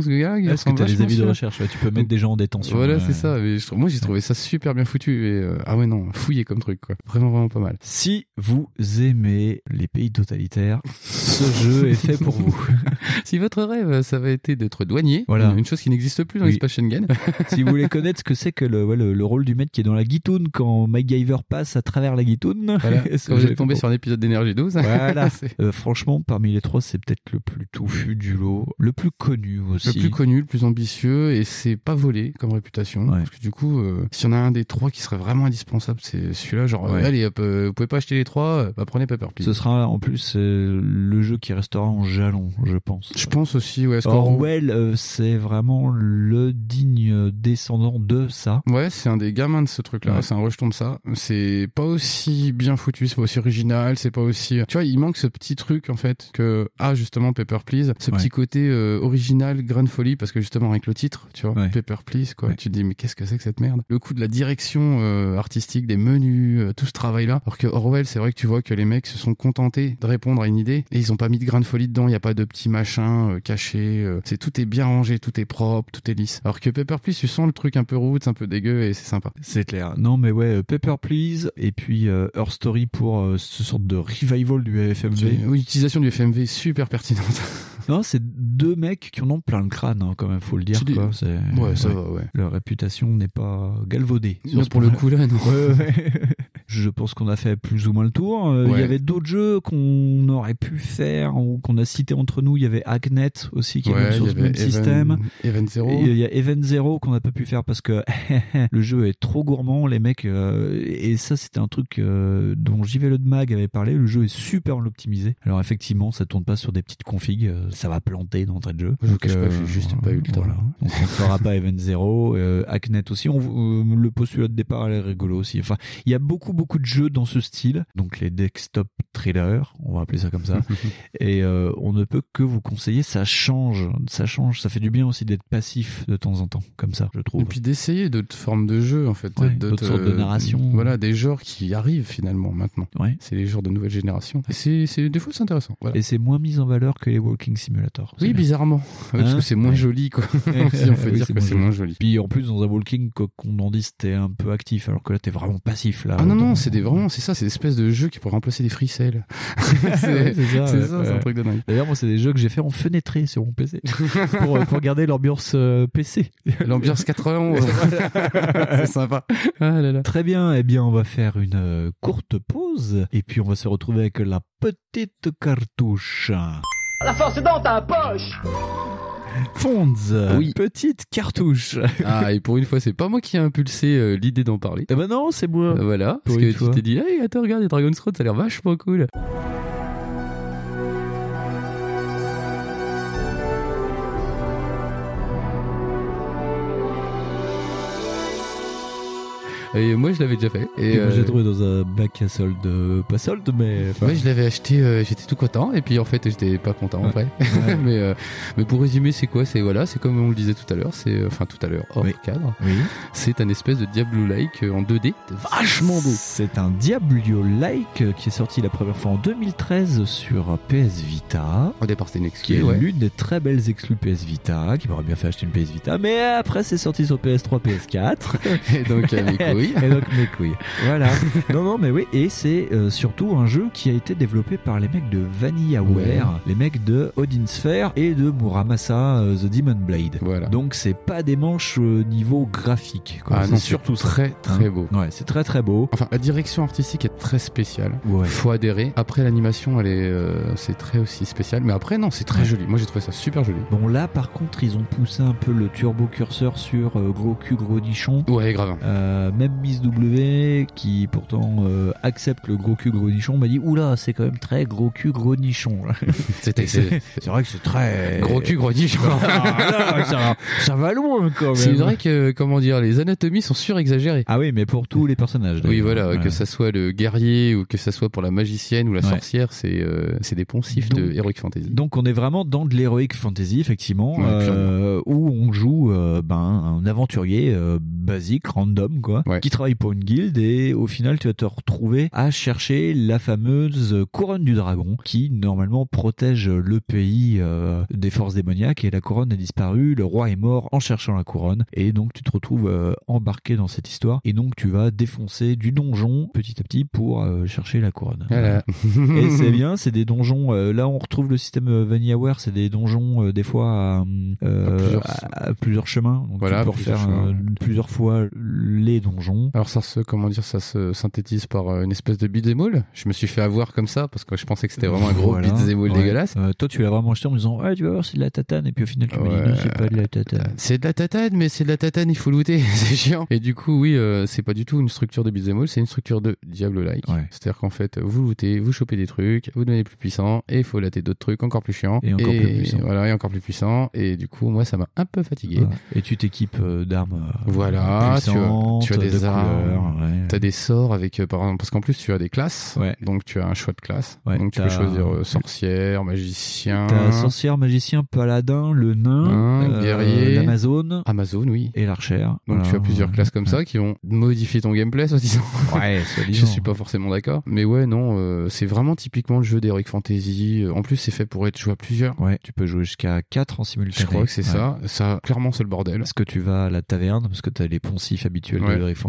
ce gars, il Est-ce que t'as des avis de recherche ouais, Tu peux mettre des gens en détention. Voilà, c'est ça. Mais je trouve- moi j'ai trouvé ça super bien foutu. Et, euh, ah ouais, non, fouillé comme truc quoi. Vraiment, vraiment pas mal. Si vous aimez les pays totalitaires, ce jeu est fait pour vous. [LAUGHS] si votre rêve, ça va été d'être douanier, Voilà. une chose qui n'existe plus dans Oui. l'espace Schengen. [LAUGHS] si vous voulez connaître ce que c'est que le, ouais, le, le rôle du mec qui est dans la guitoune quand MacGyver passe à travers la guitoune. Voilà. [LAUGHS] Quand j'ai tombé sur un épisode d'énergie 12. Voilà. Euh, franchement, parmi les trois, c'est peut-être le plus touffu du lot, le plus connu aussi. Le plus connu, le plus ambitieux, et c'est pas volé comme réputation. Parce que du coup, euh, s'il y en a un des trois qui serait vraiment indispensable, c'est celui-là. Genre, Ouais. allez, hop, euh, vous pouvez pas acheter les trois, euh, bah, prenez Paper Please. Ce sera en plus le jeu qui restera en jalon, je pense. Je pense aussi, ouais. Orwell, euh, c'est vraiment le digne descendant de ça. Ouais, c'est un des gamins de ce truc-là. Ouais. C'est un rejeton de ça. C'est pas aussi bien foutu, c'est pas aussi original, c'est pas aussi. Tu vois, il manque ce petit truc en fait que a justement Paper Please, ce Ouais. petit côté euh, original, grain folie, parce que justement avec le titre, tu vois, Ouais. Paper Please, quoi. Tu te dis mais qu'est-ce que c'est que cette merde? Le coup de la direction euh, artistique, des menus, euh, tout ce travail-là. Alors que Orwell, c'est vrai que tu vois que les mecs se sont contentés de répondre à une idée et ils ont pas mis de grain de folie dedans. Il y a pas de petits machins euh, cachés. euh, c'est tout est bien rangé, tout est propre, tout est lisse. Alors que Paper Please, tu sens le truc un peu roots, un peu dégueu et c'est sympa. C'est clair. Non, mais ouais, Paper Please et puis Her Story pour ce sorte de revival du FMV. Oui, utilisation du FMV super pertinente. [LAUGHS] Non, c'est deux mecs qui en ont plein le crâne, hein, quand même, faut le dire. Quoi. Ouais, ça va, ouais. Leur réputation n'est pas galvaudée. Non, pour le [LAUGHS] coup, là, non. Ouais, ouais. Je pense qu'on a fait plus ou moins le tour. Euh, Il Ouais. y avait d'autres jeux qu'on aurait pu faire ou qu'on a cité entre nous. Il y avait Agnet aussi qui est Ouais, sur ce même Even- système. Event Zero. Il y a Event Zero qu'on n'a pas pu faire parce que [LAUGHS] le jeu est trop gourmand, les mecs. euh, et ça, c'était un truc euh, dont JV Le Mag avait parlé. Le jeu est super optimisé. Alors effectivement, ça tourne pas sur des petites configs. Ça va planter d'entrée de jeu. Je vous cache pas, j'ai juste pas eu le temps. voilà. Donc on ne fera pas Event Zero. Hacknet aussi. On, le postulat de départ elle est rigolo aussi. Enfin, il y a beaucoup beaucoup de jeux dans ce style. Donc les desktop thrillers, on va appeler ça comme ça. [LAUGHS] Et euh, on ne peut que vous conseiller. Ça change, ça change. Ça fait du bien aussi d'être passif de temps en temps, comme ça, je trouve. Et puis d'essayer d'autres formes de jeux, en fait. Ouais, d'autres sortes de euh, narration. Voilà, des genres qui arrivent finalement maintenant. Ouais. C'est les genres de nouvelle génération. Et c'est, des fois, c'est intéressant. Voilà. Et c'est moins mis en valeur que les Walking Simulator. Oui, bizarrement. Ouais, parce Hein que c'est moins Ouais. joli, quoi. [LAUGHS] si on peut Oui, dire que c'est moins joli. Puis en plus, dans un Walking, qu'on en dise, t'es un peu actif, alors que là, t'es vraiment passif. Là, Ah non, Dans- non, c'est des, vraiment, c'est ça, c'est l'espèce de jeu qui pourrait remplacer des free sales. [LAUGHS] [LAUGHS] Ouais, c'est, ça, c'est ouais, ça, c'est ouais. un truc de dingue. D'ailleurs, moi, c'est des jeux que j'ai fait en fenêtré sur mon PC [LAUGHS] pour, euh, pour garder l'ambiance euh, PC. L'ambiance 91. c'est sympa. Ah là là. Très bien, eh bien, on va faire une euh, courte pause et puis on va se retrouver avec la petite cartouche. La force est dans ta poche Fonds, Oui. petite cartouche. [LAUGHS] Ah, et pour une fois, c'est pas moi qui ai impulsé euh, l'idée d'en parler. Eh ben non, c'est moi. Euh, Voilà, Pour parce que tu t'es dit, hey, attends, regarde, les Dragon's Road, ça a l'air vachement cool. Et moi, je l'avais déjà fait. Et, moi, j'ai euh, trouvé dans un bac à solde, euh, pas solde, mais. enfin, Ouais, je l'avais acheté, euh, j'étais tout content, et puis en fait, j'étais pas content en vrai. Ouais. [LAUGHS] mais, euh, mais pour résumer, c'est quoi? C'est voilà, c'est comme on le disait tout à l'heure, c'est euh, enfin tout à l'heure hors Oui. cadre. Oui. C'est un espèce de Diablo-like euh, en 2D, vachement beau. C'est un Diablo-like euh, qui est sorti la première fois en 2013 sur PS Vita. Au départ, c'était une Qui exclue, est ouais. l'une des très belles exclus PS Vita, qui m'aurait bien fait acheter une PS Vita, mais après c'est sorti sur PS3, PS4. [LAUGHS] Et donc, à mes [LAUGHS] couilles. Et donc mes couilles. Voilà. non, non, mais oui. Et c'est euh, surtout un jeu qui a été développé par les mecs de VanillaWare, les mecs de Odin Sphere et de Muramasa euh, The Demon Blade. Voilà. Donc c'est pas des manches euh, niveau graphique. Quoi. Ah c'est non, surtout très très Hein. beau. Ouais, c'est très très beau. Enfin, la direction artistique est très spéciale. Ouais. Faut adhérer. Après, l'animation, elle est, c'est très aussi spécial. Mais après, non, c'est très Ouais. joli. Moi, j'ai trouvé ça super joli. Bon là par contre ils ont poussé un peu le turbo curseur sur gros cul gros nichon. Ouais, grave. Euh, même Miss W qui pourtant euh, accepte le gros cul gros nichon m'a dit oula c'est quand même très gros cul gros nichon. [LAUGHS] C'était c'est c'est vrai que c'est très gros cul, gros niche. Ah, là, ça, va, ça va loin quand même. C'est vrai que, comment dire, les anatomies sont surexagérées. Ah oui mais pour tous les personnages. Oui, voilà, Ouais. que ça soit le guerrier ou que ça soit pour la magicienne ou la Ouais. sorcière, c'est euh, c'est des poncifs de Heroic Fantasy. Donc on est vraiment dans de l'heroic fantasy effectivement, Ouais, euh, où on joue ben, un aventurier basique, random quoi. Qui travaille pour une guilde et au final tu vas te retrouver à chercher la fameuse couronne du dragon qui normalement protège le pays euh, des forces démoniaques et la couronne a disparu, le roi est mort en cherchant la couronne et donc tu te retrouves euh, embarqué dans cette histoire et donc tu vas défoncer du donjon petit à petit pour euh, chercher la couronne. Voilà. Et c'est bien, c'est des donjons. là, on retrouve le système VanillaWare, c'est des donjons des fois à, À plusieurs- à- à plusieurs chemins. Donc Voilà, tu peux plusieurs refaire chemins. plusieurs fois les donjons. Alors ça se comment dire ça se synthétise par euh, une espèce de all. Je me suis fait avoir comme ça parce que je pensais que c'était vraiment un gros Voilà. Ouais. dégueulasse. Euh, toi, tu l'as vraiment acheté en me disant, ouais, tu vas voir, c'est de la tatane. Et puis au final, tu me Ouais. dis, non, c'est pas de la tatane. C'est de la tatane, mais c'est de la tatane, il faut looter, [LAUGHS] c'est chiant. Et du coup, oui, euh, c'est pas du tout une structure de all, c'est une structure de Diablo-like. Ouais. C'est-à-dire qu'en fait, vous lootez, vous chopez des trucs, vous devenez plus puissant, et il faut latter d'autres trucs encore plus chiants. Et encore plus puissants. Voilà, et encore plus puissant. Et du coup, moi, ça m'a un peu fatigué. Voilà. Et tu t'équipes euh, d'armes. euh, Voilà, tu as, tu as des ouais. t'as des sorts avec, euh, par exemple, parce qu'en plus tu as des classes, Ouais. donc tu as un choix de classe, Ouais, donc tu peux t'as- choisir euh, sorcière, magicien, T'as sorcière, magicien, paladin, le nain, euh, guerrier. l'amazone Amazon, oui. et l'archère. Donc tu as plusieurs classes comme ça qui vont modifier ton gameplay, soi-disant. Ouais, [LAUGHS] Je suis pas forcément d'accord, mais ouais, non, euh, c'est vraiment typiquement le jeu d'Heroic Fantasy. En plus, c'est fait pour être joué à plusieurs. Ouais, tu peux jouer jusqu'à 4 en simultané. Je crois que c'est ça. Ça, clairement, c'est le bordel. Parce que tu vas à la taverne, parce que tu as les poncifs habituels de Heroic Fantasy,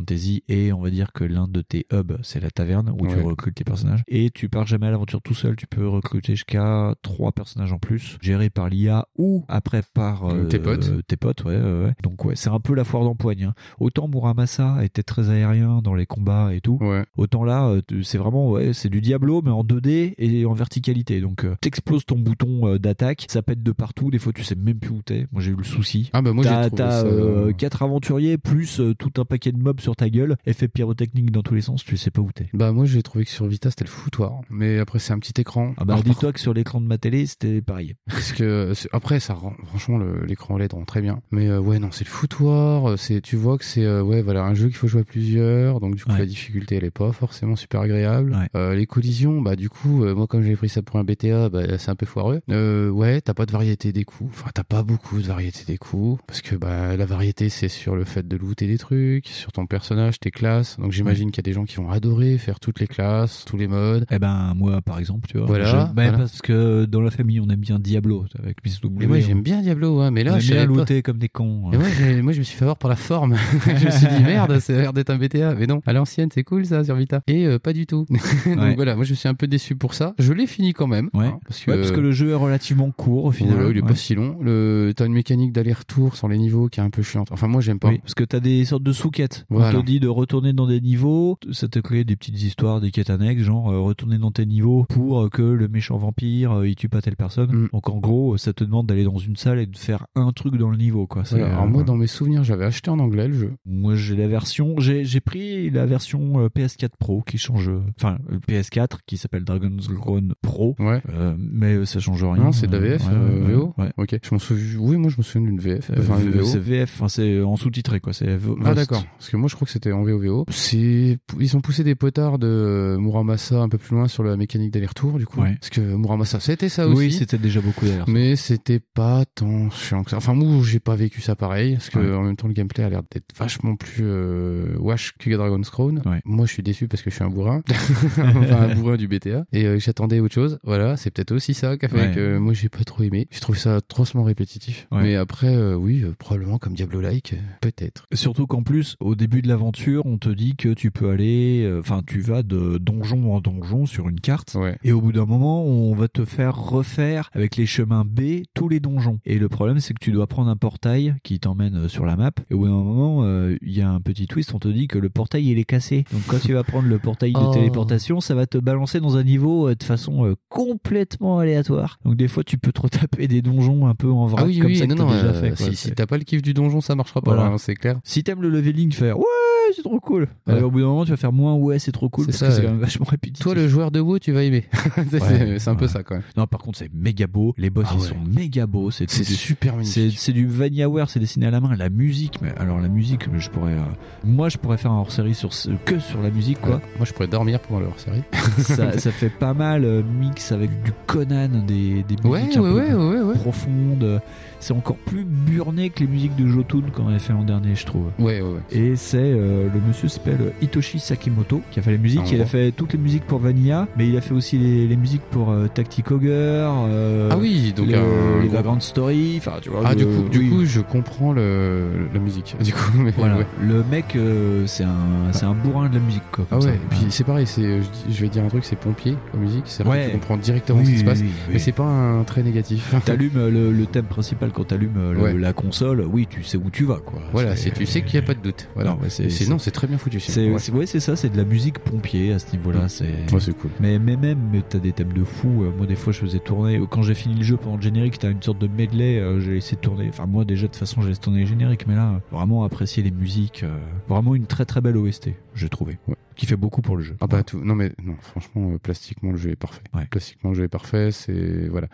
et on va dire que l'un de tes hubs, c'est la taverne, où tu recrutes tes personnages. Et tu pars jamais à l'aventure tout seul, tu peux recruter jusqu'à 3 personnages en plus, gérés par l'IA, ou après par euh, Tes potes. Tes potes, ouais. Donc ouais, c'est un peu la foire d'empoigne. hein. Autant Muramasa était très aérien dans les combats et tout, Ouais. autant là, euh, c'est vraiment, ouais, c'est du Diablo, mais en 2D et en verticalité. Donc euh, t'exploses ton bouton euh, d'attaque, ça pète de partout, des fois tu sais même plus où t'es. Moi j'ai eu le souci. Ah bah moi j'ai trouvé t'as, ça... euh, quatre aventuriers plus euh, tout un paquet de mobs sur ta gueule, effet pyrotechnique dans tous les sens, tu sais pas où t'es. Bah moi j'ai trouvé que sur Vita c'était le foutoir. Mais après c'est un petit écran. Ah bah dis-toi que sur l'écran de ma télé c'était pareil. Parce que après ça rend, franchement l'écran LED rend très bien. Mais euh, ouais non c'est le foutoir. euh, C'est tu vois que c'est euh, ouais voilà un jeu qu'il faut jouer à plusieurs. Donc du coup Ouais. la difficulté elle est pas forcément super agréable. Ouais. Euh, les collisions bah du coup moi comme j'avais pris ça pour un BTA bah c'est un peu foireux. Ouais t'as pas de variété des coups. Enfin t'as pas beaucoup de variété des coups parce que bah la variété c'est sur le fait de looter des trucs, sur ton personnage, tes classes. Donc j'imagine qu'il y a des gens qui vont adorer faire toutes les classes, tous les modes. Eh ben moi par exemple, tu vois. Voilà, je- voilà. parce que dans la famille on aime bien Diablo avec Miss W. Et moi j'aime bien Diablo, hein, mais on là aime je bien looter comme des cons. Et moi, je me suis fait avoir par la forme. [LAUGHS] je me suis dit, merde, ça a l'air d'être un BTA. Mais non, à l'ancienne, c'est cool ça sur Vita. Et euh, pas du tout. [LAUGHS] Donc Ouais. voilà, moi, je suis un peu déçu pour ça. Je l'ai fini quand même. Ouais. hein, parce, que, Ouais, parce que le jeu est relativement court au final. Voilà, il est Ouais. pas si long. Le... T'as une mécanique d'aller-retour sur les niveaux qui est un peu chiante. Enfin, moi, j'aime pas. Oui, parce que t'as des sortes de sous-quêtes. Voilà. Te dit de retourner dans des niveaux, ça te crée des petites histoires, des quêtes annexes, genre euh, retourner dans tes niveaux pour euh, que le méchant vampire euh, il tue pas telle personne. Mm. Donc en gros, ça te demande d'aller dans une salle et de faire un truc dans le niveau, quoi. Alors moi, dans mes souvenirs, j'avais acheté en anglais le jeu. Moi, j'ai la version, j'ai pris la version euh, PS4 Pro qui change, enfin le PS4 qui s'appelle Dragon's Crown Pro, Ouais. mais ça change rien. Non, c'est de la VF, Ouais, VO. Ok. Je souviens. Oui, moi, je me souviens d'une VF. Enfin, VF, c'est en sous-titré quoi. C'est Ah d'accord, parce que moi je crois que c'était en VOVO. C'est ils ont poussé des potards de Muramasa un peu plus loin sur la mécanique d'aller-retour du coup. Ouais. Parce que Muramasa c'était ça aussi. Oui, c'était déjà beaucoup d'ailleurs. mais c'était pas tant chiant que ça. Enfin moi j'ai pas vécu ça pareil parce que Ouais. en même temps le gameplay a l'air d'être vachement plus euh, wash que Dragon's Crown. Ouais. Moi je suis déçu parce que je suis un bourrin, [LAUGHS] enfin un bourrin du BTA et euh, j'attendais autre chose. Voilà, c'est peut-être aussi ça qui a fait que moi j'ai pas trop aimé. J'ai trouvé ça atrocement répétitif. Mais après euh, oui, euh, probablement comme Diablo-like, peut-être. Surtout qu'en plus, au début de de l'aventure, on te dit que tu peux aller, euh, enfin, tu vas de donjon en donjon sur une carte. Et au bout d'un moment, on va te faire refaire avec les chemins B tous les donjons. Et le problème, c'est que tu dois prendre un portail qui t'emmène euh, sur la map. Et au bout d'un moment, euh, il y a un petit twist, on te dit que le portail, il est cassé. Donc quand tu vas prendre le portail de Oh. téléportation, ça va te balancer dans un niveau euh, de façon euh, complètement aléatoire. Donc des fois, tu peux te retaper des donjons un peu en vrac Ah oui, comme oui, ça que non, t'as non, déjà euh, fait. quoi. si, si C'est- t'as pas le kiff du donjon, ça marchera pas, Voilà. hein, c'est clair. Si t'aimes le leveling, tu fais ouais, c'est trop cool. Ouais. Et au bout d'un moment, tu vas faire moins ouais, c'est trop cool C'est parce ça, que c'est quand même vachement répétitif. Toi, le joueur de WoW, tu vas aimer. [LAUGHS] c'est Ouais, un peu ça quand même. Non, par contre, c'est méga beau. Les boss, Ah ils ouais. sont méga beaux. C'est du- super magnifique. c'est du Vanillaware, c'est dessiné à la main. La musique, mais alors la musique, je pourrais, euh, moi, je pourrais faire un hors-série sur ce- que sur la musique, quoi. Moi, je pourrais dormir pendant leur série. ça, [LAUGHS] ça fait pas mal euh, mix avec du Conan, des, des musiques un ouais, peu ouais, ouais, ouais. profondes. C'est encore plus burné que les musiques de Jotun qu'on avait fait l'an dernier, je trouve. Ouais, ouais, ouais. Et c'est euh, le monsieur s'appelle Hitoshi Sakimoto qui a fait les musiques. Ah, il a fait toutes les musiques pour Vanilla, mais il a fait aussi les, les musiques pour euh, Tactic Ogre. euh, Ah oui, donc les Vagrant Story. Enfin, tu vois. Ah, du coup, du oui. coup, je comprends le, la musique. [LAUGHS] Du coup, mais Voilà. ouais. Le mec, euh, c'est un, c'est un bourrin de la musique, quoi. Ah ouais, ça. et puis c'est pareil, c'est, je, dis- je vais dire un truc, c'est pompier comme musique, c'est vrai Ouais. que tu comprends directement Oui, ce qui se passe, oui, mais c'est pas un trait négatif. T'allumes euh, le, le thème principal quand t'allumes euh, le- Ouais. la console, oui, tu sais où tu vas, quoi. Voilà, c'est, tu sais qu'il n'y a pas de doute. Voilà. Non, c'est- non, c'est très bien foutu. C'est ouais. ouais, ça, c'est de la musique pompier à ce niveau-là. Mm. C'est Ouais, c'est cool. mais, mais même, t'as des thèmes de fou. Euh, Moi, des fois, je faisais tourner. Quand j'ai fini le jeu pendant le générique, t'as une sorte de medley. euh, j'ai de tourner. Enfin, moi, déjà, de toute façon, j'ai laissé tourner les génériques. Mais là, euh, vraiment apprécier les musiques. euh, vraiment une très très belle OST, j'ai trouvé. Ouais. Qui fait beaucoup pour le jeu. Ah bah tout, non mais non, franchement, euh, plastiquement le jeu est parfait. Ouais. Plastiquement le jeu est parfait, c'est voilà.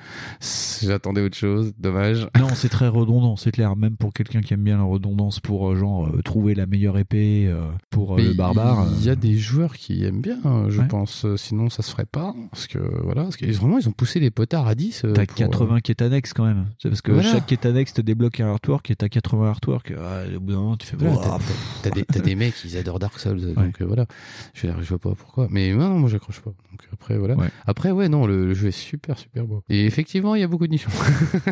J'attendais autre chose, dommage. [LAUGHS] Non, c'est très redondant, c'est clair. Même pour quelqu'un qui aime bien la redondance, pour euh, genre euh, trouver la meilleure épée pour le barbare. Il y a des joueurs qui aiment bien, je Ouais. pense. Sinon, ça se ferait pas. Parce que voilà, parce que vraiment, ils ont poussé les potards à 10. euh, T'as pour, 80 quêtes annexes quand même. C'est parce que Voilà. chaque quête annexe te débloque un artwork et t'as 80 artworks. Ah, au bout d'un moment, tu fais. Voilà, t'as- des, des mecs, ils adorent Dark Souls, donc voilà. Je, je vois pas pourquoi. Mais non, non, moi j'accroche pas. Donc après, voilà. Ouais. Après, ouais, non, le, le jeu est super, super beau. Et effectivement, il y a beaucoup de nichons. [LAUGHS]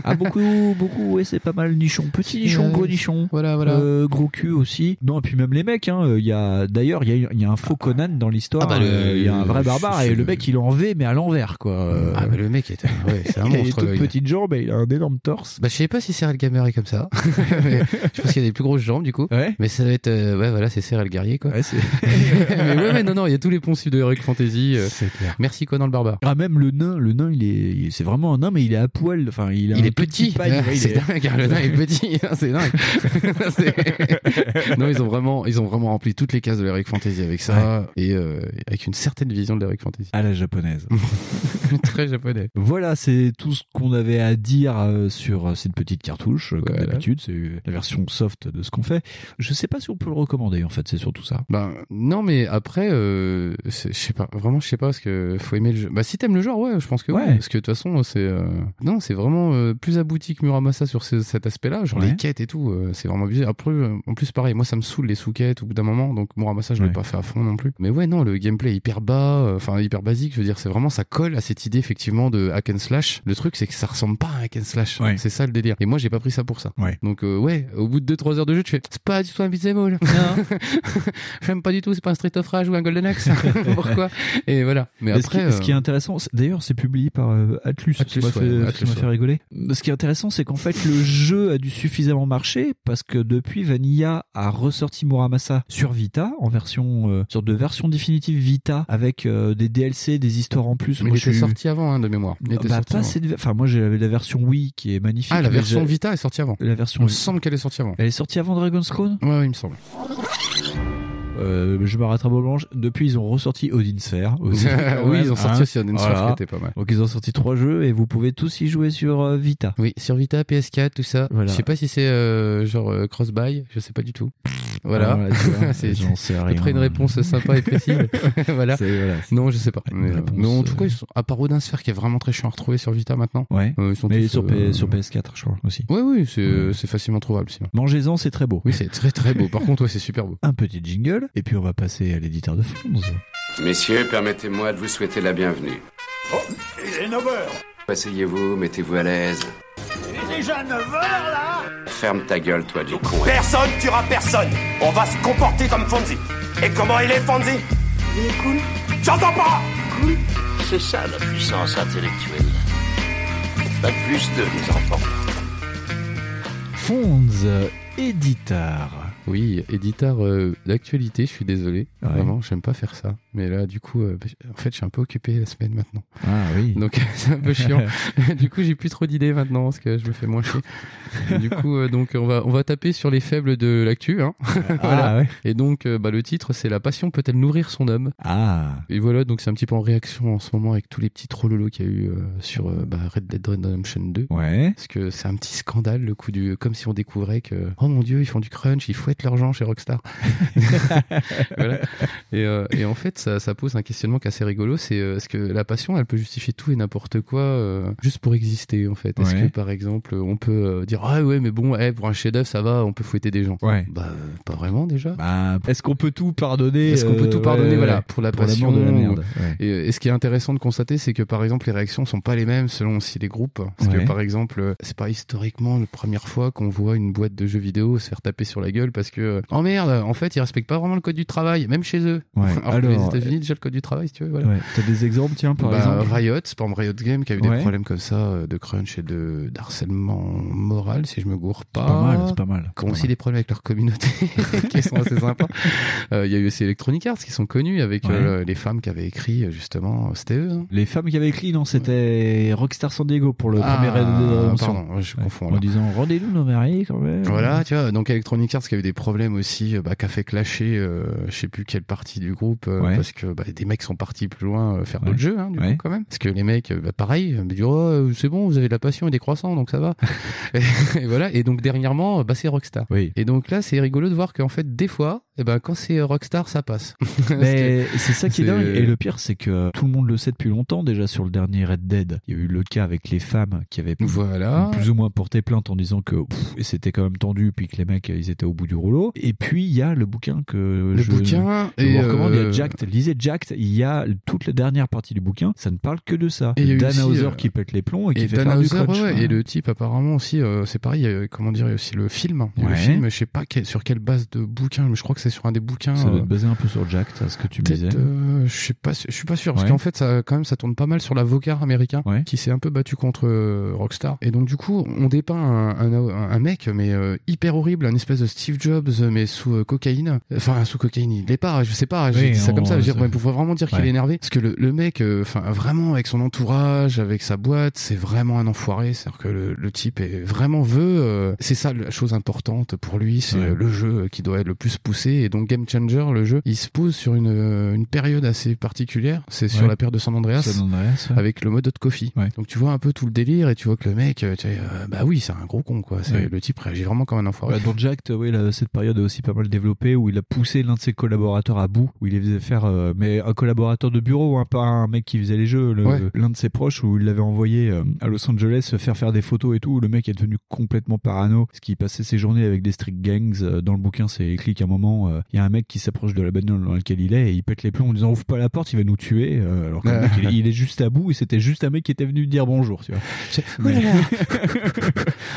Ah, beaucoup, beaucoup, ouais, c'est pas mal nichon. Petit nichon, Ouais. gros nichon. voilà, voilà. Euh, gros cul aussi. Non, et puis même les mecs, hein. Il y a, d'ailleurs, il y a, il y a un faux Conan dans l'histoire. Ah bah, le- Euh, il y a un vrai barbare et le mec, il est en V, mais à l'envers, quoi. Euh, Ah, mais le mec est, ouais, c'est un [LAUGHS] il a des monstre. toutes le gars. petites jambes et il a un énorme torse. Bah, je sais pas si Cyril Gamer est comme ça. [LAUGHS] Mais je pense qu'il y a des plus grosses jambes, du coup. Ouais. Mais ça doit être, euh, ouais, voilà, c'est Cyril Guerrier, quoi. Ouais. Mais ouais, ouais, non, non, il y a tous les poncifs de Heroic Fantasy. euh, clair. merci Conan le barbare. Ah, même le nain, le nain, il est, c'est vraiment un nain, mais il est à poil. Enfin, il, a Il est petit, Ouais, ouais, il c'est est- dingue, hein, le nain est petit, c'est dingue. [LAUGHS] Non, ils ont vraiment, ils ont vraiment rempli toutes les cases de l'Heroic Fantasy avec ça et euh, avec une certaine vision de l'Heroic Fantasy. À la japonaise. [LAUGHS] Très japonais. Voilà, c'est tout ce qu'on avait à dire euh, sur euh, cette petite cartouche. Comme Voilà. d'habitude, c'est la version soft de ce qu'on fait. Je sais pas si on peut le recommander, en fait, c'est surtout ça. Ben non, mais après, euh, je sais pas, vraiment, je sais pas parce que faut aimer le jeu. Bah si t'aimes le genre, ouais, je pense que ouais, Ouais. parce que de toute façon, c'est euh, non, c'est vraiment euh, plus abouti que Muramasa sur ce- cet aspect-là, genre Ouais. les quêtes et tout, c'est vraiment abusé. Après, en plus, pareil, moi ça me saoule les sous-quêtes au bout d'un moment, donc Muramasa, je l'ai Ouais. pas fait à fond non plus. Mais ouais, non, le gameplay est hyper bas, enfin hyper basique, je veux dire, c'est vraiment ça colle à cette idée effectivement de hack and slash. Le truc, c'est que ça ressemble pas à hack and slash, c'est ça le délire. Et moi, j'ai pas pris ça pour ça. Ouais. Donc ouais, au bout de 2-3 heures de jeu, tu fais, c'est pas du tout un beat'em all. [LAUGHS] J'aime pas du tout, c'est pas un Street of Rage ou un Golden Axe. [LAUGHS] Pourquoi? Et voilà. Mais Mais ce, qui, après, ce qui est euh, intéressant, d'ailleurs, c'est publié par euh, Atlus, ce qui Atlus, m'a fait, ouais, Atlus, fait ouais. rigoler. Ce qui est intéressant, c'est qu'en fait, le jeu a dû suffisamment marcher parce que depuis, Vanilla a ressorti Muramasa sur Vita en version, euh, sorte de version définitive Vita avec euh, des DLC, des histoires en plus. mais Moi, il était sorti avant hein, de mémoire. Il était Bah, sorti pas avant. cette- Enfin, moi, j'avais la version Wii qui est magnifique. Ah, la version Vita est sortie avant. La Il version. me semble qu'elle est sortie avant. Elle est sortie avant Dragon's Crown? Ouais, il me semble. Euh, je me rattrape au blanche. Depuis, ils ont ressorti Odin Sphere. [LAUGHS] aussi. oui, ils ont sorti Hein. aussi un Sphere Voilà. qui était pas mal. Donc ils ont sorti trois jeux et vous pouvez tous y jouer sur euh, Vita. Oui, sur Vita, PS4, tout ça. Voilà. Je sais pas si c'est euh, genre euh, cross-buy, je sais pas du tout. Voilà. Ah, vois, [LAUGHS] c'est j'en sais rien. après une réponse sympa et précise. [LAUGHS] voilà. Voilà, Non, je sais pas. Mais, euh, réponse, mais en tout euh, cas, ils sont, à part Odin Sphere qui est vraiment très chiant à retrouver sur Vita maintenant. Ouais. euh, ils sont Mais tous, sur, P- euh, sur PS4, je crois aussi. Ouais, oui, c'est c'est facilement trouvable sinon. Mangez-en, c'est très beau. Oui, c'est très très beau. Par contre, ouais, c'est super beau. Un petit jingle et puis on va passer à l'éditeur de Fonz. Messieurs, permettez-moi de vous souhaiter la bienvenue. Oh, il est 9h Asseyez-vous, mettez-vous à l'aise. Il est déjà 9h là ferme ta gueule, toi, du con. Personne tuera personne. On va se comporter comme Fonzie. Et comment il est, Fonzie? Il est cool. J'entends pas Cool. C'est ça la puissance intellectuelle. Pas plus de les enfants. Fonz, éditeur. Oui, éditeur euh, d'actualité, je suis désolé. Ouais. Vraiment, j'aime pas faire ça. Mais là, du coup, euh, en fait, je suis un peu occupé la semaine maintenant. Ah oui. [LAUGHS] Donc, c'est un peu chiant. [LAUGHS] du coup, j'ai plus trop d'idées maintenant parce que je me fais moins chier. du coup, euh, donc, on va, on va taper sur les faibles de l'actu. Hein. Ah [LAUGHS] ouais. Et donc, euh, bah, le titre, c'est La passion peut-elle nourrir son homme? Ah. Et voilà, donc c'est un petit peu en réaction en ce moment avec tous les petits trollolos qu'il y a eu euh, sur euh, bah, Red Dead Redemption 2. Ouais. Parce que c'est un petit scandale, le coup du. Comme si on découvrait que, oh mon dieu, ils font du crunch, ils fouettent l'argent chez Rockstar. Voilà. et, euh, et en fait, ça, ça pose un questionnement qui est assez rigolo c'est euh, est-ce que la passion, elle peut justifier tout et n'importe quoi euh, juste pour exister, en fait? Est-ce Ouais. que, par exemple, on peut euh, dire, ah ouais, mais bon, eh, pour un chef-d'œuvre, ça va, on peut fouetter des gens? Ouais. Bah, euh, pas vraiment déjà. Bah, est-ce qu'on peut tout pardonner Est-ce qu'on peut tout pardonner, ouais, voilà, pour la pour passion la merde. ouais. Et, et ce qui est intéressant de constater, c'est que par exemple, les réactions sont pas les mêmes selon aussi les groupes. Parce Ouais. que par exemple, c'est pas historiquement la première fois qu'on voit une boîte de jeux vidéo se faire taper sur la gueule parce que, oh merde, en fait, ils respectent pas vraiment le code du travail, même chez eux. Ouais. [LAUGHS] Alors, Alors, États-Unis, déjà le code du travail, si tu veux, voilà. Ouais. T'as des exemples, tiens, par Bah, exemple Riot, c'est exemple Riot Game qui a eu Ouais. des problèmes comme ça euh, de crunch et de d'harcèlement moral, si je me gourre pas. pas mal, c'est pas mal. Qui ont Pas aussi mal. des problèmes avec leur communauté, [LAUGHS] qui sont assez sympas. [LAUGHS] Euh, Il y a eu aussi Electronic Arts qui sont connus avec Ouais. euh, les femmes qui avaient écrit justement, c'était eux. hein. Les femmes qui avaient écrit, non, c'était Rockstar San Diego pour le Ah, premier Red pardon, je confonds, En là. disant, rendez-nous nos maris quand même. Voilà, tu vois, donc Electronic Arts qui a eu des problèmes aussi, bah, qui a fait clasher, euh, je sais plus quelle partie du groupe, Ouais. Parce que bah, des mecs sont partis plus loin euh, faire d'autres jeux, hein, du coup, quand même. Parce que les mecs, euh, bah, pareil, euh, me disent, oh, c'est bon, vous avez de la passion et des croissants, donc ça va. [LAUGHS] et, et voilà, et donc dernièrement, bah, c'est Rockstar. Oui. Et donc là, c'est rigolo de voir qu'en fait, des fois, eh ben, quand c'est Rockstar, ça passe. [LAUGHS] Mais c'est ça qui est dingue. Et le pire, c'est que tout le monde le sait depuis longtemps déjà sur le dernier Red Dead. Il y a eu le cas avec les femmes qui avaient Voilà. plus ou moins porté plainte en disant que c'était quand même tendu, puis que les mecs ils étaient au bout du rouleau. Et puis il y a le bouquin que Le je, bouquin je et, vous recommande. Il y a Jacked. Lisez Jacked. Il y a toute la dernière partie du bouquin. Ça ne parle que de ça. Et Dan Hauser euh, qui pète les plombs et qui Et fait Dan faire du Hauser, crunch. ouais, ouais. Et le type apparemment aussi, euh, c'est pareil, euh, comment dire, il y a aussi le film. Ouais. Le film, je sais pas quel- sur quelle base de bouquin, mais je crois que c'est sur un des bouquins. Ça doit euh, être basé un peu sur Jacked, à ce que tu me disais. euh, je sais pas, je suis pas sûr parce qu'en fait, ça, quand même, ça tourne pas mal sur l'avocat américain qui s'est un peu battu contre euh, Rockstar. Et donc du coup, on dépeint un, un, un mec mais euh, hyper horrible, un espèce de Steve Jobs mais sous euh, cocaïne. Enfin sous cocaïne, il l'est pas, je sais pas. J'ai Oui, dit ça on- comme ça. Je veux dire, vraiment dire qu'il Ouais. est énervé parce que le, le mec, euh, enfin vraiment avec son entourage, avec sa boîte, c'est vraiment un enfoiré. C'est-à-dire que le, le type est vraiment veut. euh, c'est ça la chose importante pour lui, c'est Ouais. le jeu qui doit être le plus poussé. Et donc Game Changer, le jeu, il se pose sur une, euh, une période assez particulière. C'est sur Ouais. la période de San Andreas San Andreas, avec le mode hot coffee. Ouais. Donc tu vois un peu tout le délire et tu vois que le mec, euh, tu sais, euh, bah oui, c'est un gros con quoi. Le type réagit vraiment comme un enfoiré. Bah, dans Jacked, oui, là, cette période est aussi pas mal développée où il a poussé l'un de ses collaborateurs à bout, où il les faisait faire, euh, mais un collaborateur de bureau, hein, pas un mec qui faisait les jeux, Ouais. l'un de ses proches où il l'avait envoyé euh, à Los Angeles faire faire des photos et tout. Le mec est devenu complètement parano, parce qu'il passait ses journées avec des street gangs. Euh, Dans le bouquin, c'est écrit qu'à un moment, il y a un mec qui s'approche de la bagnole dans laquelle il est et il pète les plombs en disant ouvre pas la porte, il va nous tuer. Alors que le mec, il, il est juste à bout et c'était juste un mec qui était venu dire bonjour, tu vois. Mais- [LAUGHS]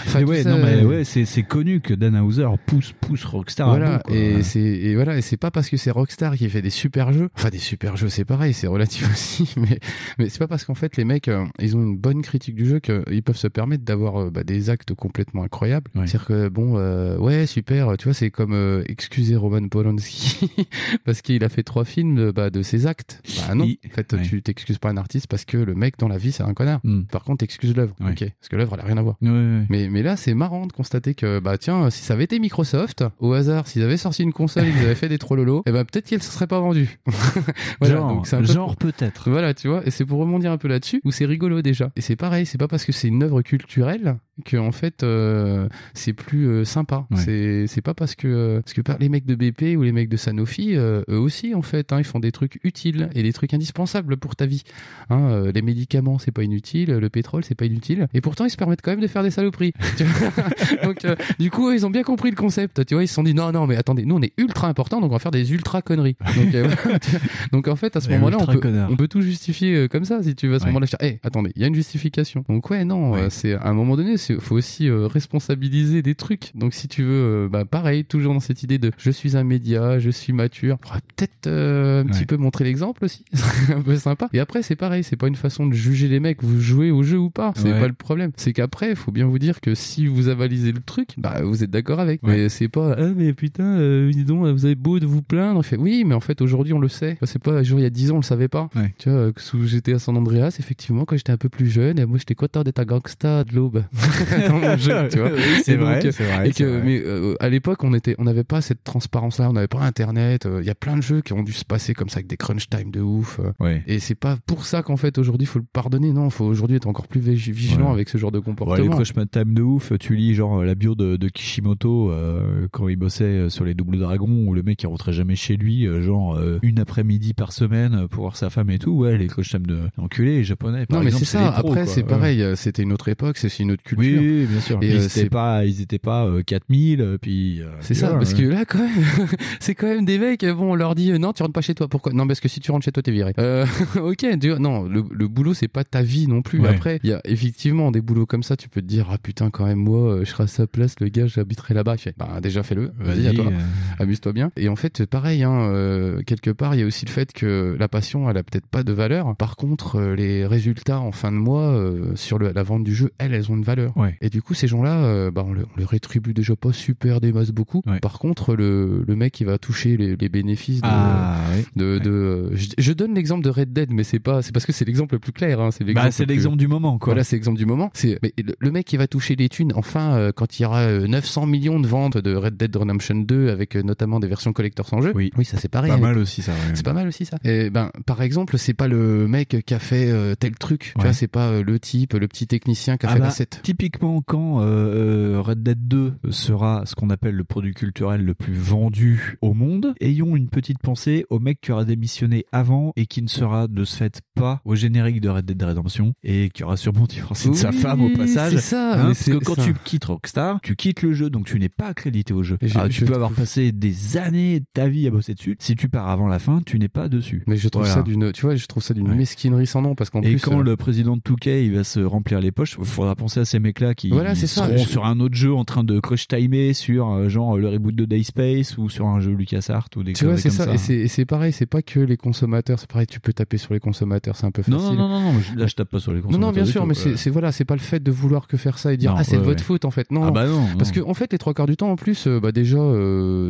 Enfin, Mais tout ouais, ça, non, mais ouais, c'est connu que Dan Hauser pousse pousse Rockstar. à Voilà, bout, et c'est voilà, et c'est pas parce que c'est Rockstar qui fait des super jeux, enfin des super jeux, c'est pareil, c'est relatif [LAUGHS] aussi, mais mais c'est pas parce qu'en fait les mecs euh, ils ont une bonne critique du jeu qu'ils peuvent se permettre d'avoir euh, bah, des actes complètement incroyables. Ouais. C'est-à-dire que bon, euh, ouais super, tu vois, c'est comme excuser Roman Polanski [LAUGHS] parce qu'il a fait trois films de, bah, de ses actes. Bah non, Il- en fait Ouais. tu t'excuses pas un artiste parce que le mec dans la vie c'est un connard. Hmm. Par contre t'excuses l'œuvre, Ouais. ok, parce que l'œuvre elle a rien à voir. Mais, mais là, c'est marrant de constater que, bah tiens, si ça avait été Microsoft, au hasard, s'ils avaient sorti une console qu'ils avaient fait des trollolos, et ben peut-être qu'elle se serait pas vendue. [LAUGHS] voilà, genre, donc c'est un peu- genre peut-être. Voilà, tu vois, et c'est pour rebondir un peu là-dessus, où c'est rigolo déjà. Et c'est pareil, c'est pas parce que c'est une œuvre culturelle que en fait euh, c'est plus euh, sympa. Ouais. C'est pas parce que euh, parce que par les mecs de BP ou les mecs de Sanofi, eux aussi en fait, hein, ils font des trucs utiles et des trucs indispensables pour ta vie. Hein, les médicaments c'est pas inutile, le pétrole c'est pas inutile, et pourtant ils se permettent quand même de faire des saloperies. [LAUGHS] [LAUGHS] Donc du coup ils ont bien compris le concept. Tu vois, ils se sont dit non non mais attendez, nous on est ultra important donc on va faire des ultra conneries. Donc, [LAUGHS] donc en fait à ce moment-là on peut connards. on peut tout justifier euh, comme ça si tu veux à ce Ouais. moment-là. je dis, Eh, attendez, il y a une justification. Donc ouais, non, Ouais. euh, c'est à un moment donné, il faut aussi euh, responsabiliser des trucs. Donc si tu veux, euh, bah pareil, toujours dans cette idée de je suis un média, je suis mature. Peut-être euh, un petit peu montrer l'exemple aussi, [LAUGHS] C'est un peu sympa. Et après c'est pareil, c'est pas une façon de juger les mecs. Vous jouez au jeu ou pas, c'est pas le problème. C'est qu'après, il faut bien vous dire que si vous avalisez le truc, bah vous êtes d'accord avec. Mais c'est pas ah mais putain, dis donc, vous avez beau de vous plaindre. Fait oui, mais en fait aujourd'hui on le sait. C'est pas genre il y a 10 ans on le savait pas. Tu vois, que sous j'étais à San Andreas, effectivement quand j'étais un peu plus jeune, et moi j'étais content d'être un gangsta de l'aube [LAUGHS] [LAUGHS] dans mon jeu, tu vois. Oui, c'est donc, vrai, euh, c'est vrai, et c'est que- vrai. mais euh, à l'époque on était, on n'avait pas cette transparence là, on n'avait pas internet. euh, Il y a plein de jeux qui ont dû se passer comme ça avec des crunch time de ouf. euh. Ouais. Et c'est pas pour ça qu'en fait aujourd'hui faut le pardonner. Non, faut aujourd'hui être encore plus vigi- vigilant Ouais. avec ce genre de Ouais, les comportement. Crush Time de ouf, tu lis genre la bio de, de Kishimoto euh, quand il bossait euh, sur les Doubles Dragons où le mec il rentrait jamais chez lui, euh, genre euh, une après-midi par semaine pour voir sa femme et tout. Ouais, les Time de enculés japonais. Par non mais c'est les ça. pros, Après c'est pareil. euh, C'était une autre époque, c'est une autre culture. Oui, oui, bien sûr. Et, ils euh, étaient c'est pas, ils étaient pas euh, 4000, euh, puis. euh, C'est ça, parce que là, quand même, [LAUGHS] c'est quand même des mecs, bon, on leur dit, non, tu rentres pas chez toi, pourquoi? Non, parce que si tu rentres chez toi, t'es viré. Euh, [LAUGHS] ok, non, le, le boulot, c'est pas ta vie non plus. Ouais. Après, il y a effectivement des boulots comme ça, tu peux te dire, ah putain, quand même, moi, je serai à sa place, le gars, j'habiterai là-bas. Bah, déjà, fais-le, vas-y, à toi, amuse-toi bien. Et en fait, pareil, hein, euh, quelque part, il y a aussi le fait que la passion, elle a peut-être pas de valeur. Par contre, euh, les résultats en fin de mois, euh, sur le- la vente du jeu, elles, elles ont une valeur. Ouais. Et du coup, ces gens-là, euh, bah, on, le, on les rétribue déjà pas super des masses beaucoup. Par contre, le, le mec qui va toucher les, les bénéfices de, Ah, de, de euh, je, je donne l'exemple de Red Dead, mais c'est pas, c'est parce que c'est l'exemple le plus clair. Hein, c'est Bah, le l'exemple du moment, quoi. Voilà, c'est l'exemple du moment. C'est mais le, le mec qui va toucher les thunes. Enfin, euh, quand il y aura euh, 900 millions de ventes de Red Dead Redemption 2 avec notamment des versions collector sans jeu. Oui, oui, ça c'est pareil. Pas mal aussi, ça. C'est pas mal aussi ça. Et ben par exemple, c'est pas le mec qui a fait euh, tel truc, tu Ouais. vois, c'est pas euh, le type, le petit technicien qui a Ah fait bah, l'asset. Typiquement, quand euh, Red Dead 2 sera ce qu'on appelle le produit culturel le plus vendu au monde, ayons une petite pensée au mec qui aura démissionné avant et qui ne sera de ce fait pas au générique de Red Dead Redemption et qui aura sûrement divorcé de sa Oui, femme au passage. c'est ça, Hein, parce que quand ça. tu quittes Rockstar, tu quittes le jeu, donc tu n'es pas accrédité au jeu. Alors, tu peux avoir passé des années de ta vie à bosser dessus. Si tu pars avant la fin, tu n'es pas dessus. Mais je trouve Voilà. ça d'une, tu vois, je trouve ça d'une Ouais. mesquinerie sans nom parce qu'en Et plus. quand euh, le président de Touquet il va se remplir les poches, il faudra penser à ces mecs-là qui Voilà, ça. seront Je- sur un autre jeu en train de crush timer sur euh, genre le reboot de Dayspace ou sur un jeu LucasArts ou des Tu vois, c'est ça. Et c'est, et pareil, c'est pas que les consommateurs. C'est pareil, tu peux taper sur les consommateurs, c'est un peu facile. non, non, non, non, là je tape pas sur les consommateurs. non, bien sûr, tout, mais euh. c'est, voilà, c'est pas le fait de vouloir que faire ça et dire Non, ah c'est de votre ouais. faute en fait. Non, Ah bah non, parce que en fait les trois quarts du temps en plus, bah déjà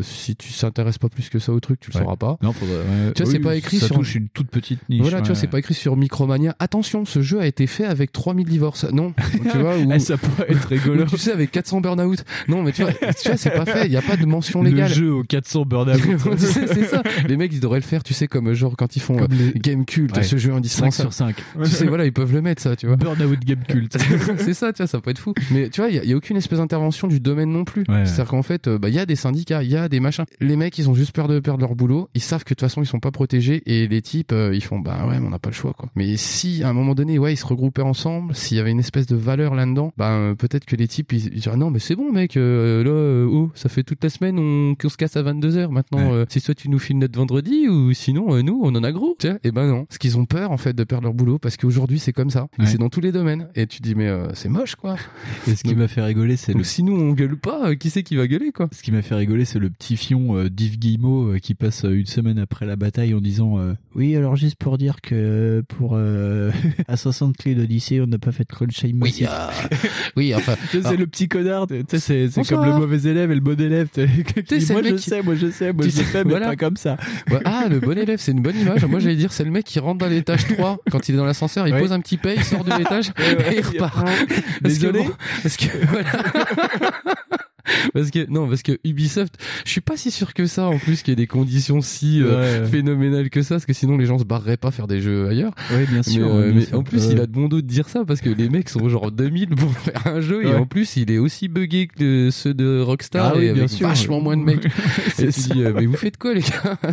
si tu s'intéresses pas plus que ça au truc, tu le sauras pas. Non, faudrait- ouais. Tu vois, c'est pas écrit ça sur touche une toute petite niche. Voilà, tu vois, c'est pas écrit sur Micromania. Attention, ce jeu a été fait avec 3000 divorces. Non, [LAUGHS] tu vois, ou, Eh, ça pourrait être rigolo. tu sais, avec 400 burn-out. Non, mais tu vois, [LAUGHS] tu vois, c'est pas fait. Il y a pas de mention Le légale. jeu aux 400 burn-out. [LAUGHS] C'est ça. Les mecs, ils devraient le faire, tu sais, comme genre quand ils font euh, Game Cult, Ouais. ce jeu 5 indispensable. sur 5. Tu sais, voilà, ils peuvent le mettre, ça, tu vois. Burnout Game Cult. c'est ça, tu vois, ça peut être fou. Mais tu vois, il y, y a aucune espèce d'intervention du domaine non plus. C'est-à-dire qu'en fait, euh, bah, il y a des syndicats, il y a des machins. Les mecs, ils ont juste peur de perdre leur boulot. Ils savent que façon, ils sont pas protégés. Et les types, euh, ils font, bah ouais, mais on n'a pas le choix, quoi. Mais si, à un moment donné, ouais, ils se regroupaient ensemble, s'il y avait une espèce de valeur là-dedans, bah euh, peut-être que les types, ils, ils diraient, non, mais c'est bon, mec, euh, là, oh, ça fait toute la semaine on- se casse à 22h. Maintenant, euh, c'est soit tu nous files notre vendredi, ou sinon, nous, on en a gros. Tu vois et ben non. Parce qu'ils ont peur, en fait, de perdre leur boulot, parce qu'aujourd'hui, c'est comme ça. Ouais. c'est dans tous les domaines. Et tu dis, mais c'est moche, quoi. [LAUGHS] Et ce qui m'a fait rigoler, c'est le si nous on gueule pas, qui c'est qui va gueuler quoi? Ce qui m'a fait rigoler, c'est le petit fion d'Yves Guillemot qui passe une semaine après la bataille en disant euh, Oui, alors juste pour dire que euh, pour euh, [LAUGHS] à 60 clés d'Odyssée, on n'a pas fait de crunch time Oui, massif. ah, oui, enfin. [LAUGHS] C'est alors- le petit connard, tu sais, c'est comme le mauvais élève et le bon élève. tu sais, [LAUGHS] qui dit, moi je qui- sais, moi je sais, moi Tu je sais, mais voilà. pas comme ça. Ouais, ah, le bon élève, c'est une bonne image. Moi, j'allais dire, c'est le mec qui rentre dans l'étage 3 quand il est dans l'ascenseur, il Ouais. pose un petit paye, il sort de l'étage Ouais, et il repart. Parce que Désolé. bon, parce que voilà. Parce que non, parce que Ubisoft, je suis pas si sûr que ça en plus qu'il y ait des conditions si euh, Ouais. phénoménales que ça, parce que sinon les gens se barreraient pas faire des jeux ailleurs. Oui, bien sûr. mais, euh, ouais, bien mais sûr. en plus, Ouais. il a de bon dos de dire ça parce que les mecs sont genre 2000 pour faire un jeu et Ouais. en plus, il est aussi buggé que ceux de Rockstar Ah oui, et bien avec sûr. vachement moins de mecs. [LAUGHS] [LAUGHS] Et dis, euh, mais vous faites quoi les gars [LAUGHS]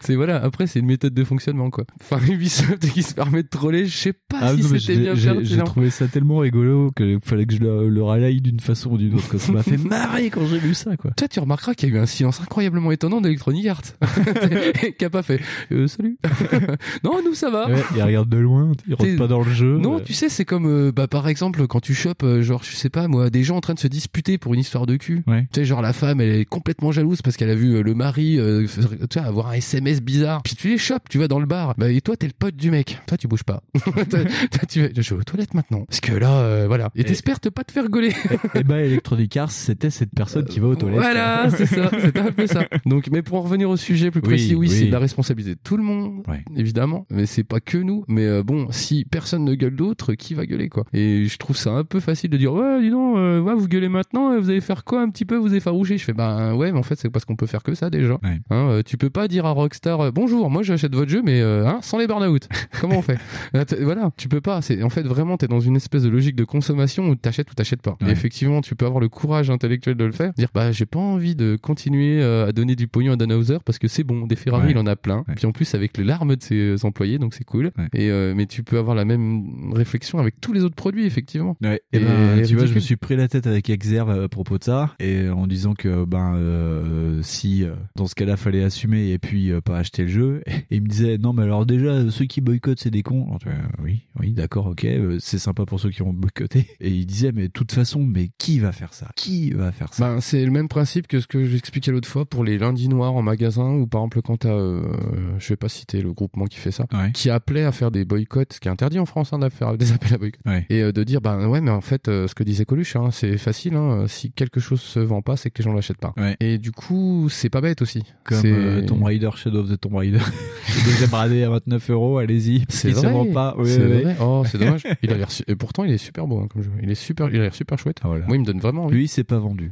C'est voilà. Après, c'est une méthode de fonctionnement quoi. Enfin, Ubisoft qui se permet de troller, je sais pas Ah si c'était bien j'ai- trouvé ça tellement rigolo qu'il fallait que je le, le d'une façon ou d'une autre. que Ça m'a fait marrer effrayer quand j'ai vu ça, quoi. Toi, tu remarqueras qu'il y a eu un silence incroyablement étonnant d'Electronic Arts. [LAUGHS] qui a pas fait euh, salut. [LAUGHS] non, nous ça va. Ouais, il regarde de loin, il rentre pas dans le jeu. Non, tu sais, c'est comme, euh, bah, par exemple, quand tu chopes, euh, genre, je sais pas, moi, des gens en train de se disputer pour une histoire de cul. Ouais. Tu sais, genre, la femme, elle est complètement jalouse parce qu'elle a vu euh, le mari, euh, tu vois, avoir un SMS bizarre. Puis tu les chopes, tu vas dans le bar. Bah, et toi, t'es le pote du mec. Toi, tu bouges pas. [LAUGHS] Toi, toi, tu vas, je vais aux toilettes maintenant. Parce que là, euh, voilà. Et t'espères te pas te faire gauler. Et bah, Electronic Arts, c'était cette personne qui va aux toilettes. Voilà, c'est ça, c'est un peu ça. [LAUGHS] Donc, mais pour en revenir au sujet plus précis, oui, Oui, c'est de la responsabilité de tout le monde, Ouais. évidemment, mais c'est pas que nous. Mais euh, bon, si personne ne gueule d'autre, qui va gueuler quoi? Et je trouve ça un peu facile de dire ouais, dis donc, euh, ouais, vous gueulez maintenant, euh, vous allez faire quoi un petit peu, vous effaroucher Je fais bah ouais, mais en fait c'est parce qu'on peut faire que ça déjà. Ouais. Hein, euh, tu peux pas dire à Rockstar euh, bonjour, moi j'achète votre jeu, mais euh, hein, sans les burn-out. [LAUGHS] Comment on fait? [LAUGHS] Euh, Voilà, tu peux pas. C'est en fait vraiment t'es dans une espèce de logique de consommation où t'achètes ou t'achètes pas. Et effectivement, tu peux avoir le courage intellectuel de le faire, dire bah j'ai pas envie de continuer euh, à donner du pognon à Danhauser parce que c'est bon, des Ferrari Ouais. il en a plein. Ouais. Puis en plus avec les larmes de ses euh, employés, donc c'est cool. Ouais. Et euh, mais tu peux avoir la même réflexion avec tous les autres produits effectivement. Et, Et ben, tu vois, je me suis pris la tête avec Exerve à propos de ça, et en disant que ben euh, si euh, dans ce cas-là fallait assumer et puis euh, pas acheter le jeu, et [LAUGHS] il me disait non mais alors déjà euh, ceux qui boycottent c'est des cons. Alors, oui, oui, d'accord, ok, euh, c'est sympa pour ceux qui ont boycotté. Et il disait mais de toute façon, mais qui va faire ça? Qui va faire ça Ben, c'est le même principe que ce que j'expliquais l'autre fois pour les lundis noirs en magasin ou par exemple quand t'as, euh, je vais pas citer le groupement qui fait ça, Ouais. qui appelait à faire des boycotts, ce qui est interdit en France hein, de faire des appels à boycott. Ouais. Et euh, de dire, ben ouais, mais en fait, euh, ce que disait Coluche, hein, c'est facile, hein, si quelque chose se vend pas, c'est que les gens l'achètent pas. Ouais. Et du coup, c'est pas bête aussi. Comme C'est- euh, Tomb Raider, Shadow of the Tomb Raider. [LAUGHS] Le deuxième radé à 29 euros, allez-y. C'est se vrai. vend pas. Oui, c'est oui, oui. vrai. Oh, c'est dommage. [LAUGHS] Il a l'air su- et pourtant, il est super beau hein, comme jeu. Il est super, il a l'air super chouette. Ah, voilà. Moi, il me donne vraiment envie. Lui, il s'est pas vendu.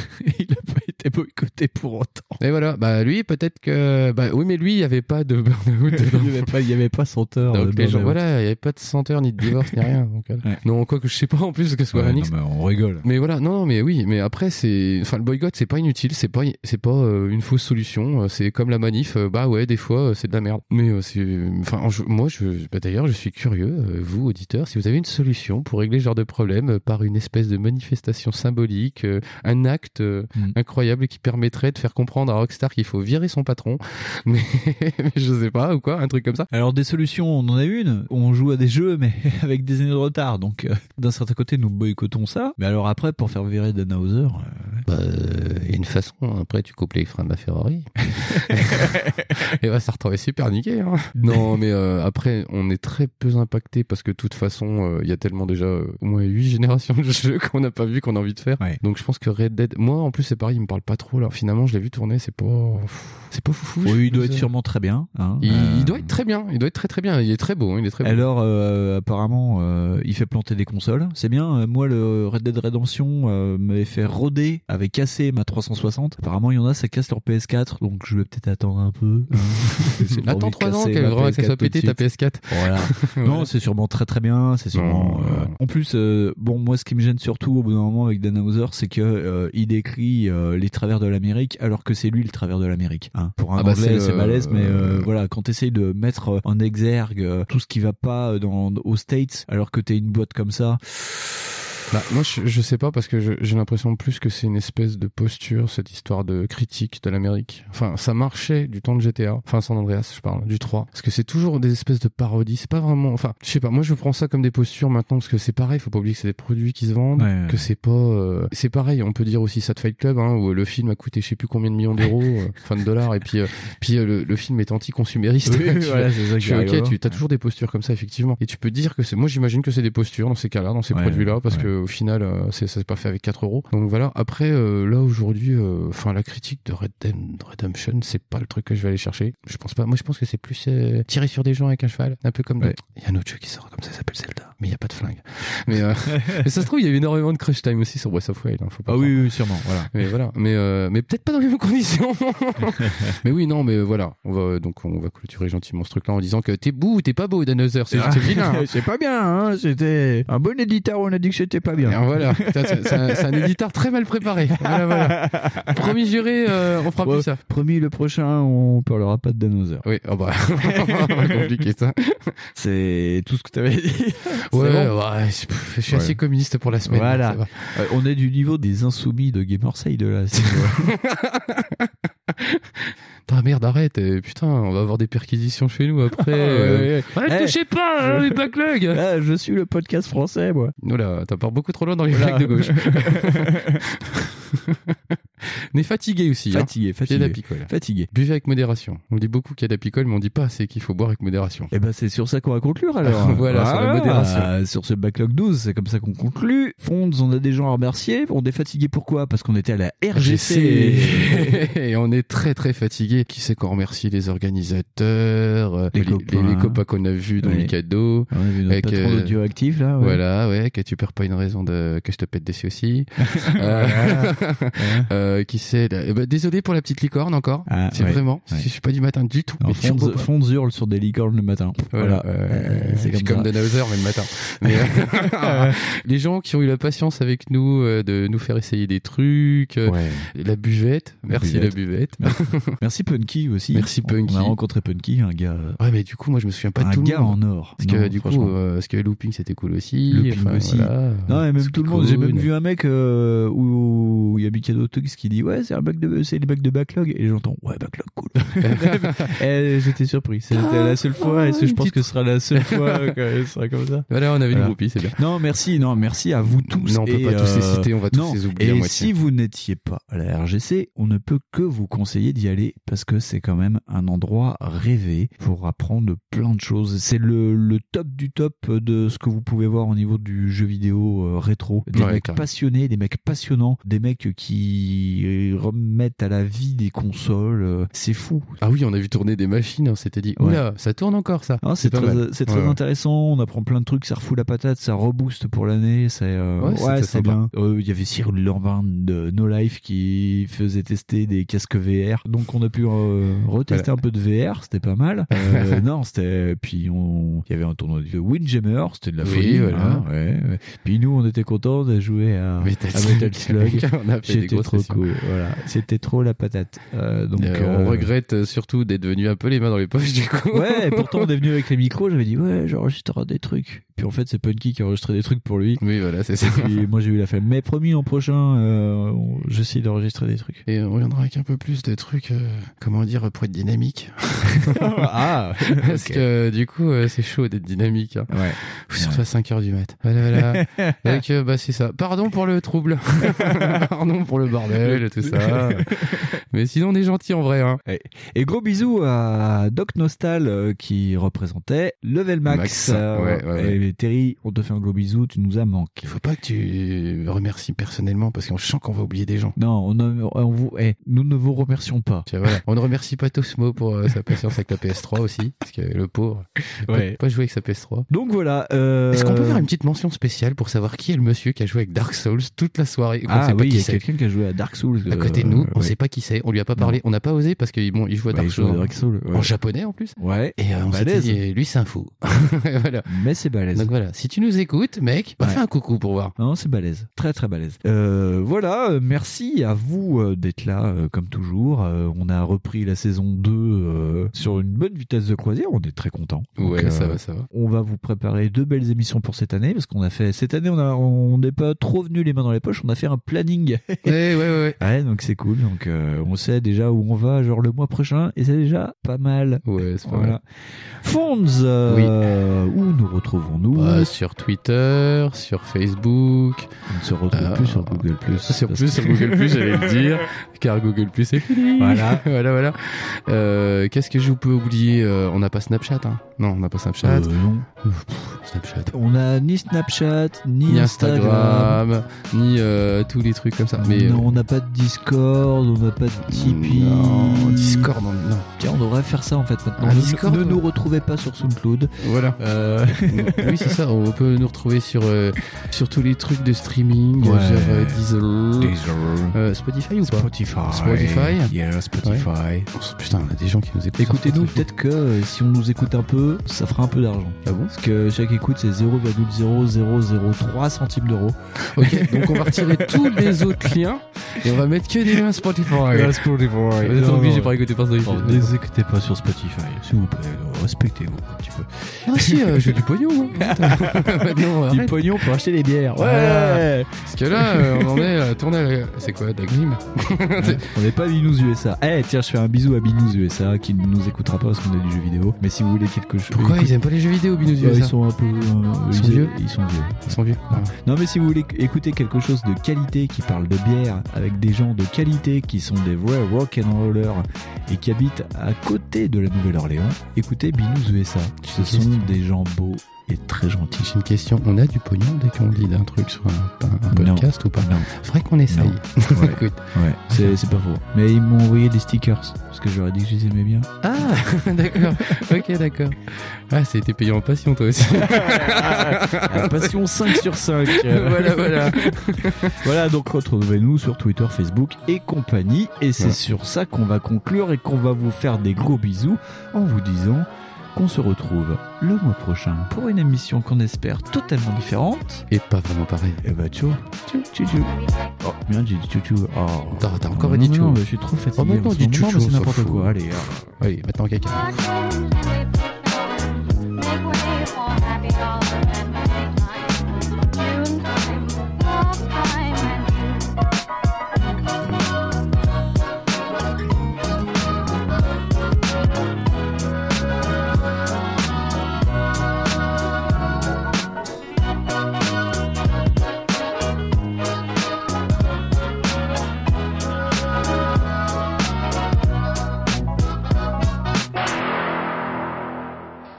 [LAUGHS] il a pas été boycotté pour autant. Et voilà, bah lui peut-être que bah oui mais lui il y avait pas de burn-out [LAUGHS] il y avait pas, il y avait pas senteur. Donc euh, les gens, burn-out. voilà, il y avait pas de senteur ni de divorce ni rien. Donc, euh, Ouais. Non, quoi que je sais pas en plus que ce soit Ouais, non, mais on rigole. Mais voilà, non, mais oui, mais après c'est, enfin le boycott c'est pas inutile, c'est pas, c'est pas euh, une fausse solution, euh, c'est comme la manif, euh, bah ouais des fois euh, c'est de la merde. Mais euh, c'est, enfin je- moi je, bah, d'ailleurs je suis curieux, vous auditeurs, si vous avez une solution pour régler ce genre de problème par une espèce de manifestation symbolique, un acte euh, Mm. incroyable qui permettrait de faire comprendre à Rockstar qu'il faut virer son patron, [LAUGHS] mais, mais je sais pas ou quoi, un truc comme ça. Alors des solutions, on en a une. On joue à des jeux, mais [LAUGHS] avec des années de retard. Donc euh, d'un certain côté, nous boycottons ça. Mais alors après, pour faire virer Danhauser, euh, Bah, il y a une façon. Après, tu coupes les freins de la Ferrari. [LAUGHS] Et ouais, ça retrouvait super niqué. Hein. Non, mais euh, après, on est très peu impacté parce que de toute façon, euh, il y a tellement déjà euh, au moins 8 générations de jeux qu'on n'a pas vu, qu'on a envie de faire. Ouais. Donc je pense que Red Dead, moi en plus c'est pareil, il me parle pas trop là. Finalement, je l'ai vu tourner, c'est pas, c'est pas foufou. oui, il doit être sûrement très bien. hein. Il, Euh, il doit être très bien. Il doit être très très bien. Il est très beau. hein, Il est très beau. Alors euh, apparemment, euh, il fait planter des consoles. C'est bien. Moi, le Red Dead Redemption euh, m'avait fait roder, avait cassé ma 360. Apparemment, il y en a, ça casse leur PS4, donc je vais peut-être attendre un peu. hein. Attends envie de 3 ans qu'elle vraiment PS4 soit pétée ta suite. PS4. [LAUGHS] Voilà. non, c'est sûrement très très bien. C'est sûrement. Euh, En plus, euh, bon, moi, ce qui me gêne surtout au bout d'un moment avec Dan Hauser, c'est que euh, il décrit euh, les travers de l'Amérique, alors que c'est lui le travers de l'Amérique. hein. Pour un Ah bah, anglais, c'est balèze, mais euh, voilà, quand t'essayes de mettre en exergue euh, tout ce qui va pas dans aux States, alors que t'es une boîte comme ça. Bah, moi, je, je sais pas parce que j'ai l'impression plus que c'est une espèce de posture, cette histoire de critique de l'Amérique. Enfin, ça marchait du temps de GTA, enfin San Andreas, je parle, du 3. Parce que c'est toujours des espèces de parodies. C'est pas vraiment. Enfin, je sais pas. Moi, je prends ça comme des postures maintenant parce que c'est pareil. Faut pas oublier que c'est des produits qui se vendent, Ouais, ouais. que c'est pas. euh, C'est pareil. On peut dire aussi ça de Fight Club, hein, où le film a coûté je sais plus combien de millions d'euros, euh, enfin de dollars, et puis euh, puis euh, le, le film est anti-consumériste. Oui, [LAUGHS] Tu voilà, tu ok, tu as toujours des postures comme ça effectivement, et tu peux dire que c'est. Moi, j'imagine que c'est des postures dans ces cas-là, dans ces produits-là, parce que au final, euh, ça s'est pas fait avec 4 euros. Donc voilà. Après, euh, là aujourd'hui, euh, enfin la critique de Red Dead Redemption, c'est pas le truc que je vais aller chercher. Je pense pas. Moi, je pense que c'est plus tirer sur des gens avec un cheval, un peu comme. Ouais. Il y a un autre jeu qui sort comme ça, ça s'appelle Zelda, mais il y a pas de flingue. [LAUGHS] Mais, mais ça se trouve, il y a eu énormément de crush time aussi sur Breath of the Wild. hein, faut pas Ah oui, oui, sûrement. Voilà. Mais voilà, mais mais peut-être pas dans les mêmes conditions. [LAUGHS] mais oui, non, mais voilà, on va donc on va clôturer gentiment ce truc-là en disant que t'es beau t'es pas beau, Danhauser, c'est c'est [LAUGHS] vilain. hein. c'est pas bien, hein. C'était un bon éditeur, on a dit que c'était pas pas bien. Alors, voilà, c'est un, un éditeur très mal préparé. Voilà, voilà. [LAUGHS] Promis juré, euh, on fera Ouais, plus ça. Promis, le prochain, on parlera pas de Danosaur. Oui, oh bah, [LAUGHS] compliqué ça. C'est tout ce que tu avais dit. Ouais, bon ouais, je suis assez communiste pour la semaine. Voilà. Euh, on est du niveau des insoumis de Gamerside là. [LAUGHS] c'est- Ah merde, arrête, euh, putain, on va avoir des perquisitions chez nous [LAUGHS] après. Ouais, euh. ouais, ouais. Ouais, Eh, touchez pas, je- hein, les backlogs [LAUGHS] Ah, je suis le podcast français, moi. Oula, t'as pars beaucoup trop loin dans les blagues de gauche. [LAUGHS] on est fatigué aussi. hein. Fatigué, Il y a de fatigué. la picole. Fatigué. Buvez avec modération. On dit beaucoup qu'il y a de la picole, mais on dit pas assez qu'il faut boire avec modération. Eh ben, c'est sur ça qu'on va conclure alors. [LAUGHS] Voilà, sur la modération. Sur ce backlog 12, c'est comme ça qu'on conclut. Fonds, on a des gens à remercier. On est fatigué pourquoi? Parce qu'on était à la RGC. [LAUGHS] Et on est très très fatigué. Qui c'est qu'on remercie? Les organisateurs, euh, Les copains. les copains qu'on a vus dans Ouais. les cadeaux. On a vu notre patron euh, là. ouais. Voilà, ouais, que tu perds pas une raison de que je te pète dessus aussi. [LAUGHS] Euh, [LAUGHS] euh, qui c'est ben, Désolé pour la petite licorne encore. Ah, c'est ouais. vraiment, Ouais. je suis pas du matin du tout. Non, Fonds. Fonds hurle sur des licornes le matin. Voilà, euh, c'est comme, ça. Danhauser, mais le matin. [LAUGHS] Mais, euh, les gens qui ont eu la patience avec nous euh, de nous faire essayer des trucs, Ouais. la buvette, La merci buvette. la buvette. Merci Punky aussi. Merci Punky. On a rencontré Punky, un gars, Ouais, mais du coup, moi, je me souviens pas de un tout le gars en or. Parce que du coup, parce que Looping c'était cool aussi. Looping aussi. Non, même tout le monde. J'ai même vu un mec où où il y a Mikado Tux qui dit ouais c'est un bug de c'est les bugs de backlog et j'entends ouais backlog cool. [LAUGHS] j'étais surpris. C'était la seule fois et je pense que ce sera la seule fois que ce sera comme ça. Voilà, on avait une groupie, c'est bien. Non merci non merci à vous tous. Non, on peut pas tous les euh, citer, on va tous les oublier à Et moitié. si vous n'étiez pas à la RGC, on ne peut que vous conseiller d'y aller parce que c'est quand même un endroit rêvé pour apprendre plein de choses. C'est le, le top du top de ce que vous pouvez voir au niveau du jeu vidéo euh, rétro. Des Ouais, mecs carrément. passionnés, des mecs passionnants, des mecs qui remettent à la vie des consoles. euh, C'est fou. Ah oui, on a vu tourner des machines, on s'était dit, oula, ça tourne encore ça. Ah, c'est très, mal. c'est très Ouais, ouais. intéressant. On apprend plein de trucs. Ça refoule la patate, ça rebooste pour l'année. C'est euh, Ouais, ouais, c'est bien. Euh, Il y avait Cyril Lurban de No Life qui faisait tester des casques VR. Donc on a pu euh, retester un peu de VR. C'était pas mal. [LAUGHS] Non, c'était. Puis on. Il y avait un tournoi de Windjammer. C'était de la Oui, folie. voilà. hein, ouais, ouais. Puis nous, on était contents de jouer à Metal à Metal Slug. [LAUGHS] A fait des C'était grosses trop sessions. cool. Voilà. C'était trop la patate. Euh, donc Euh, euh, On regrette euh, surtout d'être venu un peu les mains dans les poches du coup. Ouais, et pourtant on est venu avec les micros, j'avais dit ouais, j'enregistrerai des trucs. Puis en fait, c'est Punky qui a enregistré des trucs pour lui. Oui, voilà, c'est ça. Et puis moi j'ai eu la flemme. Mais promis, l'an prochain, euh, j'essaie d'enregistrer des trucs. Et on reviendra avec un peu plus de trucs, euh, comment dire, pour être dynamique. [LAUGHS] ah, [LAUGHS] Parce que du coup, euh, c'est chaud d'être dynamique. Hein. Ouais. Surtout à 5 heures du mat. Voilà, voilà. [LAUGHS] Donc, euh, bah, c'est ça. Pardon pour le trouble. Pardon pour le bordel, tout ça. [LAUGHS] Mais sinon, on est gentil en vrai. Hein. Et, et gros bisous à Doc Nostal euh, qui représentait Level Max. Max, Euh, ouais, ouais, ouais. Et Terry, on te fait un gros bisou, tu nous as manqué. Il faut pas que tu remercies personnellement parce qu'on sent qu'on va oublier des gens. Non, on, ne- on vous, eh, nous ne vous remercions pas. Voilà. On ne remercie pas Tosmo pour euh, sa patience avec la PS3 aussi, parce que le pauvre, il peut Ouais. pas jouer avec sa PS3. Donc voilà. euh, Est-ce qu'on peut faire une petite mention spéciale pour savoir qui est le monsieur qui a joué avec Dark Souls toute la soirée? Et Ah sait pas oui, qui c'est quelqu'un qui a joué à Dark Souls. À côté de nous, euh, on ouais. sait pas qui c'est, on lui a pas parlé, on n'a pas osé parce qu'il bon, il joue à Ouais, Dark il joue à Souls, Dark Souls, ouais. en japonais en plus. Ouais. Et euh, on Balèze. dit, lui c'est un fou. [LAUGHS] [LAUGHS] voilà. Mais c'est balèze. Donc voilà, si tu nous écoutes, mec, bah fais un coucou pour voir. Non, c'est balèze. Très très balèze. Euh, voilà, euh, merci à vous euh, d'être là euh, comme toujours. Euh, on a repris la saison 2 euh, sur une bonne vitesse de croisière, on est très content. Ouais, ça va, ça va. On va vous préparer deux belles émissions pour cette année parce qu'on a fait cette année on a on n'est pas trop venu les mains dans les poches, on a fait un planning. [LAUGHS] ouais, ouais, ouais. Ouais, donc c'est cool. Donc euh, on sait déjà où on va genre le mois prochain et c'est déjà pas mal. Ouais, c'est pas Voilà. mal. Fonds, euh, où nous retrouvons-nous Bah, sur Twitter, sur Facebook. On ne se retrouve plus sur Google Plus. Sur plus que- sur Google Plus, j'allais le dire, [LAUGHS] car Google Plus est fini. [LAUGHS] Voilà. voilà, voilà. Euh, Qu'est-ce que je peux oublier Euh, On n'a pas Snapchat, hein Non, on n'a pas Snapchat. Euh, non. On a ni Snapchat, ni, Ni Instagram. Instagram, ni euh, tous les trucs comme ça. Mais non, on n'a pas de Discord, on n'a pas de Tipeee. Non, Discord, non, non. Tiens, on devrait faire ça en fait maintenant. Un ne, Discord, ne ouais. nous retrouvez pas sur SoundCloud. Voilà. Euh, [LAUGHS] oui, c'est ça. On peut nous retrouver sur, euh, sur tous les trucs de streaming, Ouais. genre euh, Deezer, Deezer. euh, Spotify ou pas Spotify. Spotify. Yeah, Spotify. Ouais. Oh, putain, on a des gens qui nous écoutent. Écoutez-nous, peut-être que euh, si on nous écoute un peu, ça fera un peu d'argent. Ah bon Parce que chaque écoute, c'est 0,0003 centimes d'euros. Ok, donc on va retirer tous les autres [LAUGHS] liens et on va mettre que des liens Spotify. Ouais, Spotify. Vous êtes Non, obligé non. par écouter par Spotify. Non, ne les écoutez pas sur Spotify, s'il vous plaît. non, Respectez-vous un petit peu. Ah si, euh, j'ai du pognon. moi. [LAUGHS] Maintenant, Du pognon pour acheter des bières. Ouais. Parce que là, euh, on en est à tourner. C'est quoi, Dagrim [LAUGHS] On n'est pas Binous USA. Eh, tiens, je fais un bisou à Binous USA qui ne nous écoutera pas parce qu'on est du jeu vidéo. Mais si vous voulez quelque chose. Pourquoi écoute- ils aiment pas les jeux vidéo, Binous Ouais, USA Ils sont un peu. euh, Ils sont vieux Ils sont vieux. Ils sont vieux. Non mais si vous voulez écouter quelque chose de qualité qui parle de bière avec des gens de qualité qui sont des vrais rock and rollers et qui habitent à côté de la Nouvelle-Orléans, écoutez Binous USA. Ce sont des gens beaux très gentils. J'ai une question. On a du pognon dès qu'on dit d'un truc sur un, un Non. podcast ou pas Non. Faudrait qu'on essaye. [LAUGHS] Ouais. Écoute. Ouais, c'est c'est pas faux. Mais ils m'ont envoyé des stickers parce que ai dit que je les aimais bien. Ah, [LAUGHS] d'accord. Ok, d'accord. Ah, ça a été payé en passion, toi aussi. [LAUGHS] Passion 5 sur 5. Voilà, voilà. voilà, donc retrouvez-nous sur Twitter, Facebook et compagnie. Et c'est Ouais. sur ça qu'on va conclure et qu'on va vous faire des gros bisous en vous disant qu'on se retrouve le mois prochain pour une émission qu'on espère totalement différente. Et pas vraiment pareil. Et bah tchou, tchou, tchou, tchou. Oh, merde, j'ai dit tchou tchou. Oh. T'as t'as encore dit tchou. non, je suis trop fatigué. Oh, maintenant, dis tchou, mais c'est n'importe quoi. Allez. Allez, maintenant caca.